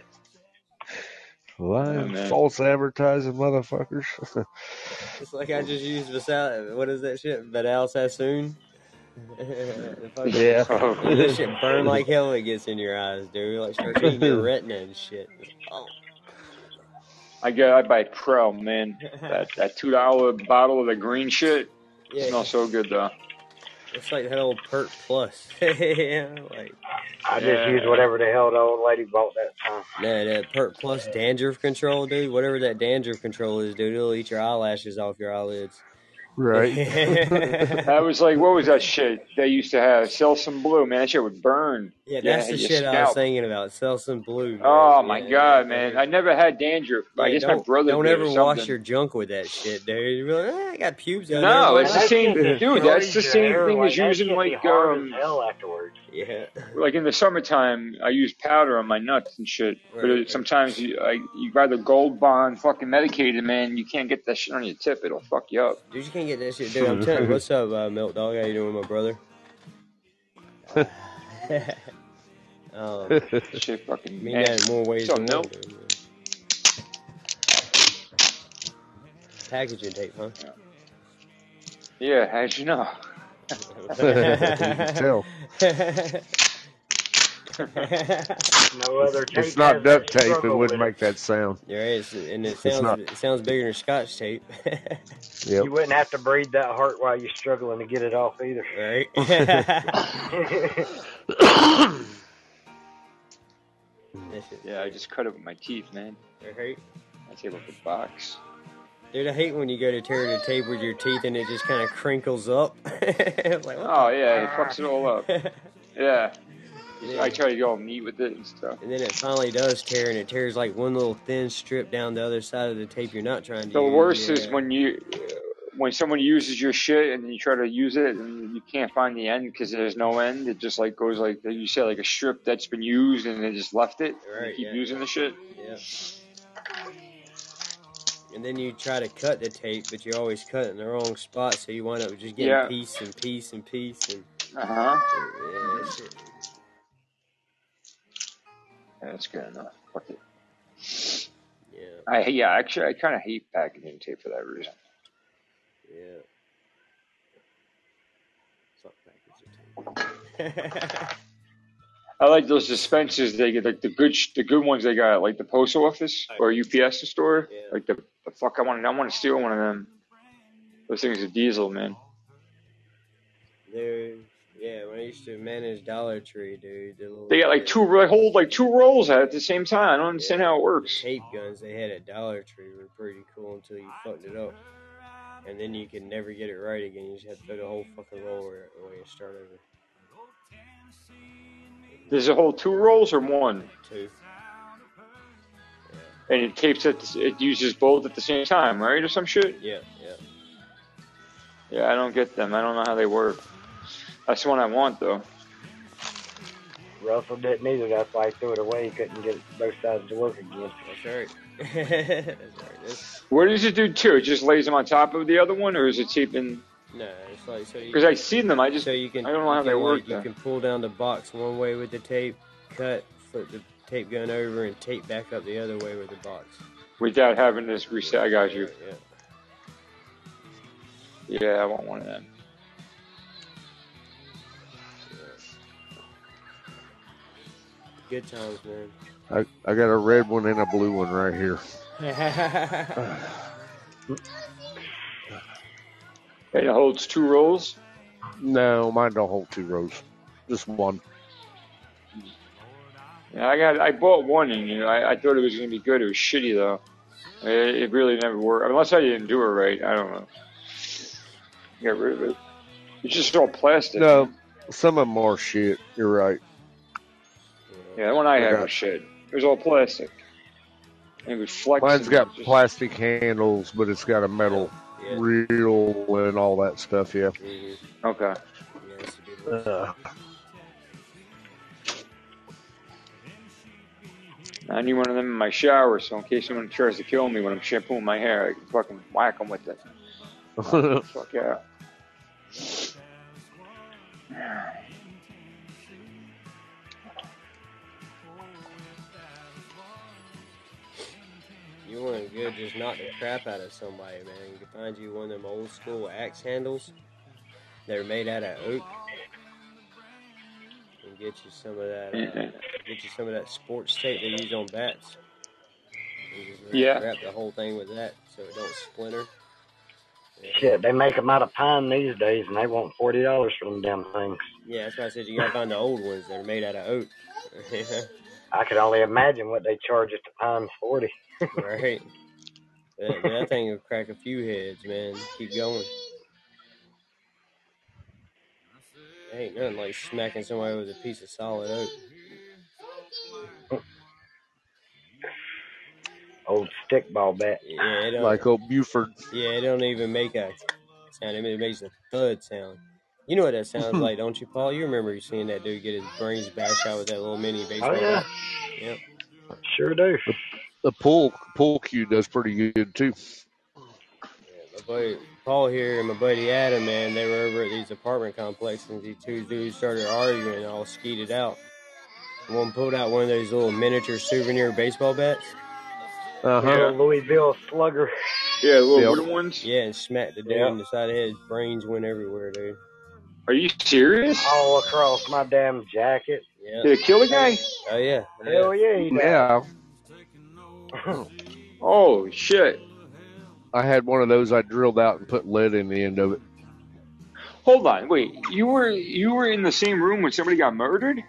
Lying,
man.
false advertising motherfuckers.
It's like I just used Vasal. What is that shit? Vidal Sassoon. The
yeah.
That shit burn like hell. when It gets in your eyes, dude. Like starts eating your retina and shit. Oh,
I get I buy Pro, man. That that two dollar bottle of the green shit
yeah,
smells so good though.
it's like that old Pert Plus. yeah, like
I just
Yeah.
used whatever the hell the old lady bought that time.
that, that Pert Plus dandruff control, dude. Whatever that dandruff control is, dude, it'll eat your eyelashes off your eyelids.
Right.
I was like what was that shit they used to have? Selsun Blue, man. That shit would burn.
Yeah, that's the
your
shit I was thinking about. Selsun Blue. man.
Oh my
Yeah,
god, man! I never had dandruff. I guess my brother
Don't ever wash your junk with that shit, dude. You're like, "Ah, I got pubes out
No,
there.
it's the same, dude. That's the same thing
like,
as
that
using
shit be
like um
hell afterwards.
Yeah.
like in the summertime, I use powder on my nuts and shit. But it,
right.
sometimes you, I, you grab the Gold Bond fucking medicated, man. You can't get that shit on your tip; it'll fuck you up.
Dude, you can't get that shit. Dude, I'm telling you, what's up, uh, Milk Dog? How you doing, my brother? um,
Shit, fucking
that in more ways
What's
than one. Packaging tape, huh?
Yeah, how'd you know?
You can tell.
No other tape
It's not duct tape. It wouldn't
with
make that sound.
You're it's, and it sounds
not.
it sounds bigger than Scotch tape,
Yep.
You wouldn't have to breathe that hard while you're struggling to get it off either.
right?
Yeah, I just cut it with my teeth, man.
right?
I take off the box.
Dude, I hate when you go to tear the tape with your teeth and it just kind of crinkles up. Like,
Oh yeah, it fucks it all up. Yeah,
Yeah.
I try to go all neat with it and stuff.
And then it finally does tear, and it tears like one little thin strip down the other side of the tape you're not trying to
The
use.
worst is when you, when someone uses your shit and you try to use it and you can't find the end because there's no end. It just like goes like you said, like a strip that's been used and they just left it. and
Right,
you keep
yeah.
using the shit.
Yeah. And then you try to cut the tape, but you're always cut it in the wrong spot, so you wind up just getting
Yeah.
piece and piece and piece and
Uh huh.
yeah, that's.
That's good enough. Fuck it.
yeah,
I yeah, actually, I kind of hate packaging tape for that reason.
yeah. Fuck packaging tape.
I like those dispensers they get, like the good, sh- the good ones they got, like the post office or UPS store.
Yeah.
Like the, the fuck, I want, to, I want to steal one of them. Those things are diesel, man.
Dude, yeah, when I used to manage Dollar Tree, dude,
They got like two, they hold like two rolls at the same time. I don't understand how it works.
tape guns they had at Dollar Tree were pretty cool until you fucked it up. And then you can never get it right again. You just have to throw the whole fucking roll away and start over.
There's a whole two rolls or one,
Two.
and it tapes it. It uses both at the same time, right, or some shit.
Yeah, yeah.
Yeah, I don't get them. I don't know how they work. That's the one I want though.
Russell didn't either. That's why he threw it away. He couldn't get both sides to work again.
That's right. That's right. That's,
What does it do too? It just lays them on top of the other one, or is it taping?
No, it's like so you.
Because I see them, I just
so you can.
I don't know how
you
they work.
Like, you
though.
can pull down the box one way with the tape, cut, flip the tape gun over, and tape back up the other way with the box.
without having this reset. I got you.
Yeah.
Yeah, I want one of them.
Good times, man.
I, I got a red one and a blue one right here.
And it holds two rolls.
No, mine don't hold two rolls. Just one.
Yeah, I got. I bought one, and you know, I, I thought it was gonna be good. It was shitty though. It, it really never worked. Unless I didn't do it right. I don't know. Get rid of it. It's just all plastic.
No, some of them are shit. You're right.
Yeah, the one I had
Yeah.
was shit. It was all plastic. And it was flexing.
Mine's got
Just-
plastic handles, but it's got a metal
Yeah.
reel and all that stuff. Yeah.
Mhm.
Okay.
Yeah, it's a good one.
Uh,
I need one of them in my shower, so in case someone tries to kill me when I'm shampooing my hair, I can fucking whack them with it. Fuck yeah.
You want to good, just knock the crap out of somebody, man. You can find you one of them old school axe handles. They're made out of oak. And get you some of that. Uh, get you some of that sports tape they use on bats. And just wrap-
Yeah.
Wrap the whole thing with that so it don't splinter. Yeah.
Shit, they make them out of pine these days, and they want forty dollars for them damn things.
Yeah, that's why I said you gotta find the old ones that are made out of oak.
I could only imagine what they charge at the pine's forty.
Right. That, that thing will crack a few heads, man. Keep going. Ain't nothing like smacking somebody with a piece of solid oak.
Old stickball bat.
Yeah, it don't,
like old Buford.
yeah, it don't even make a sound. It makes a thud sound. You know what that sounds like, don't you, Paul? You remember seeing that dude get his brains bashed out with that little mini oh, baseball
Oh yeah,
bat? Yep.
sure do.
The pull pull cue does pretty good too.
My buddy Paul here and my buddy Adam, man, they were over at these apartment complexes and these two dudes started arguing and all skeeted out. One pulled out one of those little miniature souvenir baseball bats.
Uh
The
huh.
old Louisville slugger.
Yeah, the little wooden ones.
Yeah, and smacked the dude
Yeah.
the side of. His brains went everywhere, dude.
Are you serious?
All across my damn jacket.
Yeah.
Did it kill the guy?
Oh yeah. yeah.
Hell yeah, he died.
Yeah,
Oh shit!
I had one of those I drilled out and put lead in the end of it.
Hold on, wait. You were you were in the same room when somebody got murdered?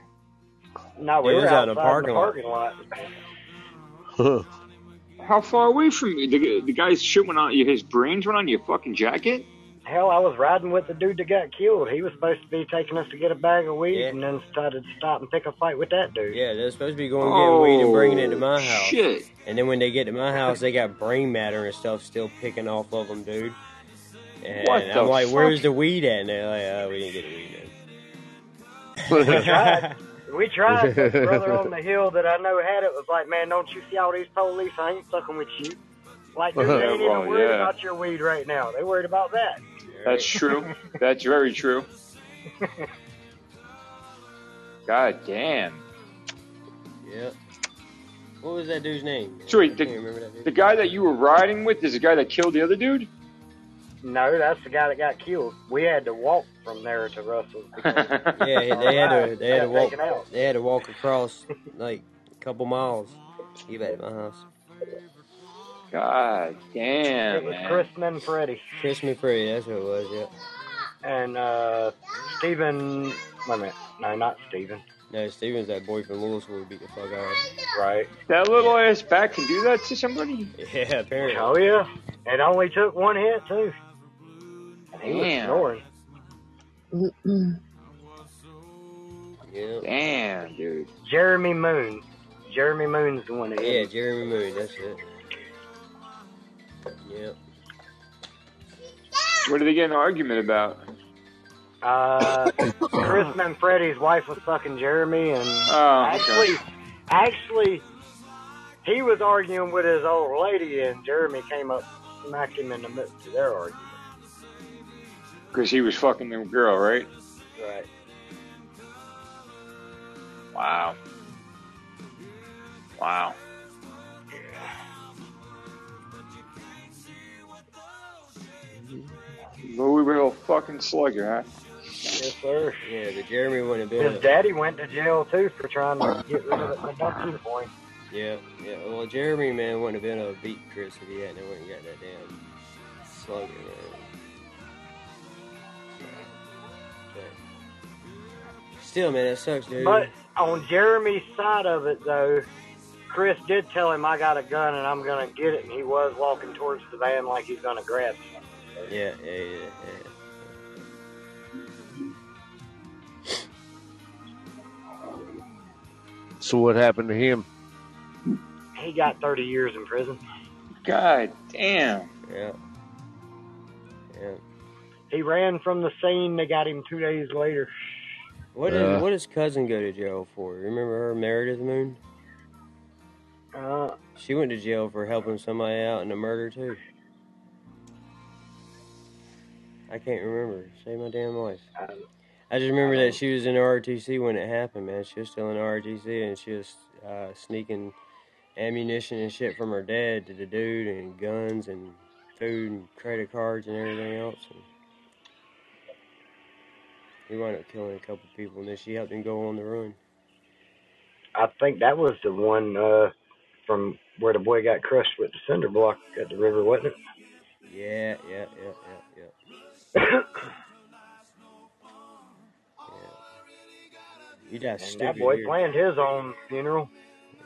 No, we
it
were
was out
outside
in the
the
parking lot.
lot.
How far away from you? The, the guy's shit went on you. His brains went on your fucking jacket.
Hell, I was riding with the dude that got killed. He was supposed to be taking us to get a bag of weed,
Yeah.
and then started to stop and pick a fight with that dude.
Yeah, they're supposed to be going getting weed and bringing it to my
Oh,
house.
Shit.
And then when they get to my house, they got brain matter and stuff still picking off of them, dude. And
What
I'm like,
fuck?
where's the weed at? And they're like, oh, we didn't get the weed
We
in.
tried. We tried. but The brother on the hill that I know had it was like, man, don't you see all these police? I ain't fucking with you. Like, dude, uh-huh. they ain't
Yeah, well,
even worried
yeah.
about your weed right now. They worried about that.
That's true. That's very true. God damn.
yeah. What was that dude's name?
So wait, the-
remember that dude.
The guy that you were riding with is the guy that killed the other dude.
No, that's the guy that got killed. We had to walk from there to Russell.
Yeah, they had to they had to walk they had to walk across like a couple miles. to Get back to my house.
God damn.
It was
man.
Chris and Freddie.
Chris McFree, that's what it was, yeah.
And uh, Stephen. Wait a minute. No, not Stephen.
No, Steven's that boy from Louisville who beat the fuck out of him.
Right.
That little ass bat can do that to somebody.
Yeah, apparently.
Oh, yeah. It only took one hit, too. And he was
Damn.
snoring.
Yeah.
Damn, dude.
Jeremy Moon. Jeremy Moon's the one that
Yeah,
hit.
Jeremy Moon, that's it. Yeah.
What did they get in an argument about?
Uh, Chris and Freddie's wife was fucking Jeremy, and
Oh, okay.
actually, actually, he was arguing with his old lady, and Jeremy came up, and smacked him in the midst of their argument.
Because he was fucking the girl, right?
Right.
Wow. Wow. Louisville fucking slugger, huh?
Yes, sir.
Yeah, the Jeremy wouldn't have been.
His daddy went to jail too for trying to get rid of the adoption point.
yeah, yeah. Well, Jeremy, man, wouldn't have been able to beat Chris if he hadn't went and got that damn slugger, man. But still, man, that sucks, dude.
But on Jeremy's side of it, though, Chris did tell him, "I got a gun and I'm gonna get it," and he was walking towards the van like he's gonna grab something.
Yeah, yeah, yeah, yeah.
So what happened to him?
He got 30 years in prison.
God damn.
Yeah. Yeah.
He ran from the scene. They got him two days later.
What did
Uh.
what does cousin go to jail for? Remember her Meredith Moon?
Uh,
She went to jail for helping somebody out in a murder too. I can't remember. Save my damn life.
I-
I just remember that she was in the RTC when it happened, man. She was still in the RTC and she was uh, sneaking ammunition and shit from her dad to the dude and guns and food and credit cards and everything else. And he wound up killing a couple people and then she helped him go on the run.
I think that was the one uh, from where the boy got crushed with the cinder block at the river, wasn't it?
Yeah, yeah, yeah. yeah. You got
And
stupid.
that boy
here.
planned his own funeral.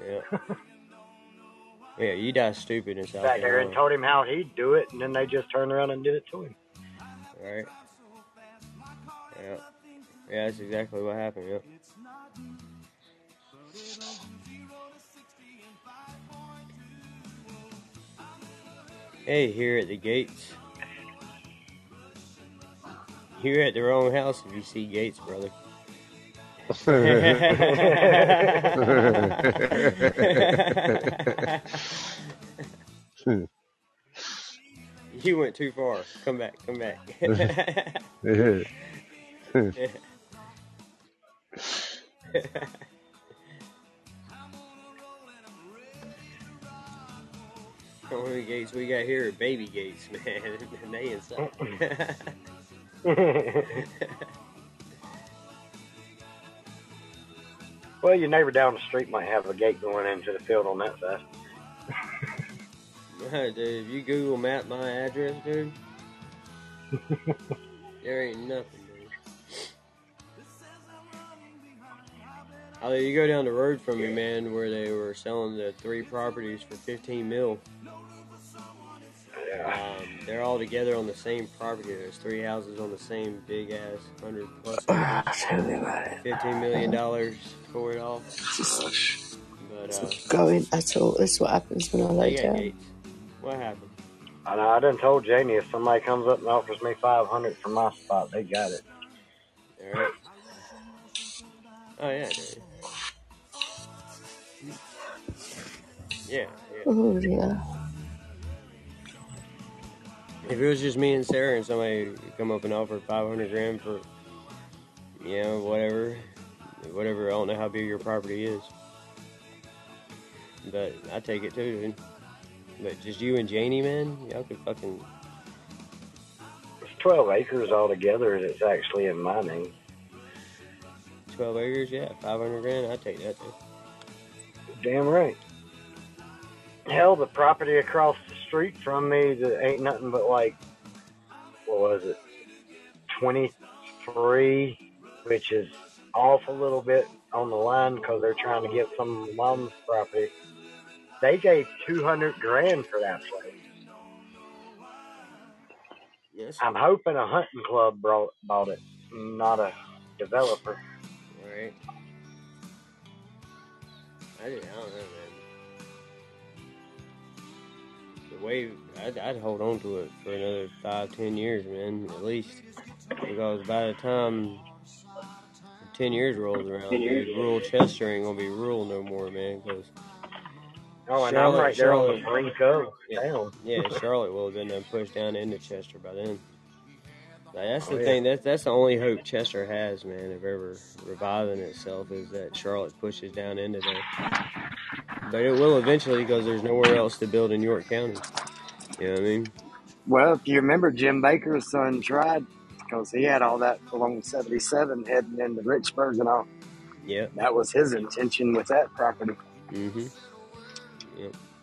Yeah. yeah, you die stupid in South
Back there and told him how he'd do it, and then they just turned around and did it to him.
Right? Yeah. Yeah, that's exactly what happened, yeah. Hey, here at the gates. You're at the wrong house if you see gates, brother. you went too far. Come back, come back. Only gates we got here are baby gates, man, and they inside.
well, your neighbor down the street might have a gate going into the field on that side.
dude, if you Google map my address, dude, there ain't nothing, dude. Oh, you go down the road from me, man, where they were selling the three properties for 15 mil.
Yeah.
Um, they're all together on the same property. There's three houses on the same big ass hundred plus acres.
Tell me about it.
fifteen million dollars for it all.
Just
But uh,
going at all. That's what happens when I lay down.
What happened?
I know. I done told Janie if somebody comes up and offers me five hundred for my spot, they got it.
All right. Oh yeah, dude. Yeah, yeah.
Oh yeah.
If it was just me and Sarah and somebody come up and five hundred grand for, you know, whatever, whatever. I don't know how big your property is, but I take it too, dude. But just you and Janie, man, y'all could fucking
It's twelve acres altogether. It's actually in my name.
twelve acres, yeah, five hundred grand. I take that too.
Damn right. Hell, the property across the street from me that ain't nothing but like, what was it, 23, which is off a little bit on the line because they're trying to get some mom's property. They gave 200 grand for that place.
Yes,
I'm hoping a hunting club brought, bought it, not a developer.
right. I, did, I don't know, man. The way I'd, I'd hold on to it for another five, ten years, man, at least, because by the time ten years rolls around, dude, rural Chester ain't gonna be rural no more, man. Because
Oh, and
Charlotte-
I'm right there on the brink of
Yeah.
town.
yeah, Charlotte will have been done pushed down into Chester by then. Like, that's the
Oh, yeah.
thing. That's that's the only hope Chester has, man, of ever reviving itself is that Charlotte pushes down into there. But it will eventually because there's nowhere else to build in York County. You know what I mean?
Well, if you remember, Jim Bakker's son tried because he had all that along 77 heading into Richburg and all.
Yeah.
That was his intention with that property.
Mm-hmm.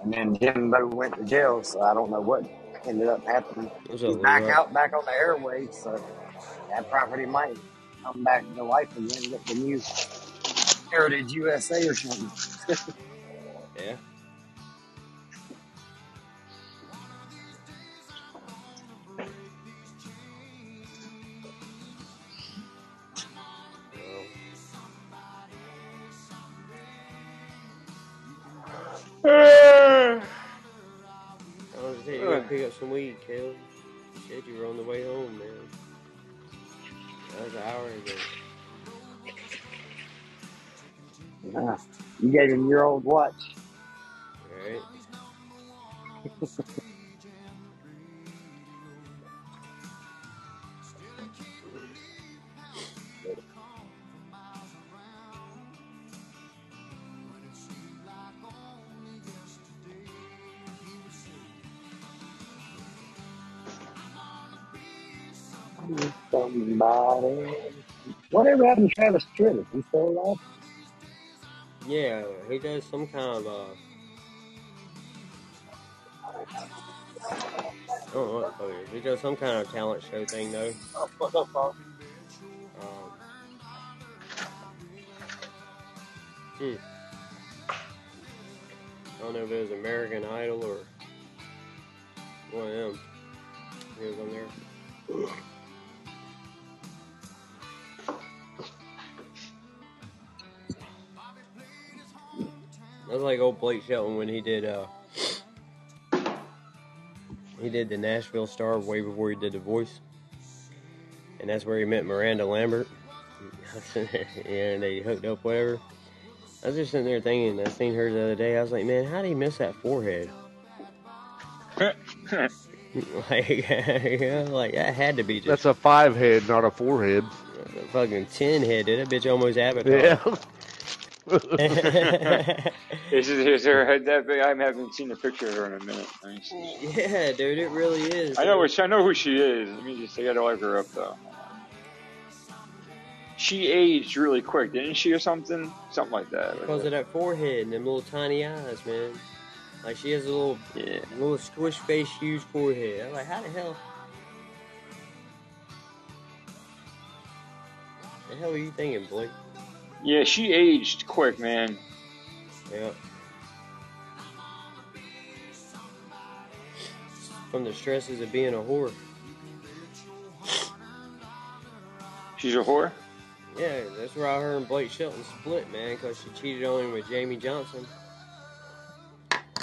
And then Jimbo went to jail, so I don't know what ended up happening. He's back out, back on the airways, so that property might come back to life again with the new Heritage USA or something.
Yeah. I was saying, you gotta pick up some weed, Kel. You said you were on the way home, man. That was an hour ago.
Nah, you gave him your old watch. Somebody. Whatever happened to Travis Tritt? Is he still alive?
Yeah, he does some kind of uh Know what the fuck it is. Some kind of talent show thing though. Um, hmm. I don't know if it was American Idol or one of them. He was on there. That was like old Blake Shelton when he did uh he did the Nashville Star way before he did the voice. And that's where he met Miranda Lambert. and they hooked up whatever. I was just sitting there thinking, I seen her the other day, I was like, man, how did he miss that forehead? like, you know, like that had to be just
That's a five head, not a four head.
a fucking ten head, did that bitch almost avatar.
Yeah.
Is it is her head that big? I haven't seen a picture of her in a minute. Let me see.
yeah, dude, it really is.
I know which I know who she is. Let me just I gotta look her up though. She aged really quick, didn't she, or something? Something like that.
Because of that forehead and them little tiny eyes, man. Like she has a little,
Yeah.
little squish face, huge forehead. I'm like, how the hell? The hell are you thinking, Blake?
Yeah, she aged quick, man.
Yeah. From the stresses of being a whore.
She's a whore.
Yeah, that's where I heard Blake Shelton split, man, because she cheated on him with Jamey Johnson.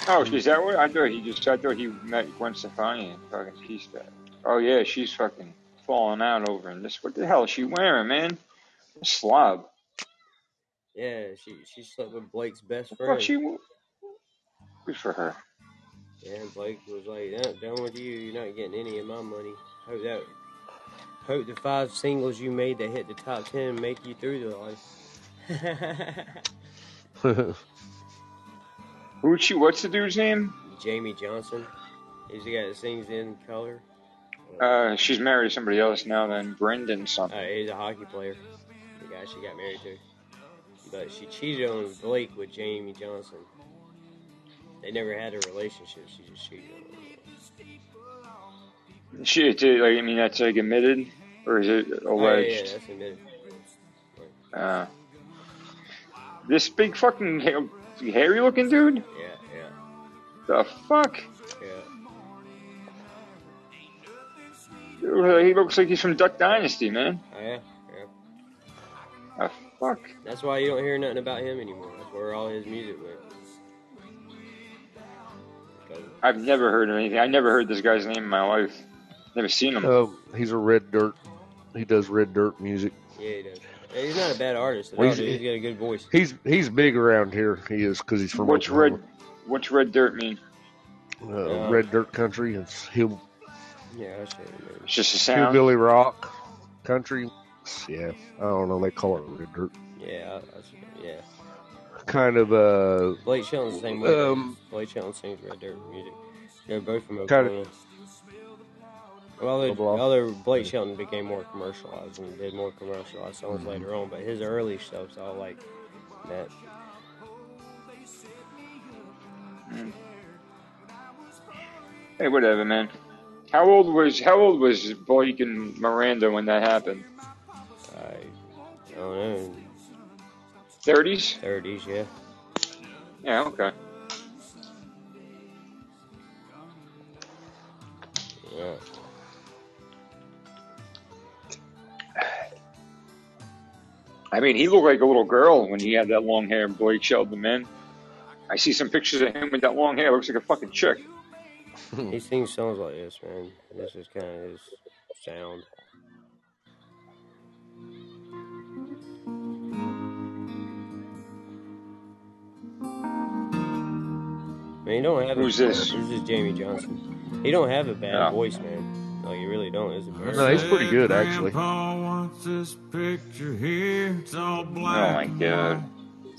Oh, is that what? I thought he just. I thought he met Gwen Stefani and fucking pieced that. Oh yeah, she's fucking falling out over in this. What the hell is she wearing, man? A slob.
Yeah, she she slept with Blake's best friend.
she. Good for her.
Yeah, and Blake was like, "Yeah, done with you. You're not getting any of my money. Hope that, hope the five singles you made that hit the top ten make you through the life."
Who she? What's the dude's name?
Jamey Johnson, he's the guy that sings in color.
Uh, she's married to somebody else now. Then Brendan something.
Uh, he's a hockey player. The guy she got married to, but she cheated on Blake with Jamey Johnson. They never had a relationship. She just cheated on him.
She, like, I mean, that's like admitted, or is it
Oh, yeah, yeah,
alleged?
that's admitted.
Uh, this big fucking ha- hairy looking dude.
Yeah, yeah,
The fuck?
yeah.
Dude, He looks like he's from Duck Dynasty, man.
Oh, yeah,
fuck?
That's why you don't hear nothing about him anymore. That's where all his music went. 'Cause-
I've never heard of anything. I never heard this guy's name in my life. Never seen him.
Oh, he's a red dirt. He does red dirt music.
yeah, he does. And he's not a bad artist at
Well,
all.
he's-
He's got a good voice.
He's he's big around here. He is because he's from
What's
Oklahoma.
red? What's red dirt mean?
Uh,
Yeah.
red dirt country. It's hill
Yeah, I should remember.
It's just a sound.
hillbilly rock country. Yeah, I don't know. They call it red dirt.
Yeah, I, I yeah.
Kind of uh,
Blake Shelton's the same way.
Um,
Blake Shelton sings Red Dirt music. They're both from
Kinda-
Oklahoma. Well, other,
Blah, blah.
other Blake Shelton became more commercialized and did more commercialized songs
Mm-hmm.
later on, but his early stuff's all like that.
Hey, whatever, man. How old was How old was Blake and Miranda when that happened?
Oh, Don't know,
Thirties.
thirties, yeah.
Yeah. Okay.
Yeah.
I mean, he looked like a little girl when he had that long hair. Blake Shelton, man. I see some pictures of him with that long hair. Looks like a fucking chick.
He sings songs like this, man. This is kind of his sound. Man, he don't have.
Who's
a,
this?
This is Jamey Johnson. He don't have a bad
Yeah.
voice, man. Like he really don't. Is it?
No, he's pretty good, actually.
Wants this picture here. It's all
Oh my god.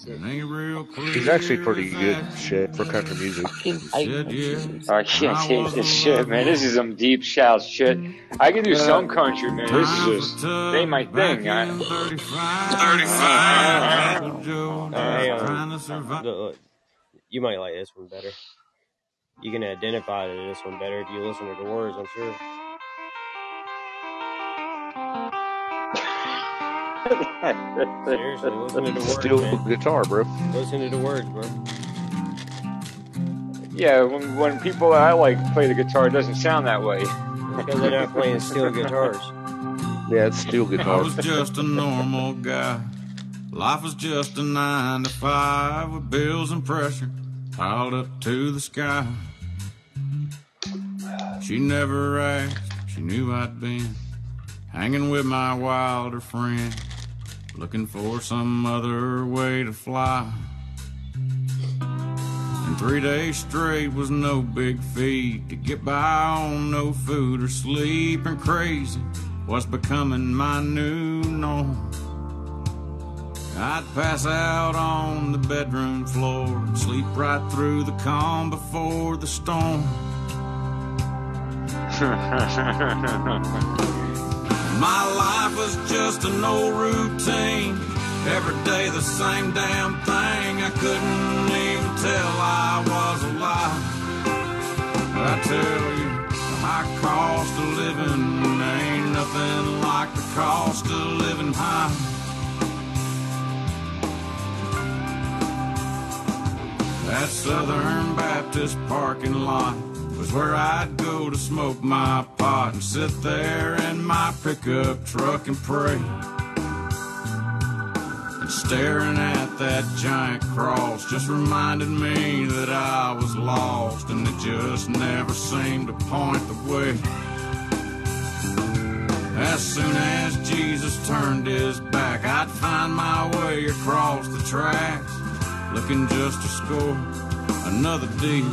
and ain't real clear
He's actually pretty good shit for country music.
Fucking
Said
hate
yeah.
country.
I can't take this shit, man. This is some deep shout shit. I can do some country, man. This is just ain't my thing. I,
Back in 35.
35.
Uncle Joe
you might like this one better. You can identify to this one better if you listen to the words. I'm sure. Seriously, listen to the words,
Steel
man.
guitar, bro.
Listen to the words, bro.
yeah, when, when people that I like play the guitar, it doesn't sound that way.
Because they're not playing steel guitars.
Yeah, it's steel
I was just a normal guy. Life was just a nine to five with bills and pressure piled up to the sky. She never asked, she knew I'd been hanging with my wilder friend, looking for some other way to fly. And three days straight was no big feat to get by on no food or sleep and crazy was becoming my new norm. I'd pass out on the bedroom floor and sleep right through the calm before the storm. My life was just an old routine. Every day the same damn thing. I couldn't even tell I was alive. I tell you, the high cost of living ain't nothing like the cost of living high. That Southern Baptist parking lot was where I'd go to smoke my pot and sit there in my pickup truck and pray. And staring at that giant cross just reminded me that I was lost and it just never seemed to point the way. As soon as Jesus turned his back, I'd find my way across the tracks, looking just to score another deal.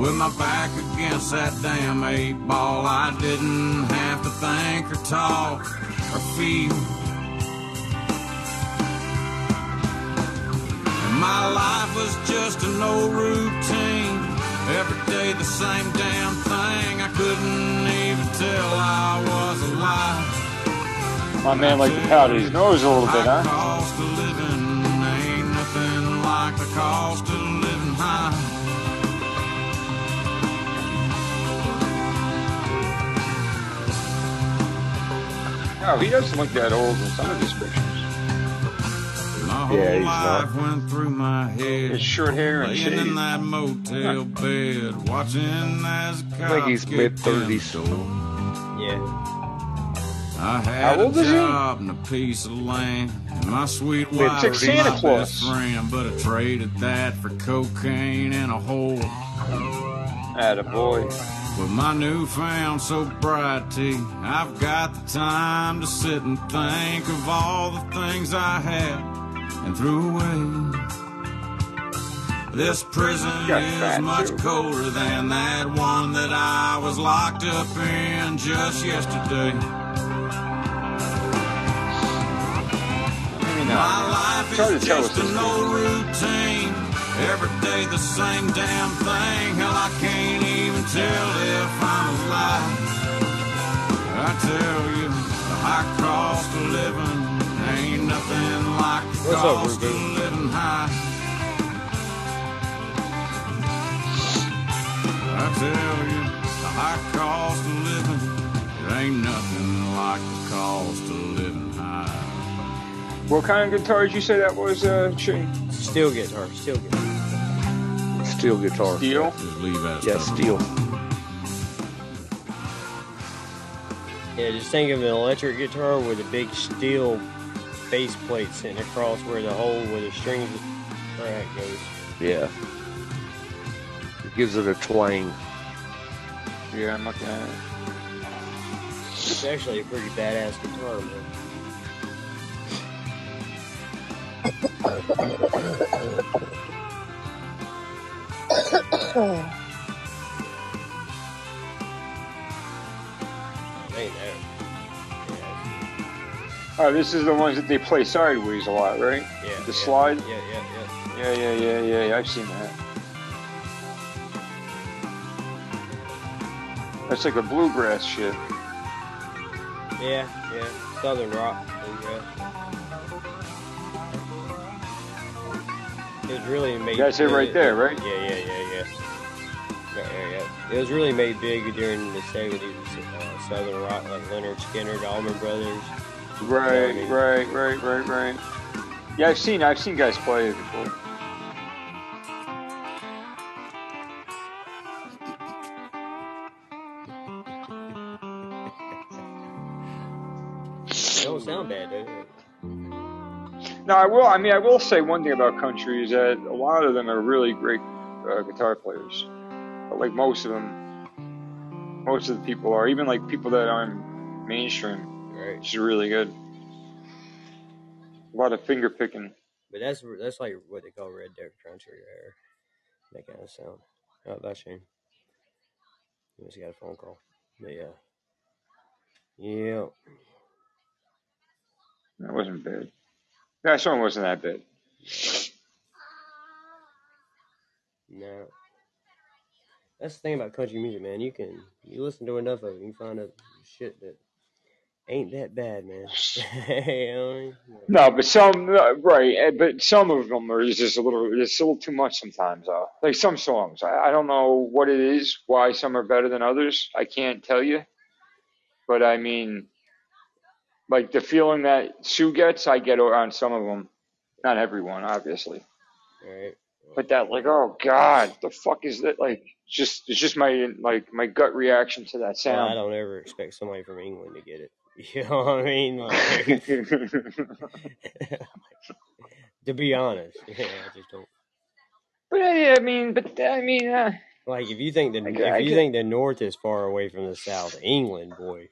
With my back against that damn eight ball, I didn't have to think or talk or feel. And my life was just an old routine. Every day the same damn thing. I couldn't even tell I was alive.
My man like to powder his nose a little bit, huh?
Like the cost of living high.
No, he doesn't look that old in some of his pictures.
My whole
Yeah, he's
life
not.
went through my head.
His short hair and
Laying in that motel bed, watching as
I think he's
cops kicked in the
mid-thirties.
door.
Yeah.
I had
How old
a job and a piece of land. And my sweet wife was
Santa
my
Claus.
best friend, but I traded that for cocaine and a hole.
Boy.
With my newfound sobriety, I've got the time to sit and think of all the things I had and threw away. This prison is much
too.
colder than that one that I was locked up in just yesterday. Old routine. Every day the same damn thing. Hell, I can't even tell if I'm alive. I tell you, the high cost of living ain't nothing like the
What's up,
cost
Ruby?
of living high. I tell you, the high cost of living, ain't nothing like the cost of living high.
What kind of guitar did you say that was, uh, Shane?
Steel guitar. Steel guitar.
Steel guitar.
Steel?
Just leave that
Yeah, steel.
Yeah, just think of an electric guitar with a big steel base plate sitting across where the hole where the strings track goes.
Yeah. It gives it a twang.
Yeah, I'm looking at it.
It's actually a pretty badass guitar, man.
Oh, this is the ones that they play sideways a lot, right?
yeah.
The
yeah,
slide?
Yeah, yeah, yeah.
Yeah, yeah, yeah, yeah, yeah. I've seen that. That's like a bluegrass shit.
Yeah, yeah. Southern rock. bluegrass. It was really made.
That's it right there, right?
Yeah, yeah, yeah, yeah. Yeah, yeah, yeah. It was really made big during the '70s. Uh, Southern rock, like Lynyrd Skynyrd, the Allman Brothers.
Right,
Yeah, I mean-
right, right, right, right. Yeah, I've seen I've seen guys play it before. No, I will. I mean, I will say one thing about country is that a lot of them are really great uh, guitar players. But like most of them, most of the people are. Even like people that aren't mainstream,
Right.
which is really good. A lot of finger picking.
But that's that's like what they call red dirt country, or that kind of sound. Oh, that's shame. He must got a phone call. But yeah, yeah.
That wasn't bad. That song wasn't that bad.
No. That's the thing about country music, man. You can you listen to enough of it, you find out shit that ain't that bad, man. you know I mean?
No, but some right, eh, but some of them are just a little, it's a little too much sometimes. Uh, like some songs, I, I don't know what it is, why some are better than others. I can't tell you, but I mean, like the feeling that Sue gets, I get on some of them. Not everyone, obviously,
Alright.
but that like, oh God, the fuck is that? Like, just it's just my like my gut reaction to that
sound. I don't ever expect somebody from England to get it. You know what I mean? Like, to be honest, yeah, I just don't.
But uh, I mean, but I mean, uh,
Like, if you think the
I get- I
if you think the North is far away from the South, England, boy.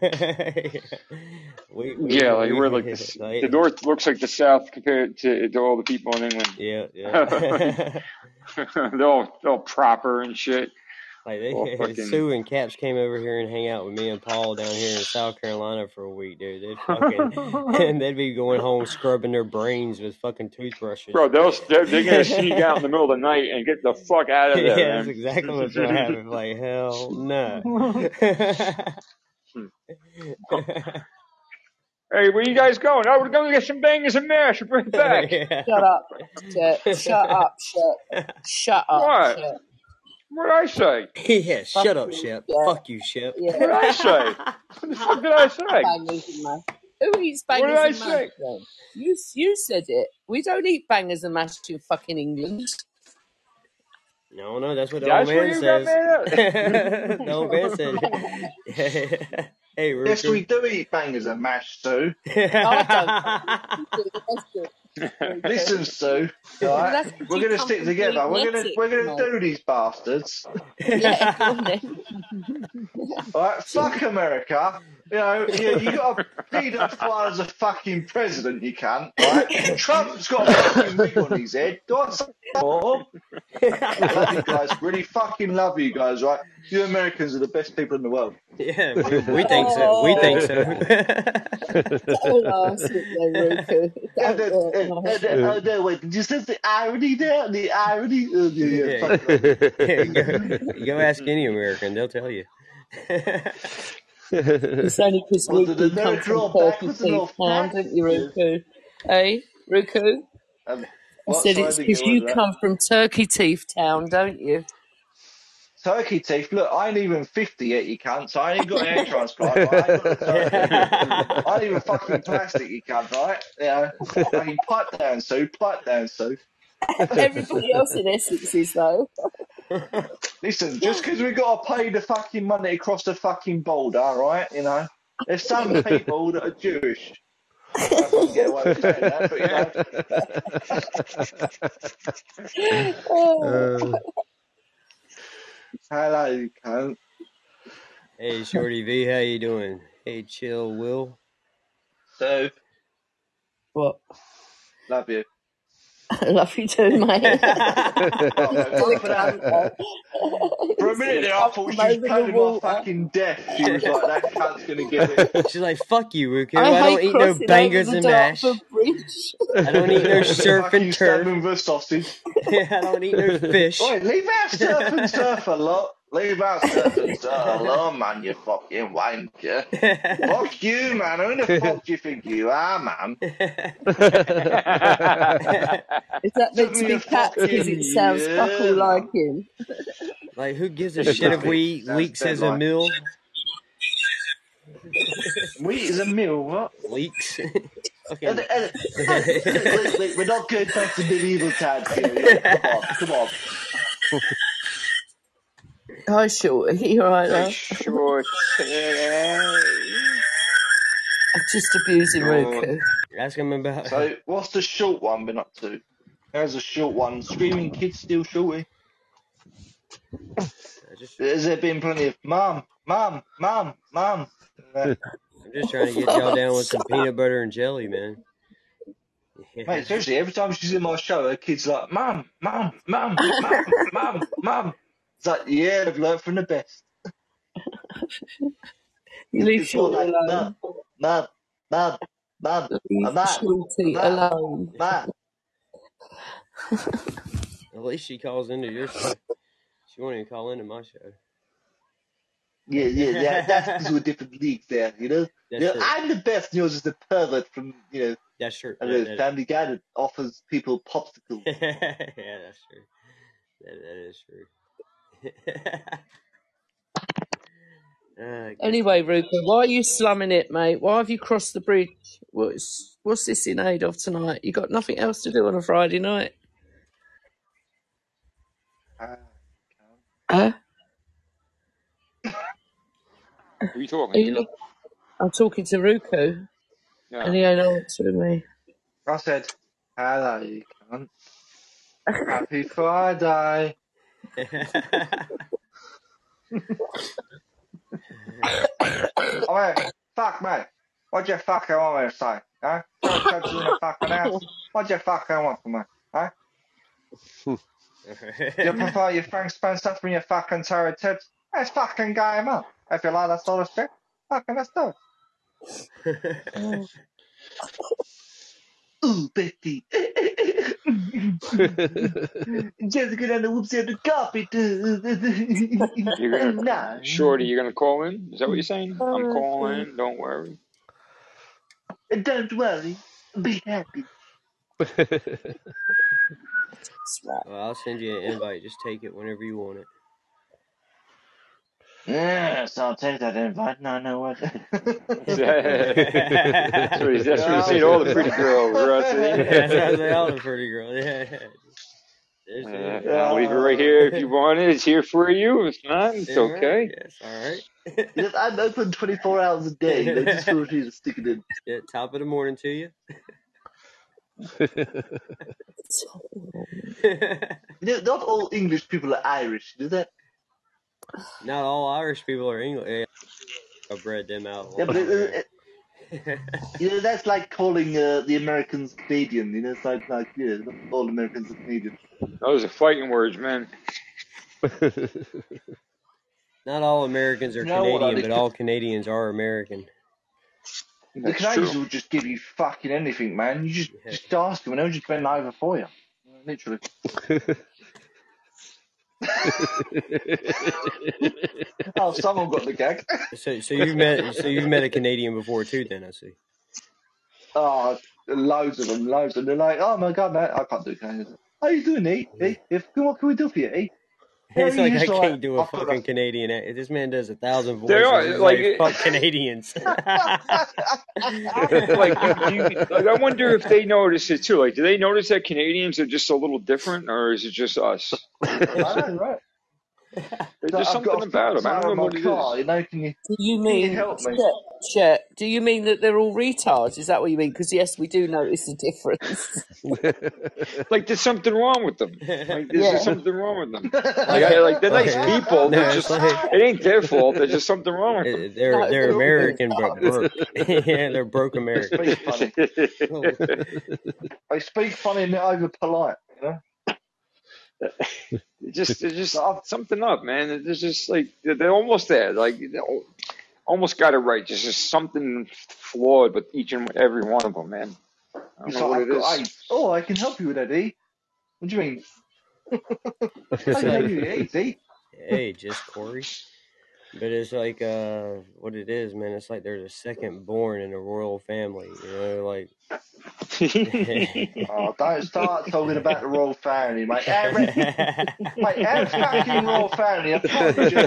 we, we,
yeah, like
we-
we're like the,
like-
the North looks like the South compared to to all the people in England.
Yeah, yeah.
they're all they're all proper and shit.
like they,
Well, fucking-
Sue and Caps came over here and hang out with me and Paul down here in South Carolina for a week, dude. They'd fucking and they'd be going home scrubbing their brains with fucking toothbrushes.
Bro, they'll they're, they're gonna sneak out in the middle of the night and get the fuck out of there,
yeah,
man.
that's exactly what's gonna happen. Like hell no. Hmm.
Hey, where you guys going? Oh, we're going to get some bangers and mash. And bring it back.
Yeah.
Shut up, Shut, shut up, Shep. Shut up,
What?
Shep.
What did I say?
yeah, shut up,
you,
Shep.
yeah.
Fuck you, Shep.
Yeah.
What did I say? What the fuck did I say?
Bangers and mash. Who eats
What
bangers
did I
and mash
say?
then? You, you said it. We don't eat bangers and mash in fucking England.
No, no, that's what the
That's
old man says. the old man said. hey, Ruka.
Yes, we do eat bangers and mash, Sue. Listen, Sue.
Well,
Right?
that's 'cause
We're going to stick together. We're going to we're going to
mate.
do these bastards.
Yeah, go on then.
All right, fuck America. You know, you, you got a paedophile as a fucking president, you can. Right? Trump's got a fucking wig on his head. Got some more. love you guys. Really fucking love you guys, right? You Americans are the best people in the world.
yeah, we, we think so. We think so.
Oh, last week then, Roku.
And
That
then,
was
and,
nice.
and then, oh no, wait, did you see the irony there? The irony? Oh, yeah, yeah,
Yeah.
fuck
go, go ask any American; they'll tell you.
It's only because
Well, did
Roku
the
come
nerd
from
draw back the
Teeth
North
Town,
Pack?
didn't you, Roku? Hey, Roku?
Um,
I
what?
said
Sorry,
it's
didn't
because
get a
you
that.
come from Turkey Teeth Town, don't you?
Turkey teeth. Look, I ain't even 50 yet, you cunt, so I ain't got an hair transplant, right? I ain't got the turkey. I ain't even fucking plastic, you cunt, right? Yeah. Fucking pipe down, Sue. Pipe down, Sue.
Everybody else in Essex is, though.
Listen, just because we got to pay the fucking money across the fucking border, right? You know, there's some people that are Jewish. I don't know if I can get away with saying that, but you uh.
know.
Hello, you cunt.
Hey, Shorty V, how you doing? Hey, chill, Will.
So,
what?
love you.
I love you too, mate.
For a minute there, I thought she was
Over the
planning my
water.
fucking death. She was like, that cunt's gonna get it.
She's like, "Fuck you, Ruku.
I,
I, don't
hate
eat no bangers and mash. I don't eat no surf and turf.
stabbing the sausage.
I don't eat no fish.
Oi, leave out surf and surf a lot. Leave out surf and surf alone, man, you fucking wanker. Fuck you, man. Who the fuck do you think you are, man?
Is that meant to be
a
cat because it sounds
year,
fuck all like him?
like, who gives a shit if we eat leeks as a
like.
meal?
Wheat is a meal, what?
Leeks.
And,
Fucking.
and, wait, wait, we're not going back to medieval times here. Come on, come on.
Oh, sure. You're right,
Hey,
love.
short.
I'm just abusing
Oh.
Roku.
Ask him about.
So, what's the short one been up to? There's a short one. Screaming kids still shorty.
I just,
Has there been plenty of mum, mum, mum, mum? Uh,
I'm just trying to get y'all down with some peanut butter and jelly, man.
Mate, seriously, every time she's in my show, her kid's like, mum, mum, mum, mum, mum, mum. It's like, yeah, I've learned from the best.
You leave
It's
short
like,
alone.
mum, mum, mum, Mum,
Leave Shorty alone.
Mum.
At least she calls into your show. She won't even call into my show.
Yeah, yeah, that, that's because we're different leagues there, you know?
That's
You know,
true.
I'm the best, and yours is the pervert from, you know,
That's true.
I
That-
don't know,
that-
Family Guy that offers people popsicles.
yeah, that's true. That, that is true. uh,
Anyway, Ruka, why are you slumming it, mate? Why have you crossed the bridge? What's what's this in aid of tonight? You got nothing else to do on a Friday night?
Ah,
Huh?
Who are you
Are
talking
you look? I'm talking to Ruku, and he
Yeah.
ain't answering me.
I said, hello, you cunt. Happy Friday. I mean, fuck, mate. What do you fucking want me to say? Huh? Throw clubs in the fucking house. What do you fucking want from me? Huh? You prefer your Frank Spencer from your fucking Terry Tibbs? Let's fucking game up. If you like that sort of shit, fucking let's do it. Ooh, Betty. Jessica and the whoopsie on the carpet.
You're gonna,
nah.
Shorty, you're gonna call in? Is that what you're saying? Uh, I'm
Oh,
calling. Don't worry.
Don't worry. Be happy.
That's right.
well, I'll send you an invite. Just take it whenever you want it.
Yes, I'll take that invite. No, no, what?
that's what he's, that's what he's saying. All the pretty girls, Rusty.
That's what I say, all the pretty girls, Yeah. There's
Uh. I'll leave it right here if you want it. It's here for you. If not, it's
All right.
okay.
Yes, all right.
yes, I'm open 24 hours a day. They just feel free to stick it in.
Yeah, top of the morning to you.
You know, not all English people are Irish. You know that?
Not all Irish people are English. Yeah, I bred them out.
Yeah, but it, it, it- you know, that's like calling uh, the Americans Canadian. You know, it's like, like yeah, not all Americans are Canadian.
Those are fighting words, man.
Not all Americans are
You know
Canadian,
think
but all Canadians are American.
The
That's
Canadians
true.
will just give you fucking anything, man. You just
Yeah.
just ask them, and they'll just bend over for you. Literally. oh, someone got the gag.
So, so you've met, so you've met a Canadian before too. Then I see.
Oh, loads of them, loads of them. They're like, oh my god, man, I can't do Canadian. How you doing, E? E? If, what can we do for you, E? Yeah,
It's like I can't do a
I've got
fucking Canadian. act- This man does a thousand voices.
They are like,
like, fuck Canadians.
like, do you, like, I wonder if they notice it too. Like, do they notice that Canadians are just a little different, or is it just us?
I right?
There's
So
just
I've
something about them. I don't know what
in
it
my car,
is.
you know, can you,
Do you
can you
mean,
help me?
Chet, Chet, do you mean that they're all retards? Is that what you mean? Because yes, we do notice the difference.
Like, there's something wrong with them. Like, there's
Yeah.
just something wrong with them.
Like,
Like,
I,
like they're nice
like,
people.
no,
They're
it's
just,
like
it ain't their fault. There's just something wrong with them.
uh, they're
No,
they're
they're all
American but broke. yeah, they're broke
They
Americans.
speak funny. They speak funny and they're over polite, you know?
It's just, it's just something up, man. It's just like they're they're almost there. Like, they al- almost got it right. There's just something flawed with each and every one of them, man. I don't
it's
know what
I've
it
got
is.
Oh, I can help you with that, E. What do you mean? I can help you with AIDS, E. Eh?
hey, just Corey. But it's like uh, what it is, man. It's like they're the second born in a royal family. You know, like
Oh, don't start talking about the royal family, mate. Our, mate, our fucking royal family just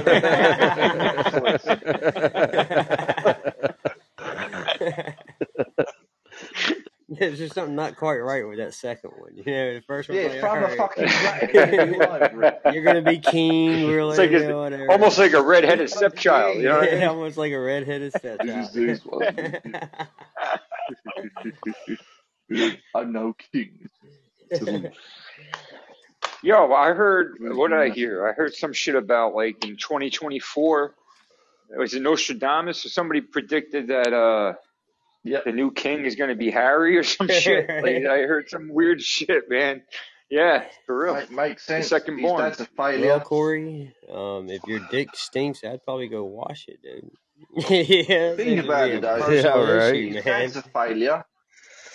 There's just something not quite right with that second one. You know, the first one.
Yeah,
like,
from
all right,
fucking Vatican all over it.
you're gonna be king, we're
It's
like,
like
yeah,
a,
whatever.
almost like a redheaded stepchild. You know what I
Yeah,
mean?
almost like a redheaded
This is
stepchild.
this one. I'm no king.
Yo, I heard. What did I hear? I heard some shit about like in 2024. Was it Nostradamus or somebody predicted that uh
Yep.
the new king is going to be Harry or some shit? Like I heard some weird shit, man. Yeah, for real.
Mate, makes
The
sense.
second
His
born.
That's a
well,
failure.
Corey, um, if your dick stinks, I'd probably go wash it, dude. yeah,
Think about it though.
personal
Yeah, right.
issue, man.
dad's a failure.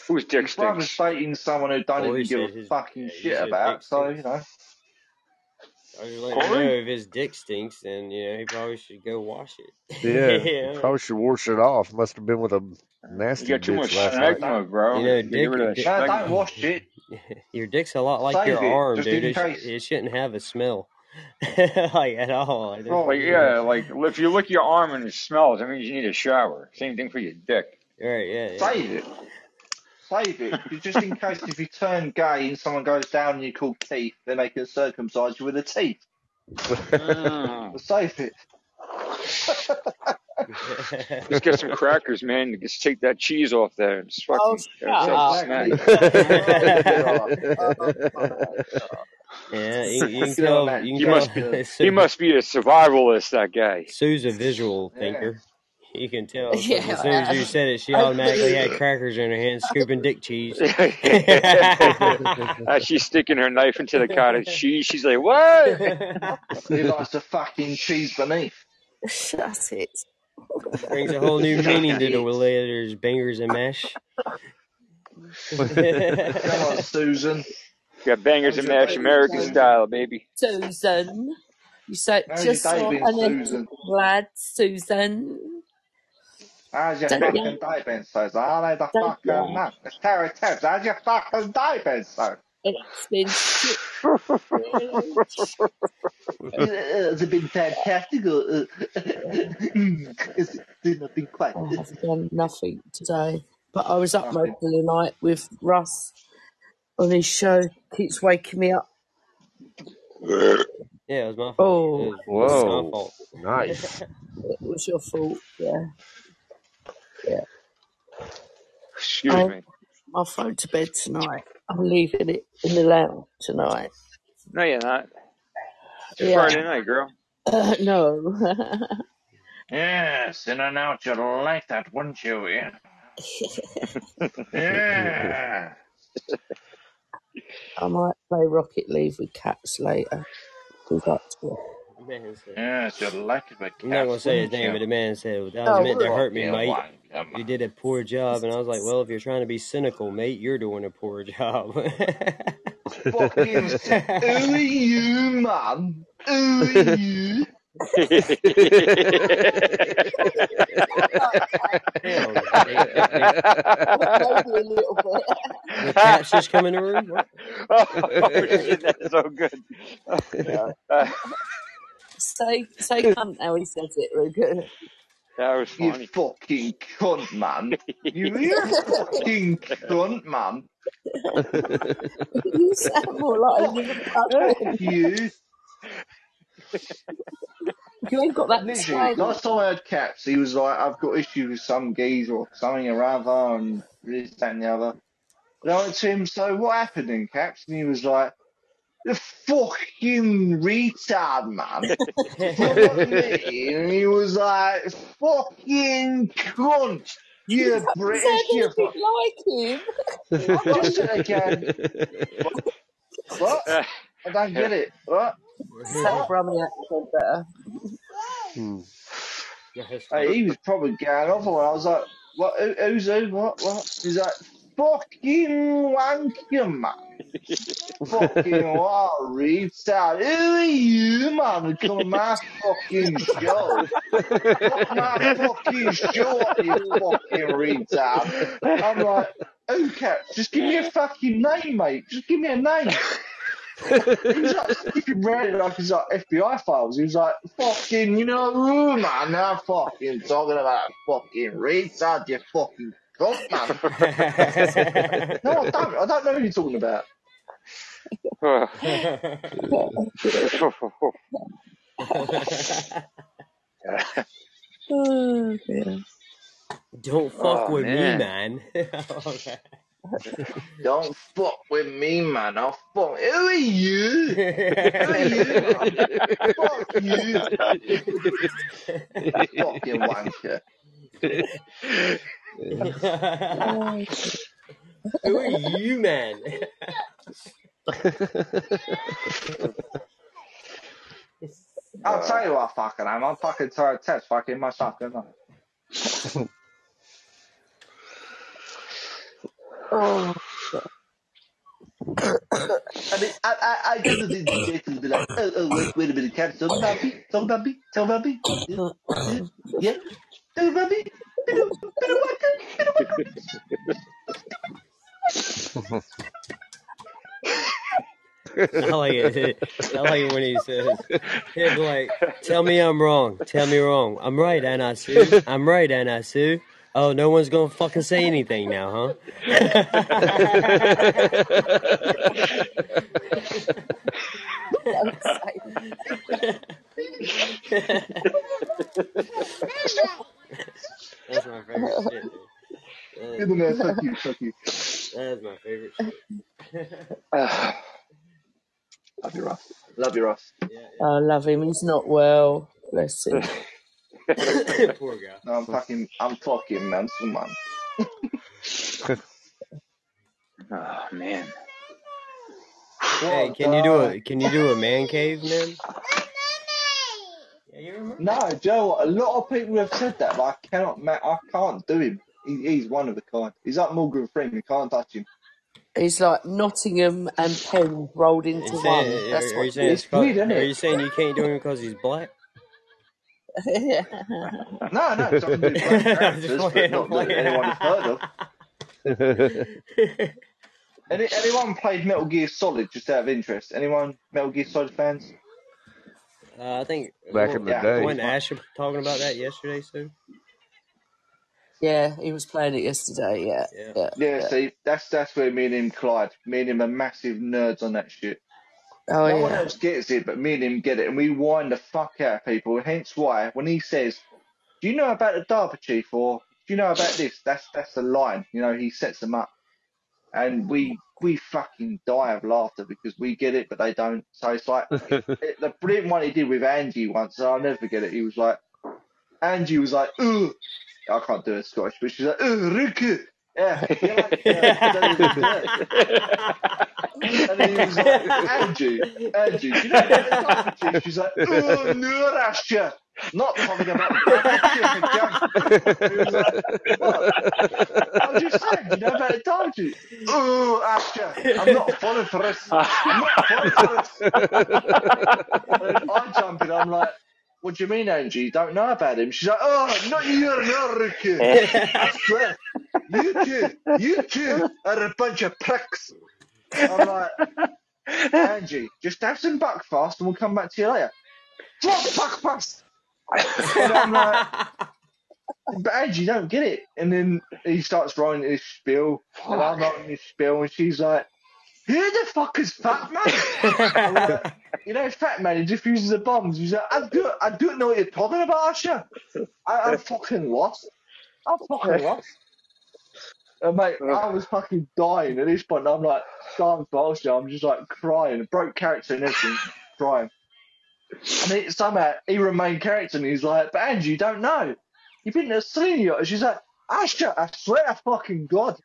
Whose dick
His brother's
stinks?
dating someone who don't
Corey
even give a fucking
yeah,
shit about. So you know,
I was just letting know if his dick stinks, then you know he probably should go wash it.
Yeah,
yeah.
probably should wash it off. Must have been with a
You
nasty
got too much
last night.
bro.
You know,
You get
dick,
rid of that
dick
no, don't wash it.
your dick's a lot like
Save
your
it,
arm,
just
dude. It, sh- it shouldn't have a smell, like at all. It
Like
doesn't-
yeah, like if you lick your arm and it smells, that means you need a shower. Same thing for your dick.
Right? Yeah. yeah.
Save it. Save it. Just in case if you turn gay and someone goes down and you call Keith, then they can circumcise you with a teeth.
Mm.
Save it.
Let's get some crackers, man. Just take that cheese off there and just
Oh,
fucking
shut
have
up.
a snack.
yeah. You, you can
Get
tell. You
He
can
must be. He must be a survivalist. That guy.
Sue's a visual
Yeah.
thinker. You can tell.
Yeah,
as soon as you said it, she automatically had crackers in her hand, scooping dick cheese.
As uh, she's sticking her knife into the cottage cheese, she's like, "What?"
He likes the fucking cheese beneath.
Shut it.
Brings a whole new meaning to the letters bangers and mash.
Come on, Susan.
Got bangers and mash, American style, baby.
Susan. You say
How's
just
day
saw an
Susan?
lad, Susan.
Oh, How's your
Don't
fucking
you?
day been, Susan? How they the
Don't
fucking
you?
nut? It's Terry Tibbs. How's your fucking day been, Susan?
It's been shit.
It's been fantastic or has it not been quite?
I have done nothing today. But I was up most of the night with Russ on his show. Keeps waking me up.
Yeah, it was my fault.
Oh,
It was, it was my
Whoa,
fault.
nice.
it was your fault. Yeah. Yeah.
Excuse
I,
me.
I'll phone to bed tonight. I'm leaving it in the lounge tonight.
No, you're not. It's
Yeah.
Friday night, girl.
Uh, no.
Yes, in and I know you'd like that, wouldn't you? Yeah. yeah.
I might play Rocket League with cats later. We've got to.
The man said,
Yes, you'd like it with
I'm not gonna say his name, but the man said well, that was
Oh,
meant to hurt me, mate.
one,
You did a poor job, and I was like, well, if you're trying to be cynical, mate, you're doing a poor job.
Fucking, who are you, man? Who are you?
Hell, no.
Maybe a little bit.
the cat's just come in the room. What?
oh shit, that's so good. Uh,
Say, say cunt how he says it, Ruger.
that was
You
funny.
fucking cunt, man. You you fucking cunt, man.
you sound more like a little
Fuck you.
You ain't got that
Literally,
twang.
last time I had Caps, he was like, I've got issues with some geezer or something or other, and this, that, and the other. And I went to him, so what happened in Caps? And he was like, the fucking retard, man. Look at me. And he was like, fucking cunt. You're
That
British, you're
a like him.
I just said again, what?
Uh,
I don't get it. What?
Sound Brummy accent better.
Hmm.
Hey, he was probably going off on it. I was like, what? Who, who's who? What? What? He's like, fucking wanker, man. fucking what? Retard. Who are you, man? To come on my fucking show. Fuck my fucking show, you fucking retard. I'm like, okay, just give me a fucking name, mate. Just give me a name. He was like around it like he's like FBI files. He was like, fucking, you know who, man? I'm fucking talking about fucking retard, you fucking cunt, man. no, I don't. I don't know who you're talking about.
Oh.
Don't fuck
Oh,
with
man.
me, man.
Don't fuck with me, man. I'll fuck. Who are you? Who are you. Fuck you. fucking wanker.
Who are you, man?
I'll tell you what fucking I'm. I'm fucking tired of Tess fucking myself, don't I?
Oh,
I mean, I, I, I get the DJ to be like, oh, oh, wait, wait a minute, can talk about me? Talk about me? Talk about me? Yeah? Talk about me? Bidu, bidu, waka, bidu, waka.
I like it. I like it when he says, he'll be like, tell me I'm wrong. Tell me wrong. I'm right, and I Sue. I'm right, and I Sue. Oh, no one's gonna fucking say anything now, huh? That's my favorite shit. dude. That
Good man, fuck you, fuck you.
that is my favorite shit.
Ah. Love you, Ross. Love you, Ross.
Yeah,
I love him. He's not well. Bless him.
yeah. Poor guy.
No, I'm fucking, I'm fucking man, man.
Oh man.
Hey, can you do a can you do a man cave, man? Yeah, you remember?
No, Joe. A lot of people have said that, but I cannot. ma- I can't do him. He, he's one of a kind. He's like Morgan Freeman. You can't touch him.
He's like Nottingham and Penn rolled into
you
one.
saying,
That's
are, are you
what
saying
It's
it's
weird, isn't it?
are you saying you can't do him because he's black?
is.
No, no, it's not do black
just
characters, but
playing.
Not that anyone has heard of. Any, anyone played Metal Gear Solid just out of interest? Anyone Metal Gear Solid fans?
Uh, I think
Back
what,
in the
Yeah,
day.
wasn't Asher talking about that yesterday, Sue?
yeah, he was playing it yesterday. Yeah,
Yeah.
yeah,
Yeah,
yeah.
see, that's that's where me and him collide. Me and him are massive nerds on that shit.
Oh
no one else gets it, but me and him get it, and we wind the fuck out of people. Hence why, when he says, "Do you know about the DARPA Chief?" or "Do you know about this?" That's that's the line. You know, he sets them up, and we we fucking die of laughter because we get it, but they don't. So it's like it, it- the brilliant one he did with Angie once. I'll never forget it. He was like, Angie was like, "Ugh." I can't do it Scottish, but she's like, "Ugh, Ricky." Yeah, you're like, don't even care. And then he was like, Angie, Angie, do you know the She's like, oh, no, Rasha. Not talking about the DARPA He was like, what? I just saying, you know about Chief? Oh, Asha, I'm not falling for this. I'm not falling for this. And I jump in, I'm like, what do you mean, Angie? You don't know about him? She's like, oh, not you, Ricky. I swear, you two, you two are a bunch of pricks. I'm like, Angie, just have some buckfast and we'll come back to you later. Drop buckfast! And I'm like, but Angie, you don't get it. And then he starts writing this spiel, and I'm writing this spiel, and she's like, who the fuck is Fat Man? Like, you know, Fat Man, he just uses the bombs. He's like, I don't, I don't know what you're talking about, Asha. I, I'm fucking lost. I'm fucking lost. And mate, I was fucking dying at this point. I'm like, fast now. I'm just like crying, broke character and everything, crying. And it, somehow he remained character, and he's like, "But Angie, you don't know. You've been to a senior." She's like, "Asha, I swear to fucking God,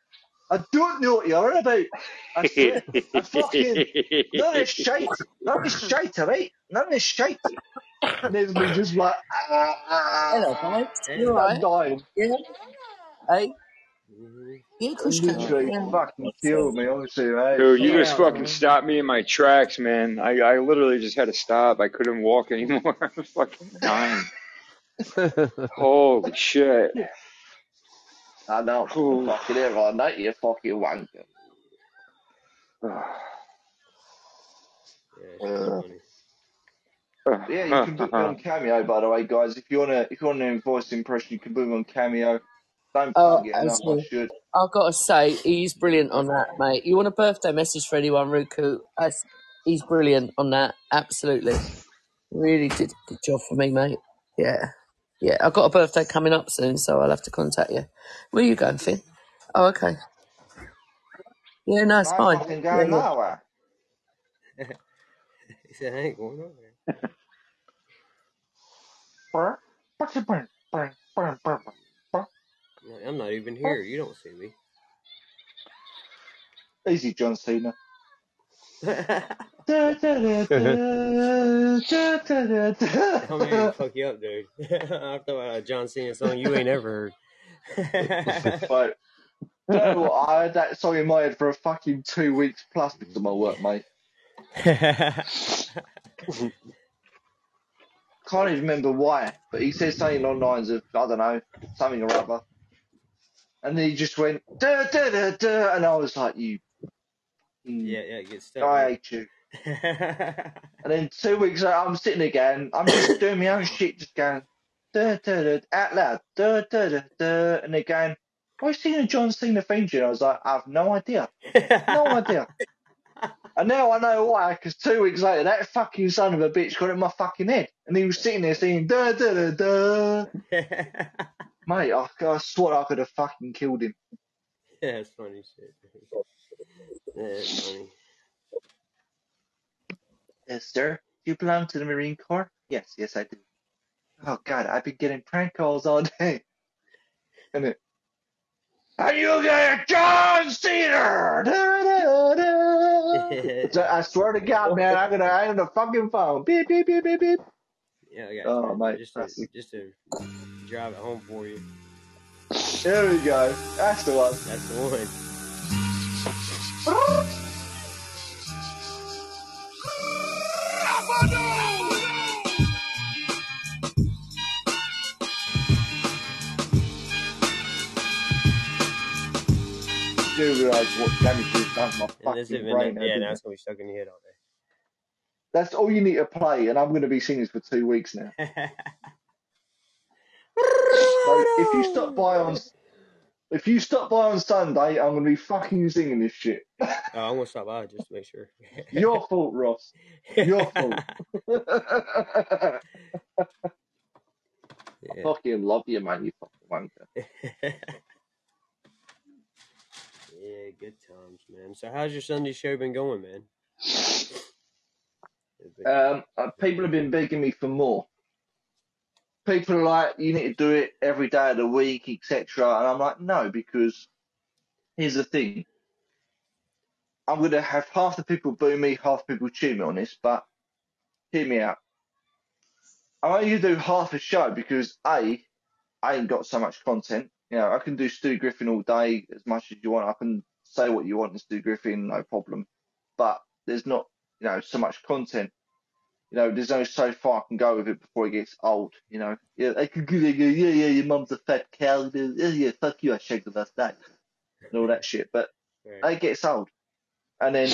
I don't know what you're on about. I swear, I fucking none of this shite, none of this shite, alright? None of this shite." And there's me just like, ah, ah,
Hello, guys. You
I'm dying.
Yeah. Hey. Yeah,
It
Yeah.
fucking killed me, honestly, mate.
Dude, you
Yeah,
just fucking
man.
stopped me in my tracks, man. I, I literally just had to stop. I couldn't walk anymore. I was fucking dying. Holy shit.
I know.
Ooh.
Fucking it right now, you fucking wanker.
Yeah,
Uh. Yeah, you can book me on Cameo, by the way, guys. If you wanna, if you want an voice impression, you can book me on Cameo. Don't
Oh,
fucking get enough. I should.
I've got to say, he's brilliant on that, mate. You want a birthday message for anyone, Ruku? That's, he's brilliant on that. Absolutely. Really did a good job for me, mate. Yeah. Yeah, I've got a birthday coming up soon, so I'll have to contact you. Where are you going, Finn? Oh, okay. Yeah, no, it's
I'm
fine.
fucking
Yeah,
going
yeah.
nowhere.
He said, I ain't going nowhere.
Brr, brr, brr, brr, brr, brr, brr.
No, I'm not even here. You don't see me.
Easy, John Cena. Da, da, da, da, da, da, da,
I'm ready to fuck you up, dude. I thought about a John Cena song you ain't ever heard.
But you know? I had that song in my head for a fucking two weeks plus because of my work, mate. Can't even remember why, but he said something on lines of I don't know something or other, and then he just went da da da da, and I was like, you, mm,
yeah, yeah, get stuck.
I hate you. And then two weeks later, I'm sitting again. I'm just doing my own shit, just going da da da out loud, da da da da, and they're going, "Why are you singing a John Cena theme tune?" I was like, "I have no idea, no idea." And now I know why, because two weeks later, that fucking son of a bitch got in my fucking head, and he was sitting there singing da da da da. Mate, I, I swore I could have fucking killed him.
yeah, it's funny shit. Funny.
Yes, sir. Do you belong to the Marine Corps? Yes, yes, I do. Oh God, I've been getting prank calls all day. And it. Are you get John Cena? Da, da, da. So I swear to God, man, I'm gonna hang the fucking phone. Beep beep beep beep beep.
Yeah, I got
Oh,
you.
mate,
Just to, just to drive it home for you.
There we go. That's the one.
That's the one.
You do realise what damage you've done to my fucking
even,
brain.
yeah,
there,
now it's gonna be stuck in your head all
you? That's all you need to play, and I'm gonna be singing this for two weeks now. So if you stop by on, if you stop by on Sunday, I'm gonna be fucking singing this shit.
oh, I'm gonna stop by just to make sure.
Your fault, Ross. Your fault. I fucking love you, man. You fucking wanker.
yeah, good times, man. So, how's your Sunday show been going, man?
Um, uh, people have been begging me for more. People are like, you need to do it every day of the week, etc. And I'm like, no, because here's the thing. I'm going to have half the people boo me, half the people cheer me on this, but hear me out. I'm only going to do half a show because A, I ain't got so much content. You know, I can do Stu Griffin all day as much as you want. I can say what you want in Stu Griffin, no problem. But there's not, you know, so much content. You know, there's only so far I can go with it before it gets old. You know, yeah, I could go, yeah, yeah, your mum's a fat cow. Yeah, yeah, fuck you, I shagged her last night, and all that shit. But
Right.
it gets old, and then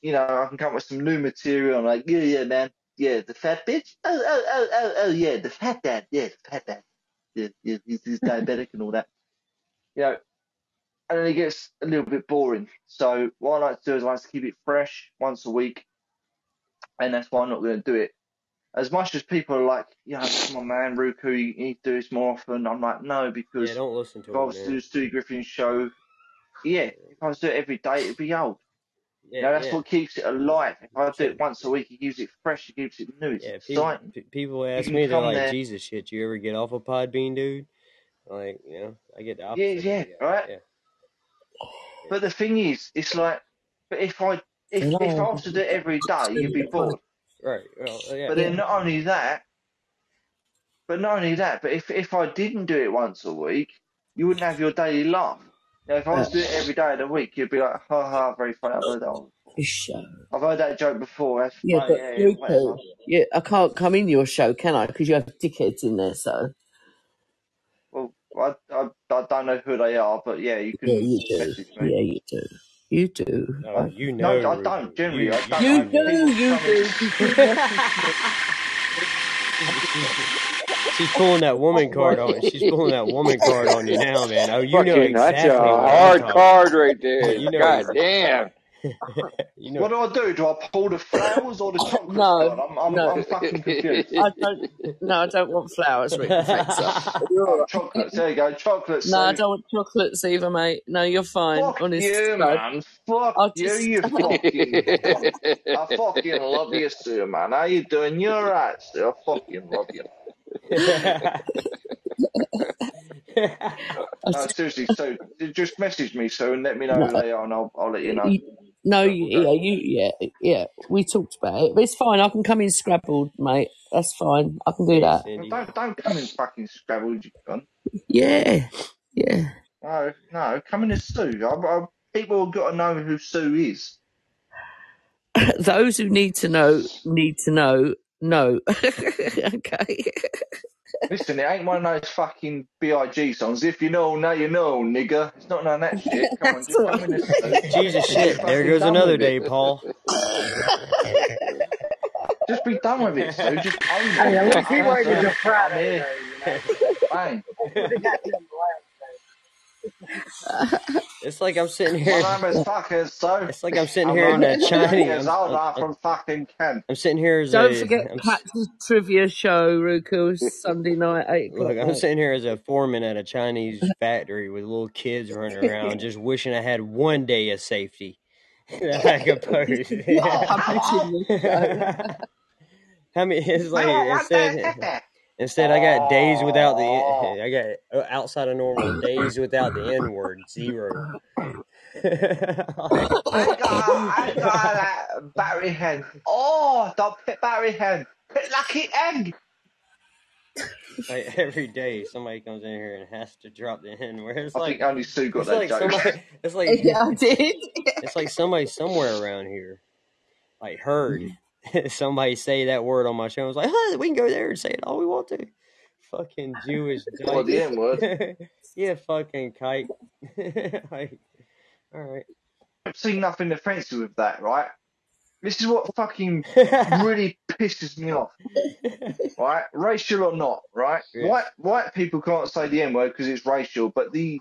you know I can come up with some new material. I'm like, yeah, yeah, man, yeah, the fat bitch. Oh, oh, oh, oh, oh, yeah, the fat dad. Yeah, the fat dad. Yeah, yeah, he's, he's diabetic and all that. You know, and then it gets a little bit boring. So what I like to do is I like to keep it fresh once a week, and that's why I'm not going to do it. As much as people are like, yeah, come on, man, Ruku, you need to do this more often. I'm like, no, because
Yeah, don't listen
if
to
I
him,
was to do the Stu Griffin show, yeah, if I was to do it every day, it'd be old.
Yeah,
You know, that's
yeah.
what keeps it alive. If I do it once a week, it keeps it fresh, it keeps it new, it's
Yeah, people,
exciting.
pe- people ask me, they're like,
there-
Jesus shit, you ever get off a Podbean, dude? Like, you know, I get the
Yeah,
opposite.
yeah,
Yeah,
right.
yeah.
But the thing is, it's like, but if I if, if I was to do it every day, you'd be bored.
Right. Well, yeah.
But then not only that, but not only that, but if if I didn't do it once a week, you wouldn't have your daily laugh. Now, if I was to do it every day of the week, you'd be like, ha ha, very funny. I've heard that, one.
Show.
I've heard that joke before. That's
Yeah,
funny,
but
yeah, yeah,
yeah, I can't come in your show, can I? Because you have dickheads in there, so.
Well, I, I, I don't know who they are, but yeah, you can
Yeah, you do.
message
Yeah, you do. You do.
Oh, you know.
No, I don't. Generally,
You,
I don't.
You
I,
do,
people
you do.
in.
You keep messaging
She's pulling that woman oh, card on. You. She's pulling that woman card on you now, man. Oh, you know
Fucking, that's a hard card right there.
You know.
God damn.
you know.
What do I do? Do I pull the flowers or the chocolates
No.
I'm, I'm,
no.
I'm fucking confused.
I don't. No, I don't want flowers, Rick Flexa. You're
Oh, chocolates. There you go. Chocolates.
No, I don't want chocolates either, mate. No, you're fine.
Fuck
Honest
you,
to
man. Fuck
I'll
you,
just.
you fucking. I fucking love you, Sue, man. How you doing? You're right, Sue. I fucking love you.
I
No, seriously, so just message me so and let me know
no,
who they are and I'll, I'll let you know.
you, no, you, yeah, you, yeah, yeah. We talked about it, but it's fine. I can come in scrabbled, mate. That's fine. I can do that.
Well, don't don't come in fucking Scrabble, you cunt.
Yeah, yeah.
No, no, come in as Sue. I, I, people have got to know who Sue is.
Those who need to know need to know. No. okay.
Listen, it ain't one of those fucking B.I.G. songs. If you know, now you know, nigga. It's not none of that shit. Come on, just
all
come in
right.
Jesus shit, there goes another day,
it.
Paul.
Just be done with it, Sue. Just own
Hey,
it.
at least he
Own
waited
Sue.
till
I'm
Friday,
here.
It's like I'm sitting
My
here.
name is fucking Sue.
It's like I'm sitting
I'm
here in a Chinese.
years
I'm,
old.
I'm,
I'm
I'm,
from fucking Kent.
I'm sitting here as
Don't
a.
forget
I'm,
Pat's trivia show, Ruku, Sunday night, 8 o'clock,
look, I'm sitting here as a foreman at a Chinese factory with little kids running around, just wishing I had one day of safety I could post.
Not publishing this show.
How many? It's like
No, one
instead. I got days without the.
Oh.
I got uh, outside of normal days without the N word zero.
I got, I got that Barry hen. Oh, don't pick Barry hen. Pick lucky egg.
like every day, somebody comes in here and has to drop the N word. It's
I
like
think only Sue got
it's
that
like
joke.
somebody. It's like
yeah, I did.
it's like somebody somewhere around here, like heard somebody say that word on my show. I was like, huh, we can go there and say it all we want to. Fucking Jewish
What, the N word?
yeah, fucking kike. like, all right.
I've seen nothing offensive with that, right? This is what fucking really pisses me off, right? Racial or not, right?
Yeah.
White white people can't say the N word because it's racial, but the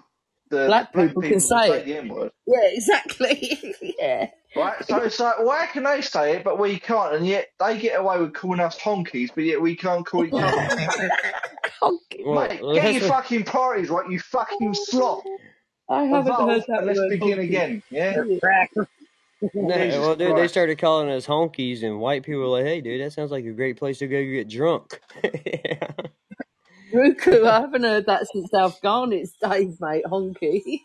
the
Black
black
people
people
can say it.
the N word,
Yeah, exactly. yeah.
Right? So it's like, why can they say it but we can't? And yet they get away with calling us honkies, but yet we can't call each other.
Honky.
Well,
Mate,
well,
get your fucking priorities right, you fucking sloth.
I haven't heard that
let's
word.
begin
honky.
again, yeah?
Cracker.
No, well, dude, they started calling us honkies, and white people were like, "Hey, dude, that sounds like a great place to go get drunk." yeah.
Ruku, I haven't heard that since South Garnet's days, mate. Honky.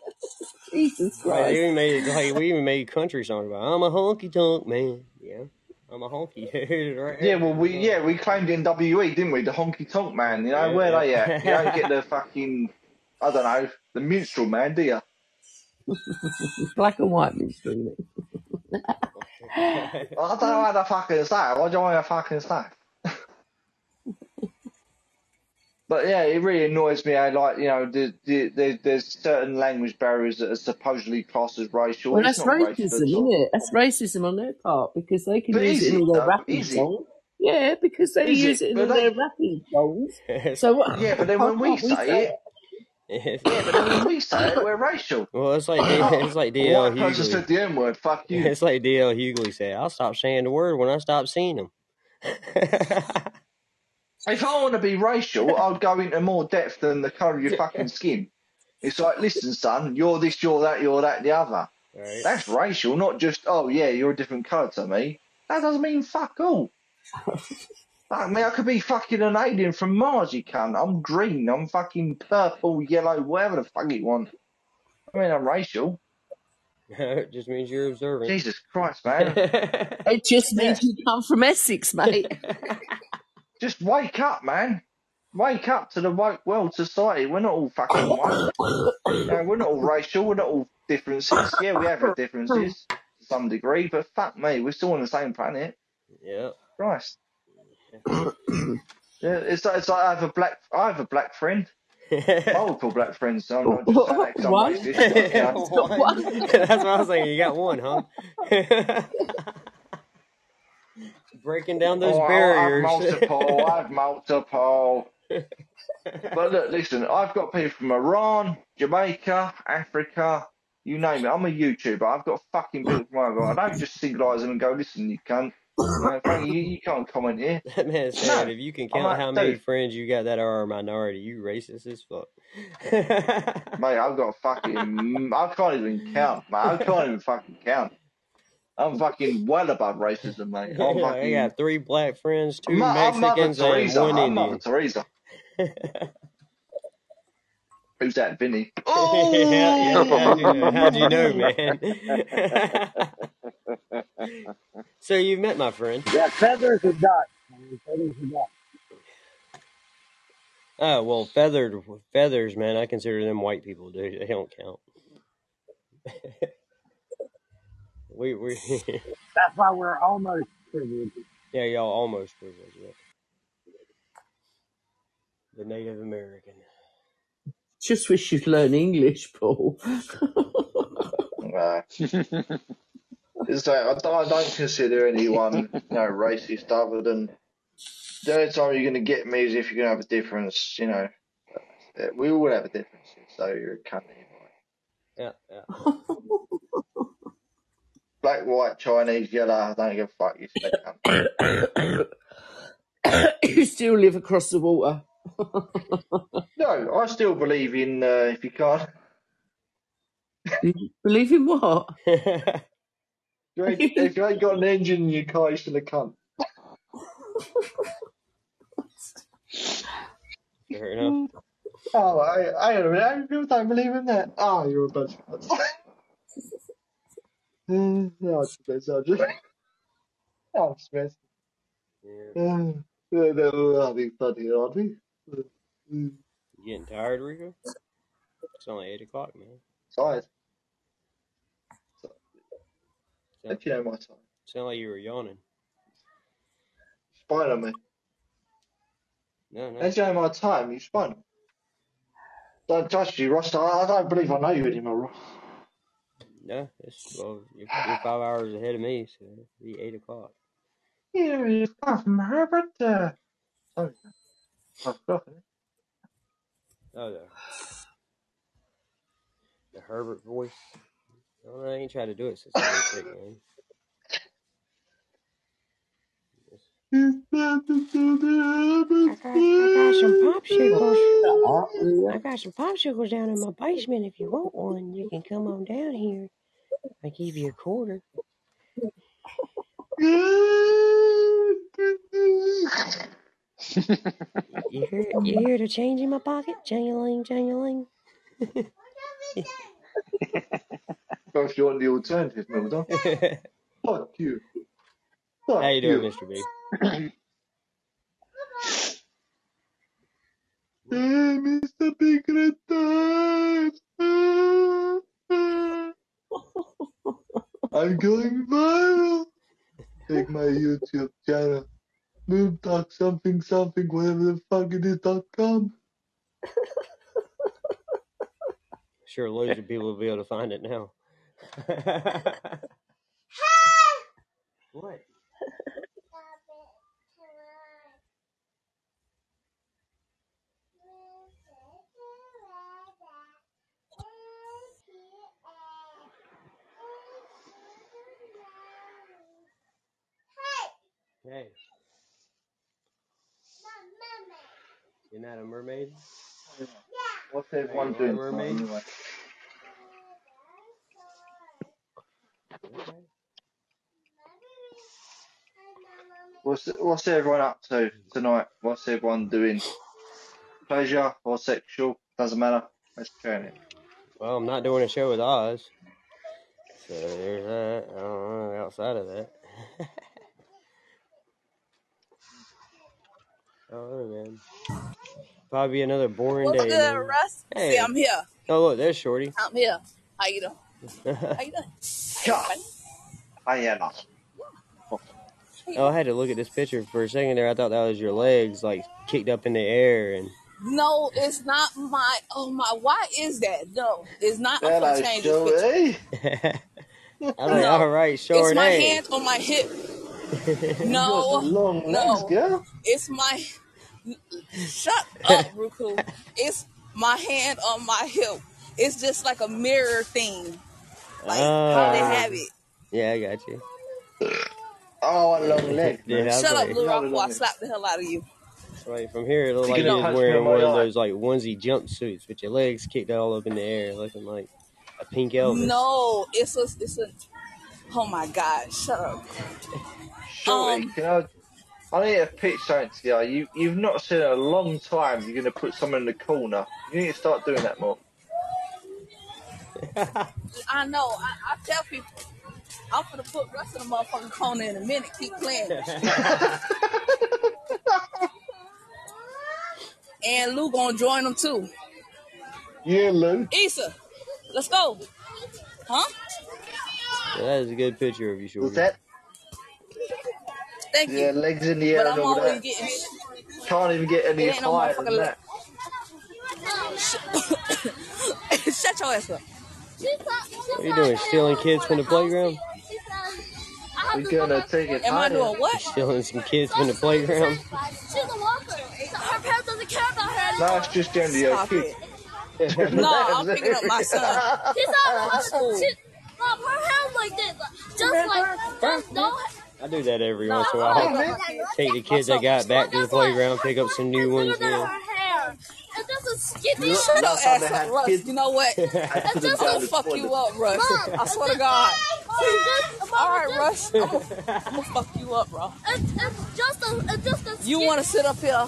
Jesus
Right,
Christ.
they even made like we even made country song about I'm a honky tonk man. Yeah, I'm a honky dude. Right?
Yeah, well, we yeah we claimed in WE, didn't we? The honky tonk man. You know
Yeah,
where
yeah.
they at? You don't get the fucking I don't know the minstrel man, do you?
Black and white minstrel.
I don't know how to fucking say. it. What do you want me to fucking say? But yeah, it really annoys me. how like you know, the, the, the, there's certain language barriers that are supposedly classed as racial.
Well, that's racism,
at
isn't it? That's racism on their part because they can
But
use it in all their
though?
rapping songs. Yeah, because they
Is
use
it?
it in
they-
their rapping songs. So what?
Yeah, but then when we
can't
say it, yeah, but then when we say it, we're racial.
well, it's like it's like DL
white person
Hughley.
said the N word. Fuck you.
It's like DL Hughley said, "I'll stop saying the word when I stop seeing them."
If I want to be racial, I'll go into more depth than the colour of your fucking skin. It's like, listen, son, you're this, you're that, you're that, the other.
right?
That's racial, not just, oh yeah, you're a different colour to me. That doesn't mean fuck all. I mean, I could be fucking an alien from Mars, you cunt. I'm green, I'm fucking purple, yellow, whatever the fuck you want. I mean, I'm racial.
it just means you're observant.
Jesus Christ, man.
It just means you come from Essex, mate.
Just wake up, man. Wake up to the woke world society. We're not all fucking woke. No, we're not all racial. We're not all differences. Yeah, we have our differences to some degree, but fuck me, we're still on the same planet.
yep.
Christ. Yeah, it's like, it's like I have a black I have a black friend. Multiple black friends. So I'm not just saying that 'cause I'm racist. but, you know.
One. That's what I was saying. You got one, huh? Breaking down those
Oh,
barriers.
I have multiple. I have multiple. But look, listen, I've got people from Iran, Jamaica, Africa, you name it. I'm a YouTuber. I've got fucking people from Iran. I don't just singlise them and go, listen, you cunt. Uh, no, Frankie, you, you can't comment here.
That
No,
if you can count
like,
how many
dude.
friends you got that are a minority, you racist as fuck.
Mate, I've got fucking. I can't even count, mate. I can't even fucking count. I'm fucking well above racism, mate. I'm
I
fucking.
got three black friends, 2
I'm, I'm Mother
Mexicans, and one
I'm Mother
Indian.
Teresa. Who's that, Vinny? Oh,
yeah, yeah. how, do you know, man? so you've met my friend.
Yeah, feathers or ducks. man, Feathers or ducks.
Oh well, feathered feathers, man. I consider them white people, dude. They don't count. We we
That's why we're almost privileged.
yeah, y'all almost privileged. Yeah. The Native American.
Just wish you'd learn English, Paul.
Nah. It's like, I, don't, I don't consider anyone you know, racist other than the only time you're going to get me is if you're going to have a difference, you know. We all have a difference, so you're a cunt anyway.
Yeah, yeah.
Black, white, Chinese, yellow, I don't give a fuck, you still cunt.
you still live across the water.
No, I still believe in uh, if you can't,
You believe in what?
if you, ain't, if you ain't got an engine in your car, you're still a cunt.
Fair enough.
Oh, I, I don't know. People don't believe in that. Oh, you're a bunch of cunts. No, it's a bit subject. Oh, Smith.
Yeah.
Yeah, they're having funny, aren't we? Mm,
You getting tired, Rico? It's only eight o'clock, man.
Tired.
Sound,
If you know my time.
sound like you were yawning.
Spine on me.
No, no.
If you know my time, you spine. Don't touch you, Ross. I, I don't believe I know you anymore, Ross.
No, it's well, you're, you're five hours ahead of me, so it'll be eight o'clock.
Yeah, it's not from Herbert. Uh, oh, oh, God.
Oh, the, the Herbert voice. No, I ain't tried to do it since I was sick, man.
I got, I got some popsicles. I got some popsicles down in my basement. If you want one, you can come on down here. I give you a quarter. You hear, you hear the change in my pocket? Jangling, jangling.
Well, if you want the alternative, Milda. Fuck you. Fuck
How you doing,
you.
Mr. B?
Hey, Mr. Big Red Times. I'm going viral. Take my YouTube channel. Moon Talk something something whatever the fuck it is dot com.
Sure, loads of people will be able to find it now. what? Hey, you're not a mermaid?
What's
Are
everyone
you a
doing tonight
mermaid?
anyway?
Okay.
What's what's everyone up to tonight? What's everyone doing? Pleasure or sexual? Doesn't matter. Let's turn it.
Well, I'm not doing a show with Oz, so there's that. I don't know outside of that. oh man, probably another boring
What's
day.
good,
Man.
Russ? See,
Hey,
I'm here.
oh look, there's Shorty.
I'm here. How you doing? How you doing?
Yeah.
Everybody?
I am.
How you
oh. oh,
I
had to look at this picture for a second there. I thought that was your legs, like kicked up in the air, and
No, it's not my. Oh my! Why is that? No, it's not. Eh? I'm
Hello,
gonna change this picture.
Shorty.
I was like,
No,
all right,
it's my
Shorty.
hand on my hip.
You got
No,
legs,
no,
girl.
it's my. Shut up, Ruku. It's my hand on my hip. It's just like a mirror thing, like how they
Ah,
have it.
yeah, I got you.
Oh, I long legs,
Dude,
man.
I
Shut up,
like,
Blue
You have a
Rock, or I slap the hell out of you.
Right from here, it
looks
like
could
you
have
was
punched
wearing one of those like onesie jumpsuits with your legs kicked all up in the air, looking like a pink Elvis.
No, it's a, it's a. Oh my God! Shut up.
Shorty,
Um,
can I I need to pitch something to you. you. You've not seen in a long time you're going to put someone in the corner. You need to start doing that more.
I know. I, I tell people, I'm gonna put Russ in the motherfucking corner in a minute. Keep playing. and Lou gonna join them too.
Yeah, Lou.
Issa, let's go. Huh?
Yeah, that is a good picture of you, Shorty.
What's that?
Thank
Yeah,
you.
legs in the air
But
and
I'm
all
always
that.
getting.
Can't even get any
It ain't no
higher than
motherfucker
that.
Shut your ass up.
What are you doing? Stealing kids from the playground?
We're gonna take it
Am I
higher.
doing what?
Stealing some kids from the playground?
She's a walker. Her parents doesn't care about her
No, it's just down to your
Stop
kid.
No, I'm picking up my son.
She's not
School.
she, Mom, her hair's like this. Just like, just don't.
I do that every
No,
once in a
I
while. Take the kids I got back to the playground, pick up some new ones. Yeah.
her hair. It's just a
Shut your
Last time
ass
they
up, Russ. You know what?
I put
It's
them
just
I'm gonna fuck you up, Russ.
Mom,
I swear to God.
It's just, Mom,
All right, Russ. I'm gonna, fuck you up, bro.
It's, it's just a, it's just a
You want to sit up here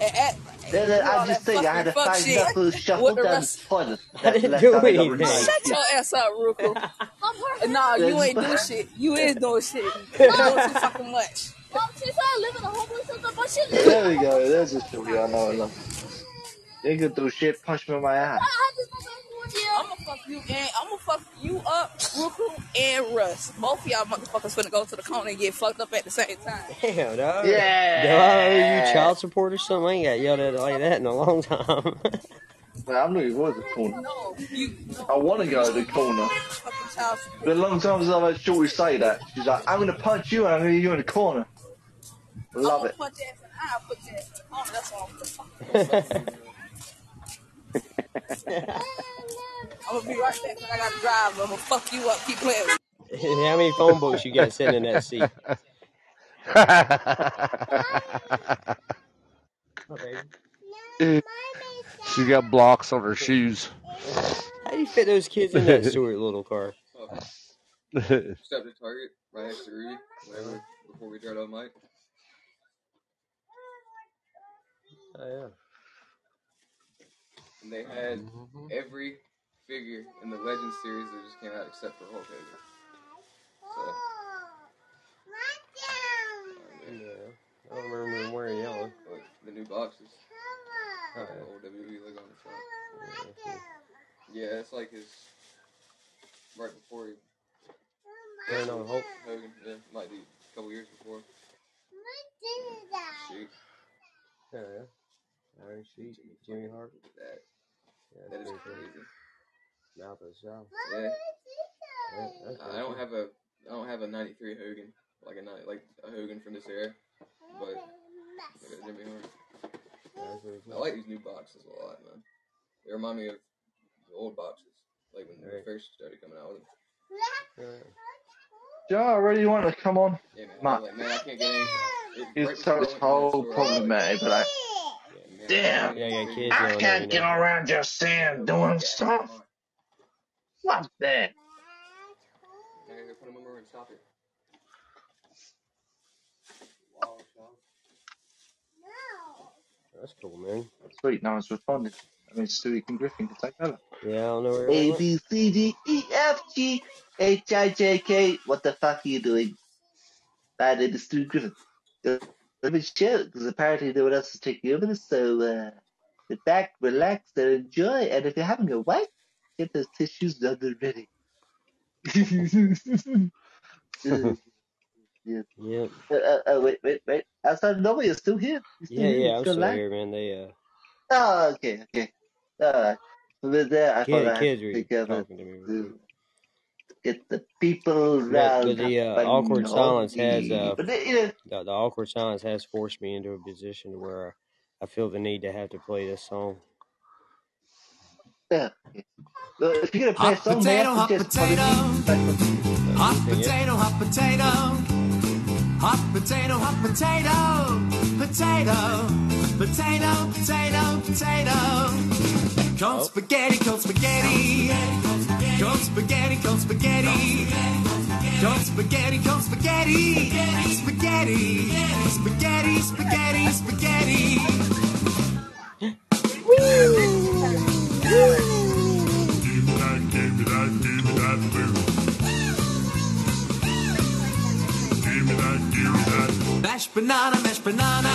and act.
Then
do
I just
that
think I had a
fucking fuck
five
shit
knuckle shuffle
the
down the
rest-
toilet.
I didn't
Last
do
time I got
anything.
Shut your ass up, Ruku.
Mom.
Nah, you ain't doing shit. You is doing shit. You doing too fucking much.
Mom, she said I live in a homeless shelter, but she.
There we go. There's a story I know and love. You can do shit, punch me in my eye.
I had this for one year.
I'm gonna fuck you and I'm gonna fuck you up, Ruku and Russ. Both of y'all motherfuckers finna go to the corner and get fucked up at the same time.
Damn, dog.
Yeah.
Do I owe you child support or something? I ain't got yelled at like that in a long time.
Man, I'm looking forward to the corner.
No, you
I want to go to the corner.
fucking child.
But a long time since I've had Shorty say that. She's like, I'm going to punch you and I'm going to get you in the corner. Love
I'm
it.
gonna punch ass and I'll put your ass in the corner. That's all I'm gonna fuck. I'm gonna be right back 'cause I gotta drive. I'm gonna fuck you up. Keep playing. with me.
How many phone books you got sitting in that seat?
she got blocks on her shoes.
How do you fit those kids in that sweet little car?
Stopped at Target right next to Ruby, whatever, before we drive on Mike.
Oh, yeah.
And they had mm-hmm. every figure in the Legends series that just came out except for Hulk Hogan. So,
Yeah. I don't remember him wearing yellow.
like, the new boxes.
Oh,
Got old WWE logo on the front. Mm-hmm. Yeah, it's like his. Right before he.
Wearing on Hulk.
Hogan, yeah, might be a couple years before. Shoot,
yeah. Iron Sheik, Jimmy Hart.
that.
Yeah,
That is
that's pretty
crazy.
cool. Mouth of the South.
Yeah,
Yeah, that's
I don't have a. I don't have a '93 Hogan, like a ni- like a Hogan from this era, but look at Jimmy Hart.
That's
I like these new boxes a lot, man. They remind me of the old boxes, like when they first started coming out with them.
Yeah.
Do you I really want to come on?
Yeah, man.
Ma-
like, man, I can't get any. It,
It's
right
so it's
went to that
whole
store, I
problematic, but I,
like, man,
Damn.
Yeah, I kids
I can't get around just saying doing stuff. Fuck that.
I gotta go put them over and stop it.
That's cool, man.
Sweet, no one's responding. I mean, Stewie and Griffin can take over.
Yeah, I don't know where
A. B C D E F G H I J K. What the fuck are you doing? My name is Stu Griffin. Let me show because apparently no one else is taking over. So uh, sit back, relax, and enjoy. And if you're having a wife, get those tissues done and ready. Yeah.
Yep.
Uh, uh, uh, wait, wait, wait. Outside Nova, you're still here. You're still
Yeah,
here.
yeah, I'm
still
still here, man. They, uh,
Oh, okay, okay. Alright. So with that, I thought
kid,
I had
kids
to
were talking to me. Real quick.
to get the people
But,
round
but the uh,
up and
awkward silence has, uh,
the- But they- you know,
the, the awkward silence has forced me into a position where I feel the need to have to play this song.
yeah. okay. Well, if you're gonna play a
Hot
song,
potato, hot
suggest one of
potato.
these type of-
Hot potato, hot potato. Hot potato, hot potato. Potato. Potato, potato, potato. Cold
Oh.
spaghetti, cold spaghetti. Cold spaghetti, cold spaghetti.
Come spaghetti, come spaghetti, spaghetti, spaghetti, spaghetti, spaghetti. Mashed banana, mashed banana,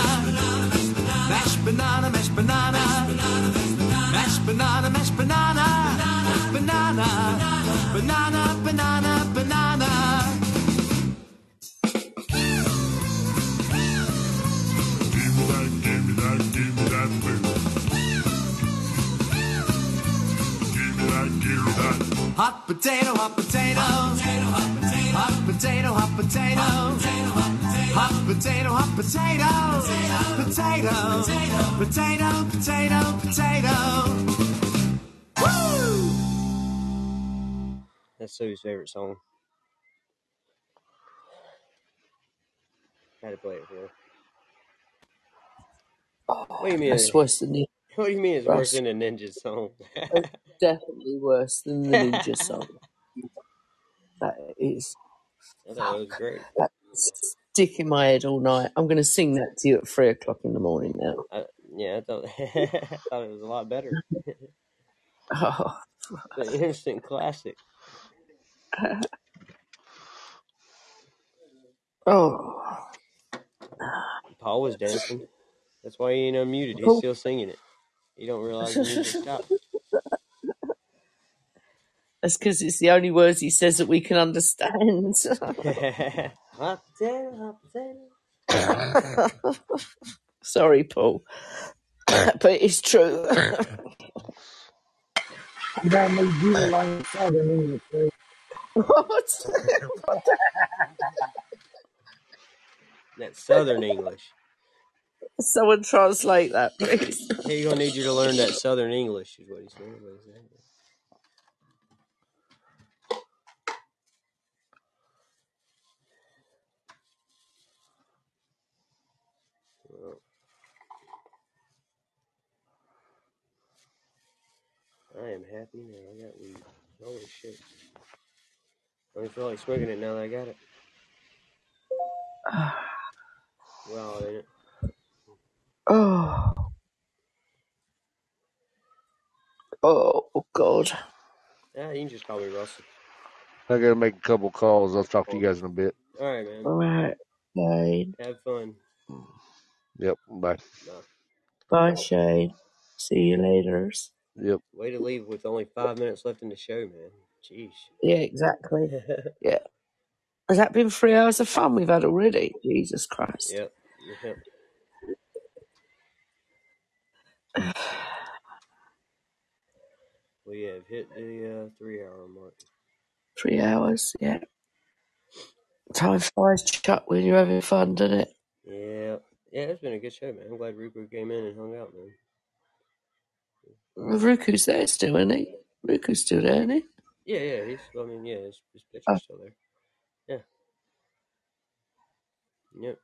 mashed banana, mashed banana, mashed banana, mashed banana, banana, banana, banana, banana. Give me that, give me that, give me that. Hot potato, hot potato, hot potato, hot potato, hot potato, hot potato, potato, potato, potato, potato. Woo!
That's Sue's favorite song. Had to play it for her. What do you oh, mean?
That's worse than the
What do you mean it's worse than a ninja song?
definitely worse than the ninja song. That is
I thought it was great.
that stick in my head all night. I'm going to sing that to you at three o'clock in the morning now.
I, yeah, I thought I thought it was a lot better.
Oh,
It's an instant classic.
oh.
Paul was dancing. That's why he ain't unmuted. He's
oh.
still singing it. You don't realize the music stopped.
That's because it's the only words he says that we can understand.
hot potato, hot potato.
Sorry, Paul. but it's true.
You don't need you to learn Southern English,
what?
That Southern English.
Someone translate that, please.
He's gonna need you to learn that Southern English, is what he's saying. What he's saying. Well, I am happy now. I got weed. Holy shit. I don't feel like smoking it now that I got it. Well, in it.
Oh. Oh, God.
Yeah, you can just call me Russell.
I gotta make a couple calls. I'll talk to you guys in a bit.
All right, man.
All right. Shane.
Have fun.
Yep. Bye.
No.
Bye, Shane. See you later.
Yep.
Way to leave with only five minutes left in the show, man. Jeez.
Yeah, exactly. Yeah. Has that been three hours of fun we've had already? Jesus Christ.
yep. Yep. We have hit the uh, three hour mark.
Three hours, yeah. Time flies, Chuck, when you're having fun, doesn't it?
Yeah. Yeah, it's been a good show, man. I'm glad Rupert came in and hung out, man.
Ruku's there still, isn't he? Ruku's still there, isn't he?
Yeah, yeah. He's, I mean, yeah, his, his picture's
Oh.
still there. Yeah. Yep.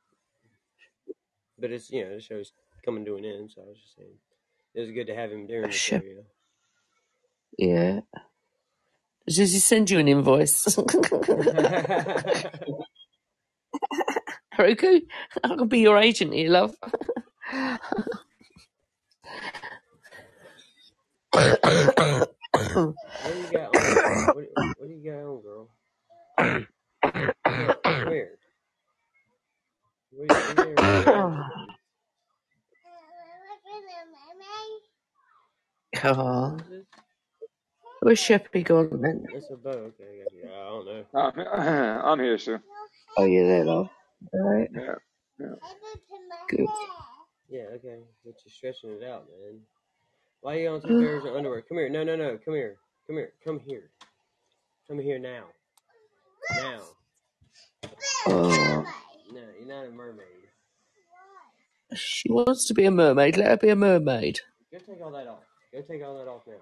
But it's, you know, the show's coming to an end, so I was just saying. It was good to have him during the show, you know.
Yeah. Does he send you an invoice? Ruku, I can be your agent here, love.
What do you got on? What, what do you got on, girl? Come here. Come here. What do you, come
oh,
What is this? Uh-huh.
where's Sheppy gone then?
It's a bow. Okay, I got you. I don't know.
I'm, uh, I'm here, sir.
Oh, you're there, love. All right,
Yeah. yeah.
good.
Yeah, okay. But you're stretching it out, man. Why are you on two pairs of underwear? Come here. No, no, no. Come here. Come here. Come here. Come here now. Now.
Oh,
No, you're not a mermaid.
she wants to be a mermaid. Let her be a mermaid.
Go take all that off. Go take all that off now.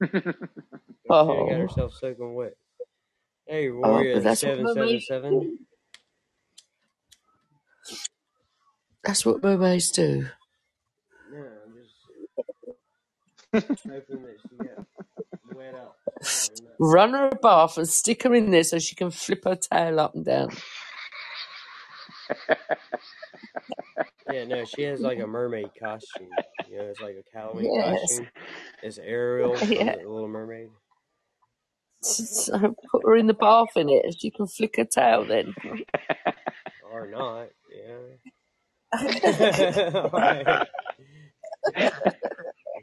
oh. She got
Oh,
herself soaking wet. Hey,
oh,
Warrior
that's what mermaids
777.
That's what mermaids do.
No, I'm just hoping that she got
Run her a bath and stick her in there so she can flip her tail up and down.
Yeah, no, she has like a mermaid costume. You know, it's like a Halloween
Yes.
costume. It's Ariel from
Yeah.
the Little Mermaid.
So put her in the bath in it she can flick her tail then.
Or not, yeah. Alright.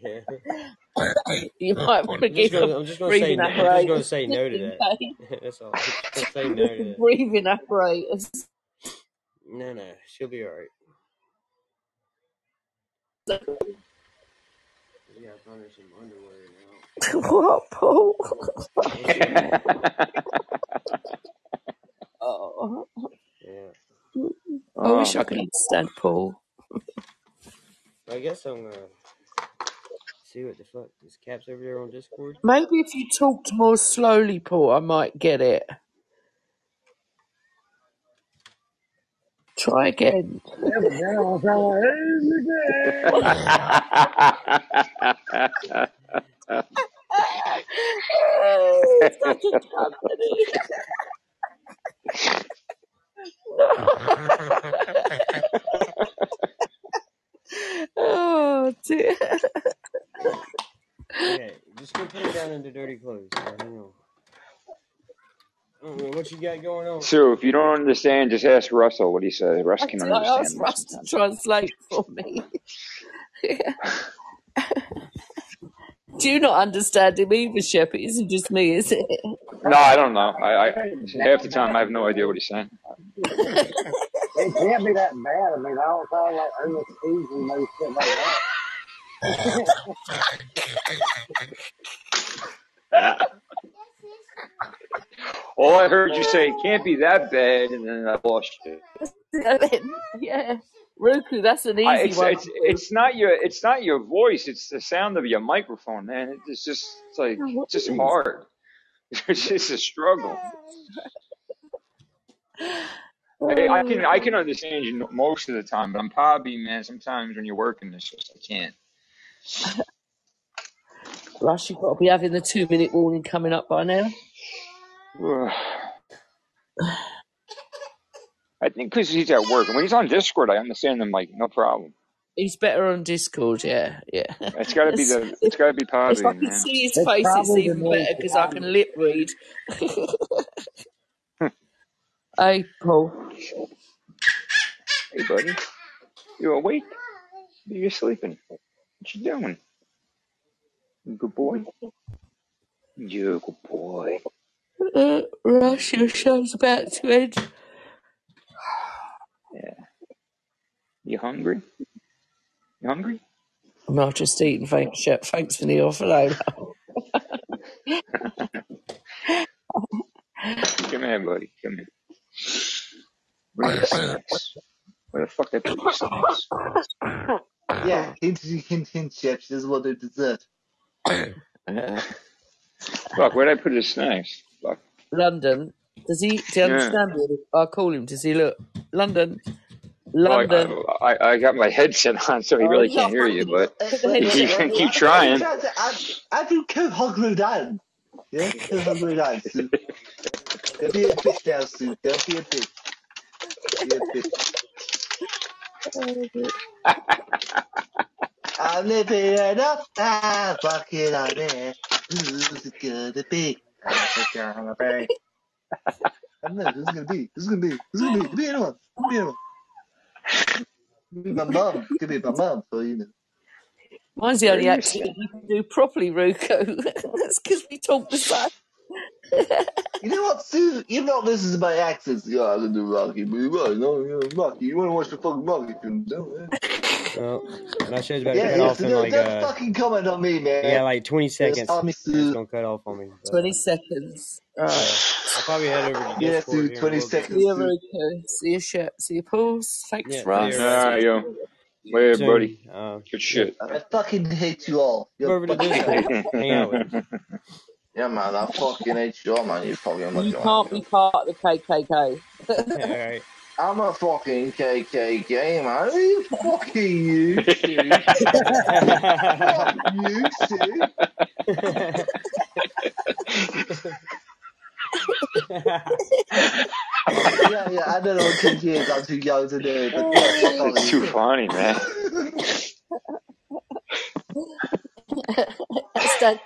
Yeah.
You might want to
I'm just
give
gonna, I'm just gonna say
breathing
no, I'm just gonna say no to that. That's all. Just gonna say no to that.
breathing apparatus.
No, no, she'll be alright.
So-
You gotta her some underwear now.
what, Paul?
We'll see.
Oh,
Yeah.
I wish
Oh.
I could understand Paul.
I guess I'm gonna see what the fuck this cap's over there on Discord.
Maybe if you talked more slowly, Paul, I might get it. Try again. It's company. oh dear.
Okay, just go put her down in the dirty clothes. Now, hang on. I don't know what you got going on.
So if you don't understand, just ask Russell what he says. Russ
I,
can
did- I
understand
asked
me
Russ to translate for me. Do you not understand him either, Shep? It isn't just me, is it?
No, I don't know. I, I half the time I have no idea what he's saying.
It can't be that bad. I mean, I don't sound like Ernest Stevens and no shit like that.
All I heard you say, it can't be that bad, and then I lost you.
yeah. Roku, that's an easy
I, it's,
one.
it's it's not your it's not your voice. It's the sound of your microphone, man. It's just it's like it's just
is?
hard. It's just a struggle. I, I can I can understand you most of the time, but I'm probably man. Sometimes when you're working, it's just I can't.
Rush, you've got to be having the two minute warning coming up by now.
I think because he's at work. and When he's on Discord, I understand him like no problem.
He's better on Discord, yeah, yeah.
It's got to be the it's got to be
if I
Pavilion,
can
man.
see his
It's
face, it's
probably the
even
noise
better because I can lip read. hey, Paul.
Hey, buddy, you awake? You're sleeping. What you doing? Good boy. You good boy.
Uh, Rush, your show's about to end.
Yeah. You hungry? You hungry?
I'm not just eating. Thanks, Shep. Thanks for the offer, though.
Come here, buddy. Come here. Where are your snacks? Where the fuck they put your snacks?
Yeah, hint, hint, hint, chips. This is what they deserve.
Uh,
Fuck, where'd I put his snacks? Fuck.
London. Does he? Do you
Yeah.
understand me? I call him. Does he look? London.
Well, I,
London.
I, I got my headset on, so he
Oh,
really
yeah,
can't hear you, but
Put the
you
headset
keep,
on.
keep trying.
I, I do co-hungry down. Yeah, co-hungry down, Sue. Don't be a bitch now, Sue. Don't be a bitch. Be a bitch. I'm living enough time, fucking on it. Who's it gonna be? It's gonna be. I don't know who's it gonna be. Who's it gonna be? Who's it gonna be? Could be anyone. Could be anyone. Could be my mum. Could be my mum, for you know.
Mine's the only accent you can do properly, Ruko. That's because we talk the same.
You know what, Sue? You don't listen to my accents. Yeah, I can do Rocky, but you right, no, you know, Rocky. You wanna watch the fucking Rocky film, don't you?
Well, and I show's about to cut
yeah,
off
so
in
don't,
like
don't
uh,
fucking comment on me, man.
yeah, like 20 seconds.
call me
It's
Sue.
gonna cut off on me. But,
20
uh,
seconds.
so
Alright.
I'll probably head over to
Yeah,
Discord
Sue,
here
20
little bit.
See
seconds,
you,
Sue.
See you, Shep. See you, Pauls. Thanks,
Yeah, see
Russ.
you,
Ah, yo. Later,
Soon.
buddy.
Uh,
Good shit.
I fucking hate you all. You're
over to Discord. Hang out with me.
Yeah, man, I fucking hate man. You fucking
you can't be part of the KKK.
right.
I'm a fucking KKK, man. Are you fucking you? Fuck you too? yeah, yeah, I don't know what kids. I'm too young to do.
It's too funny, man. Stuck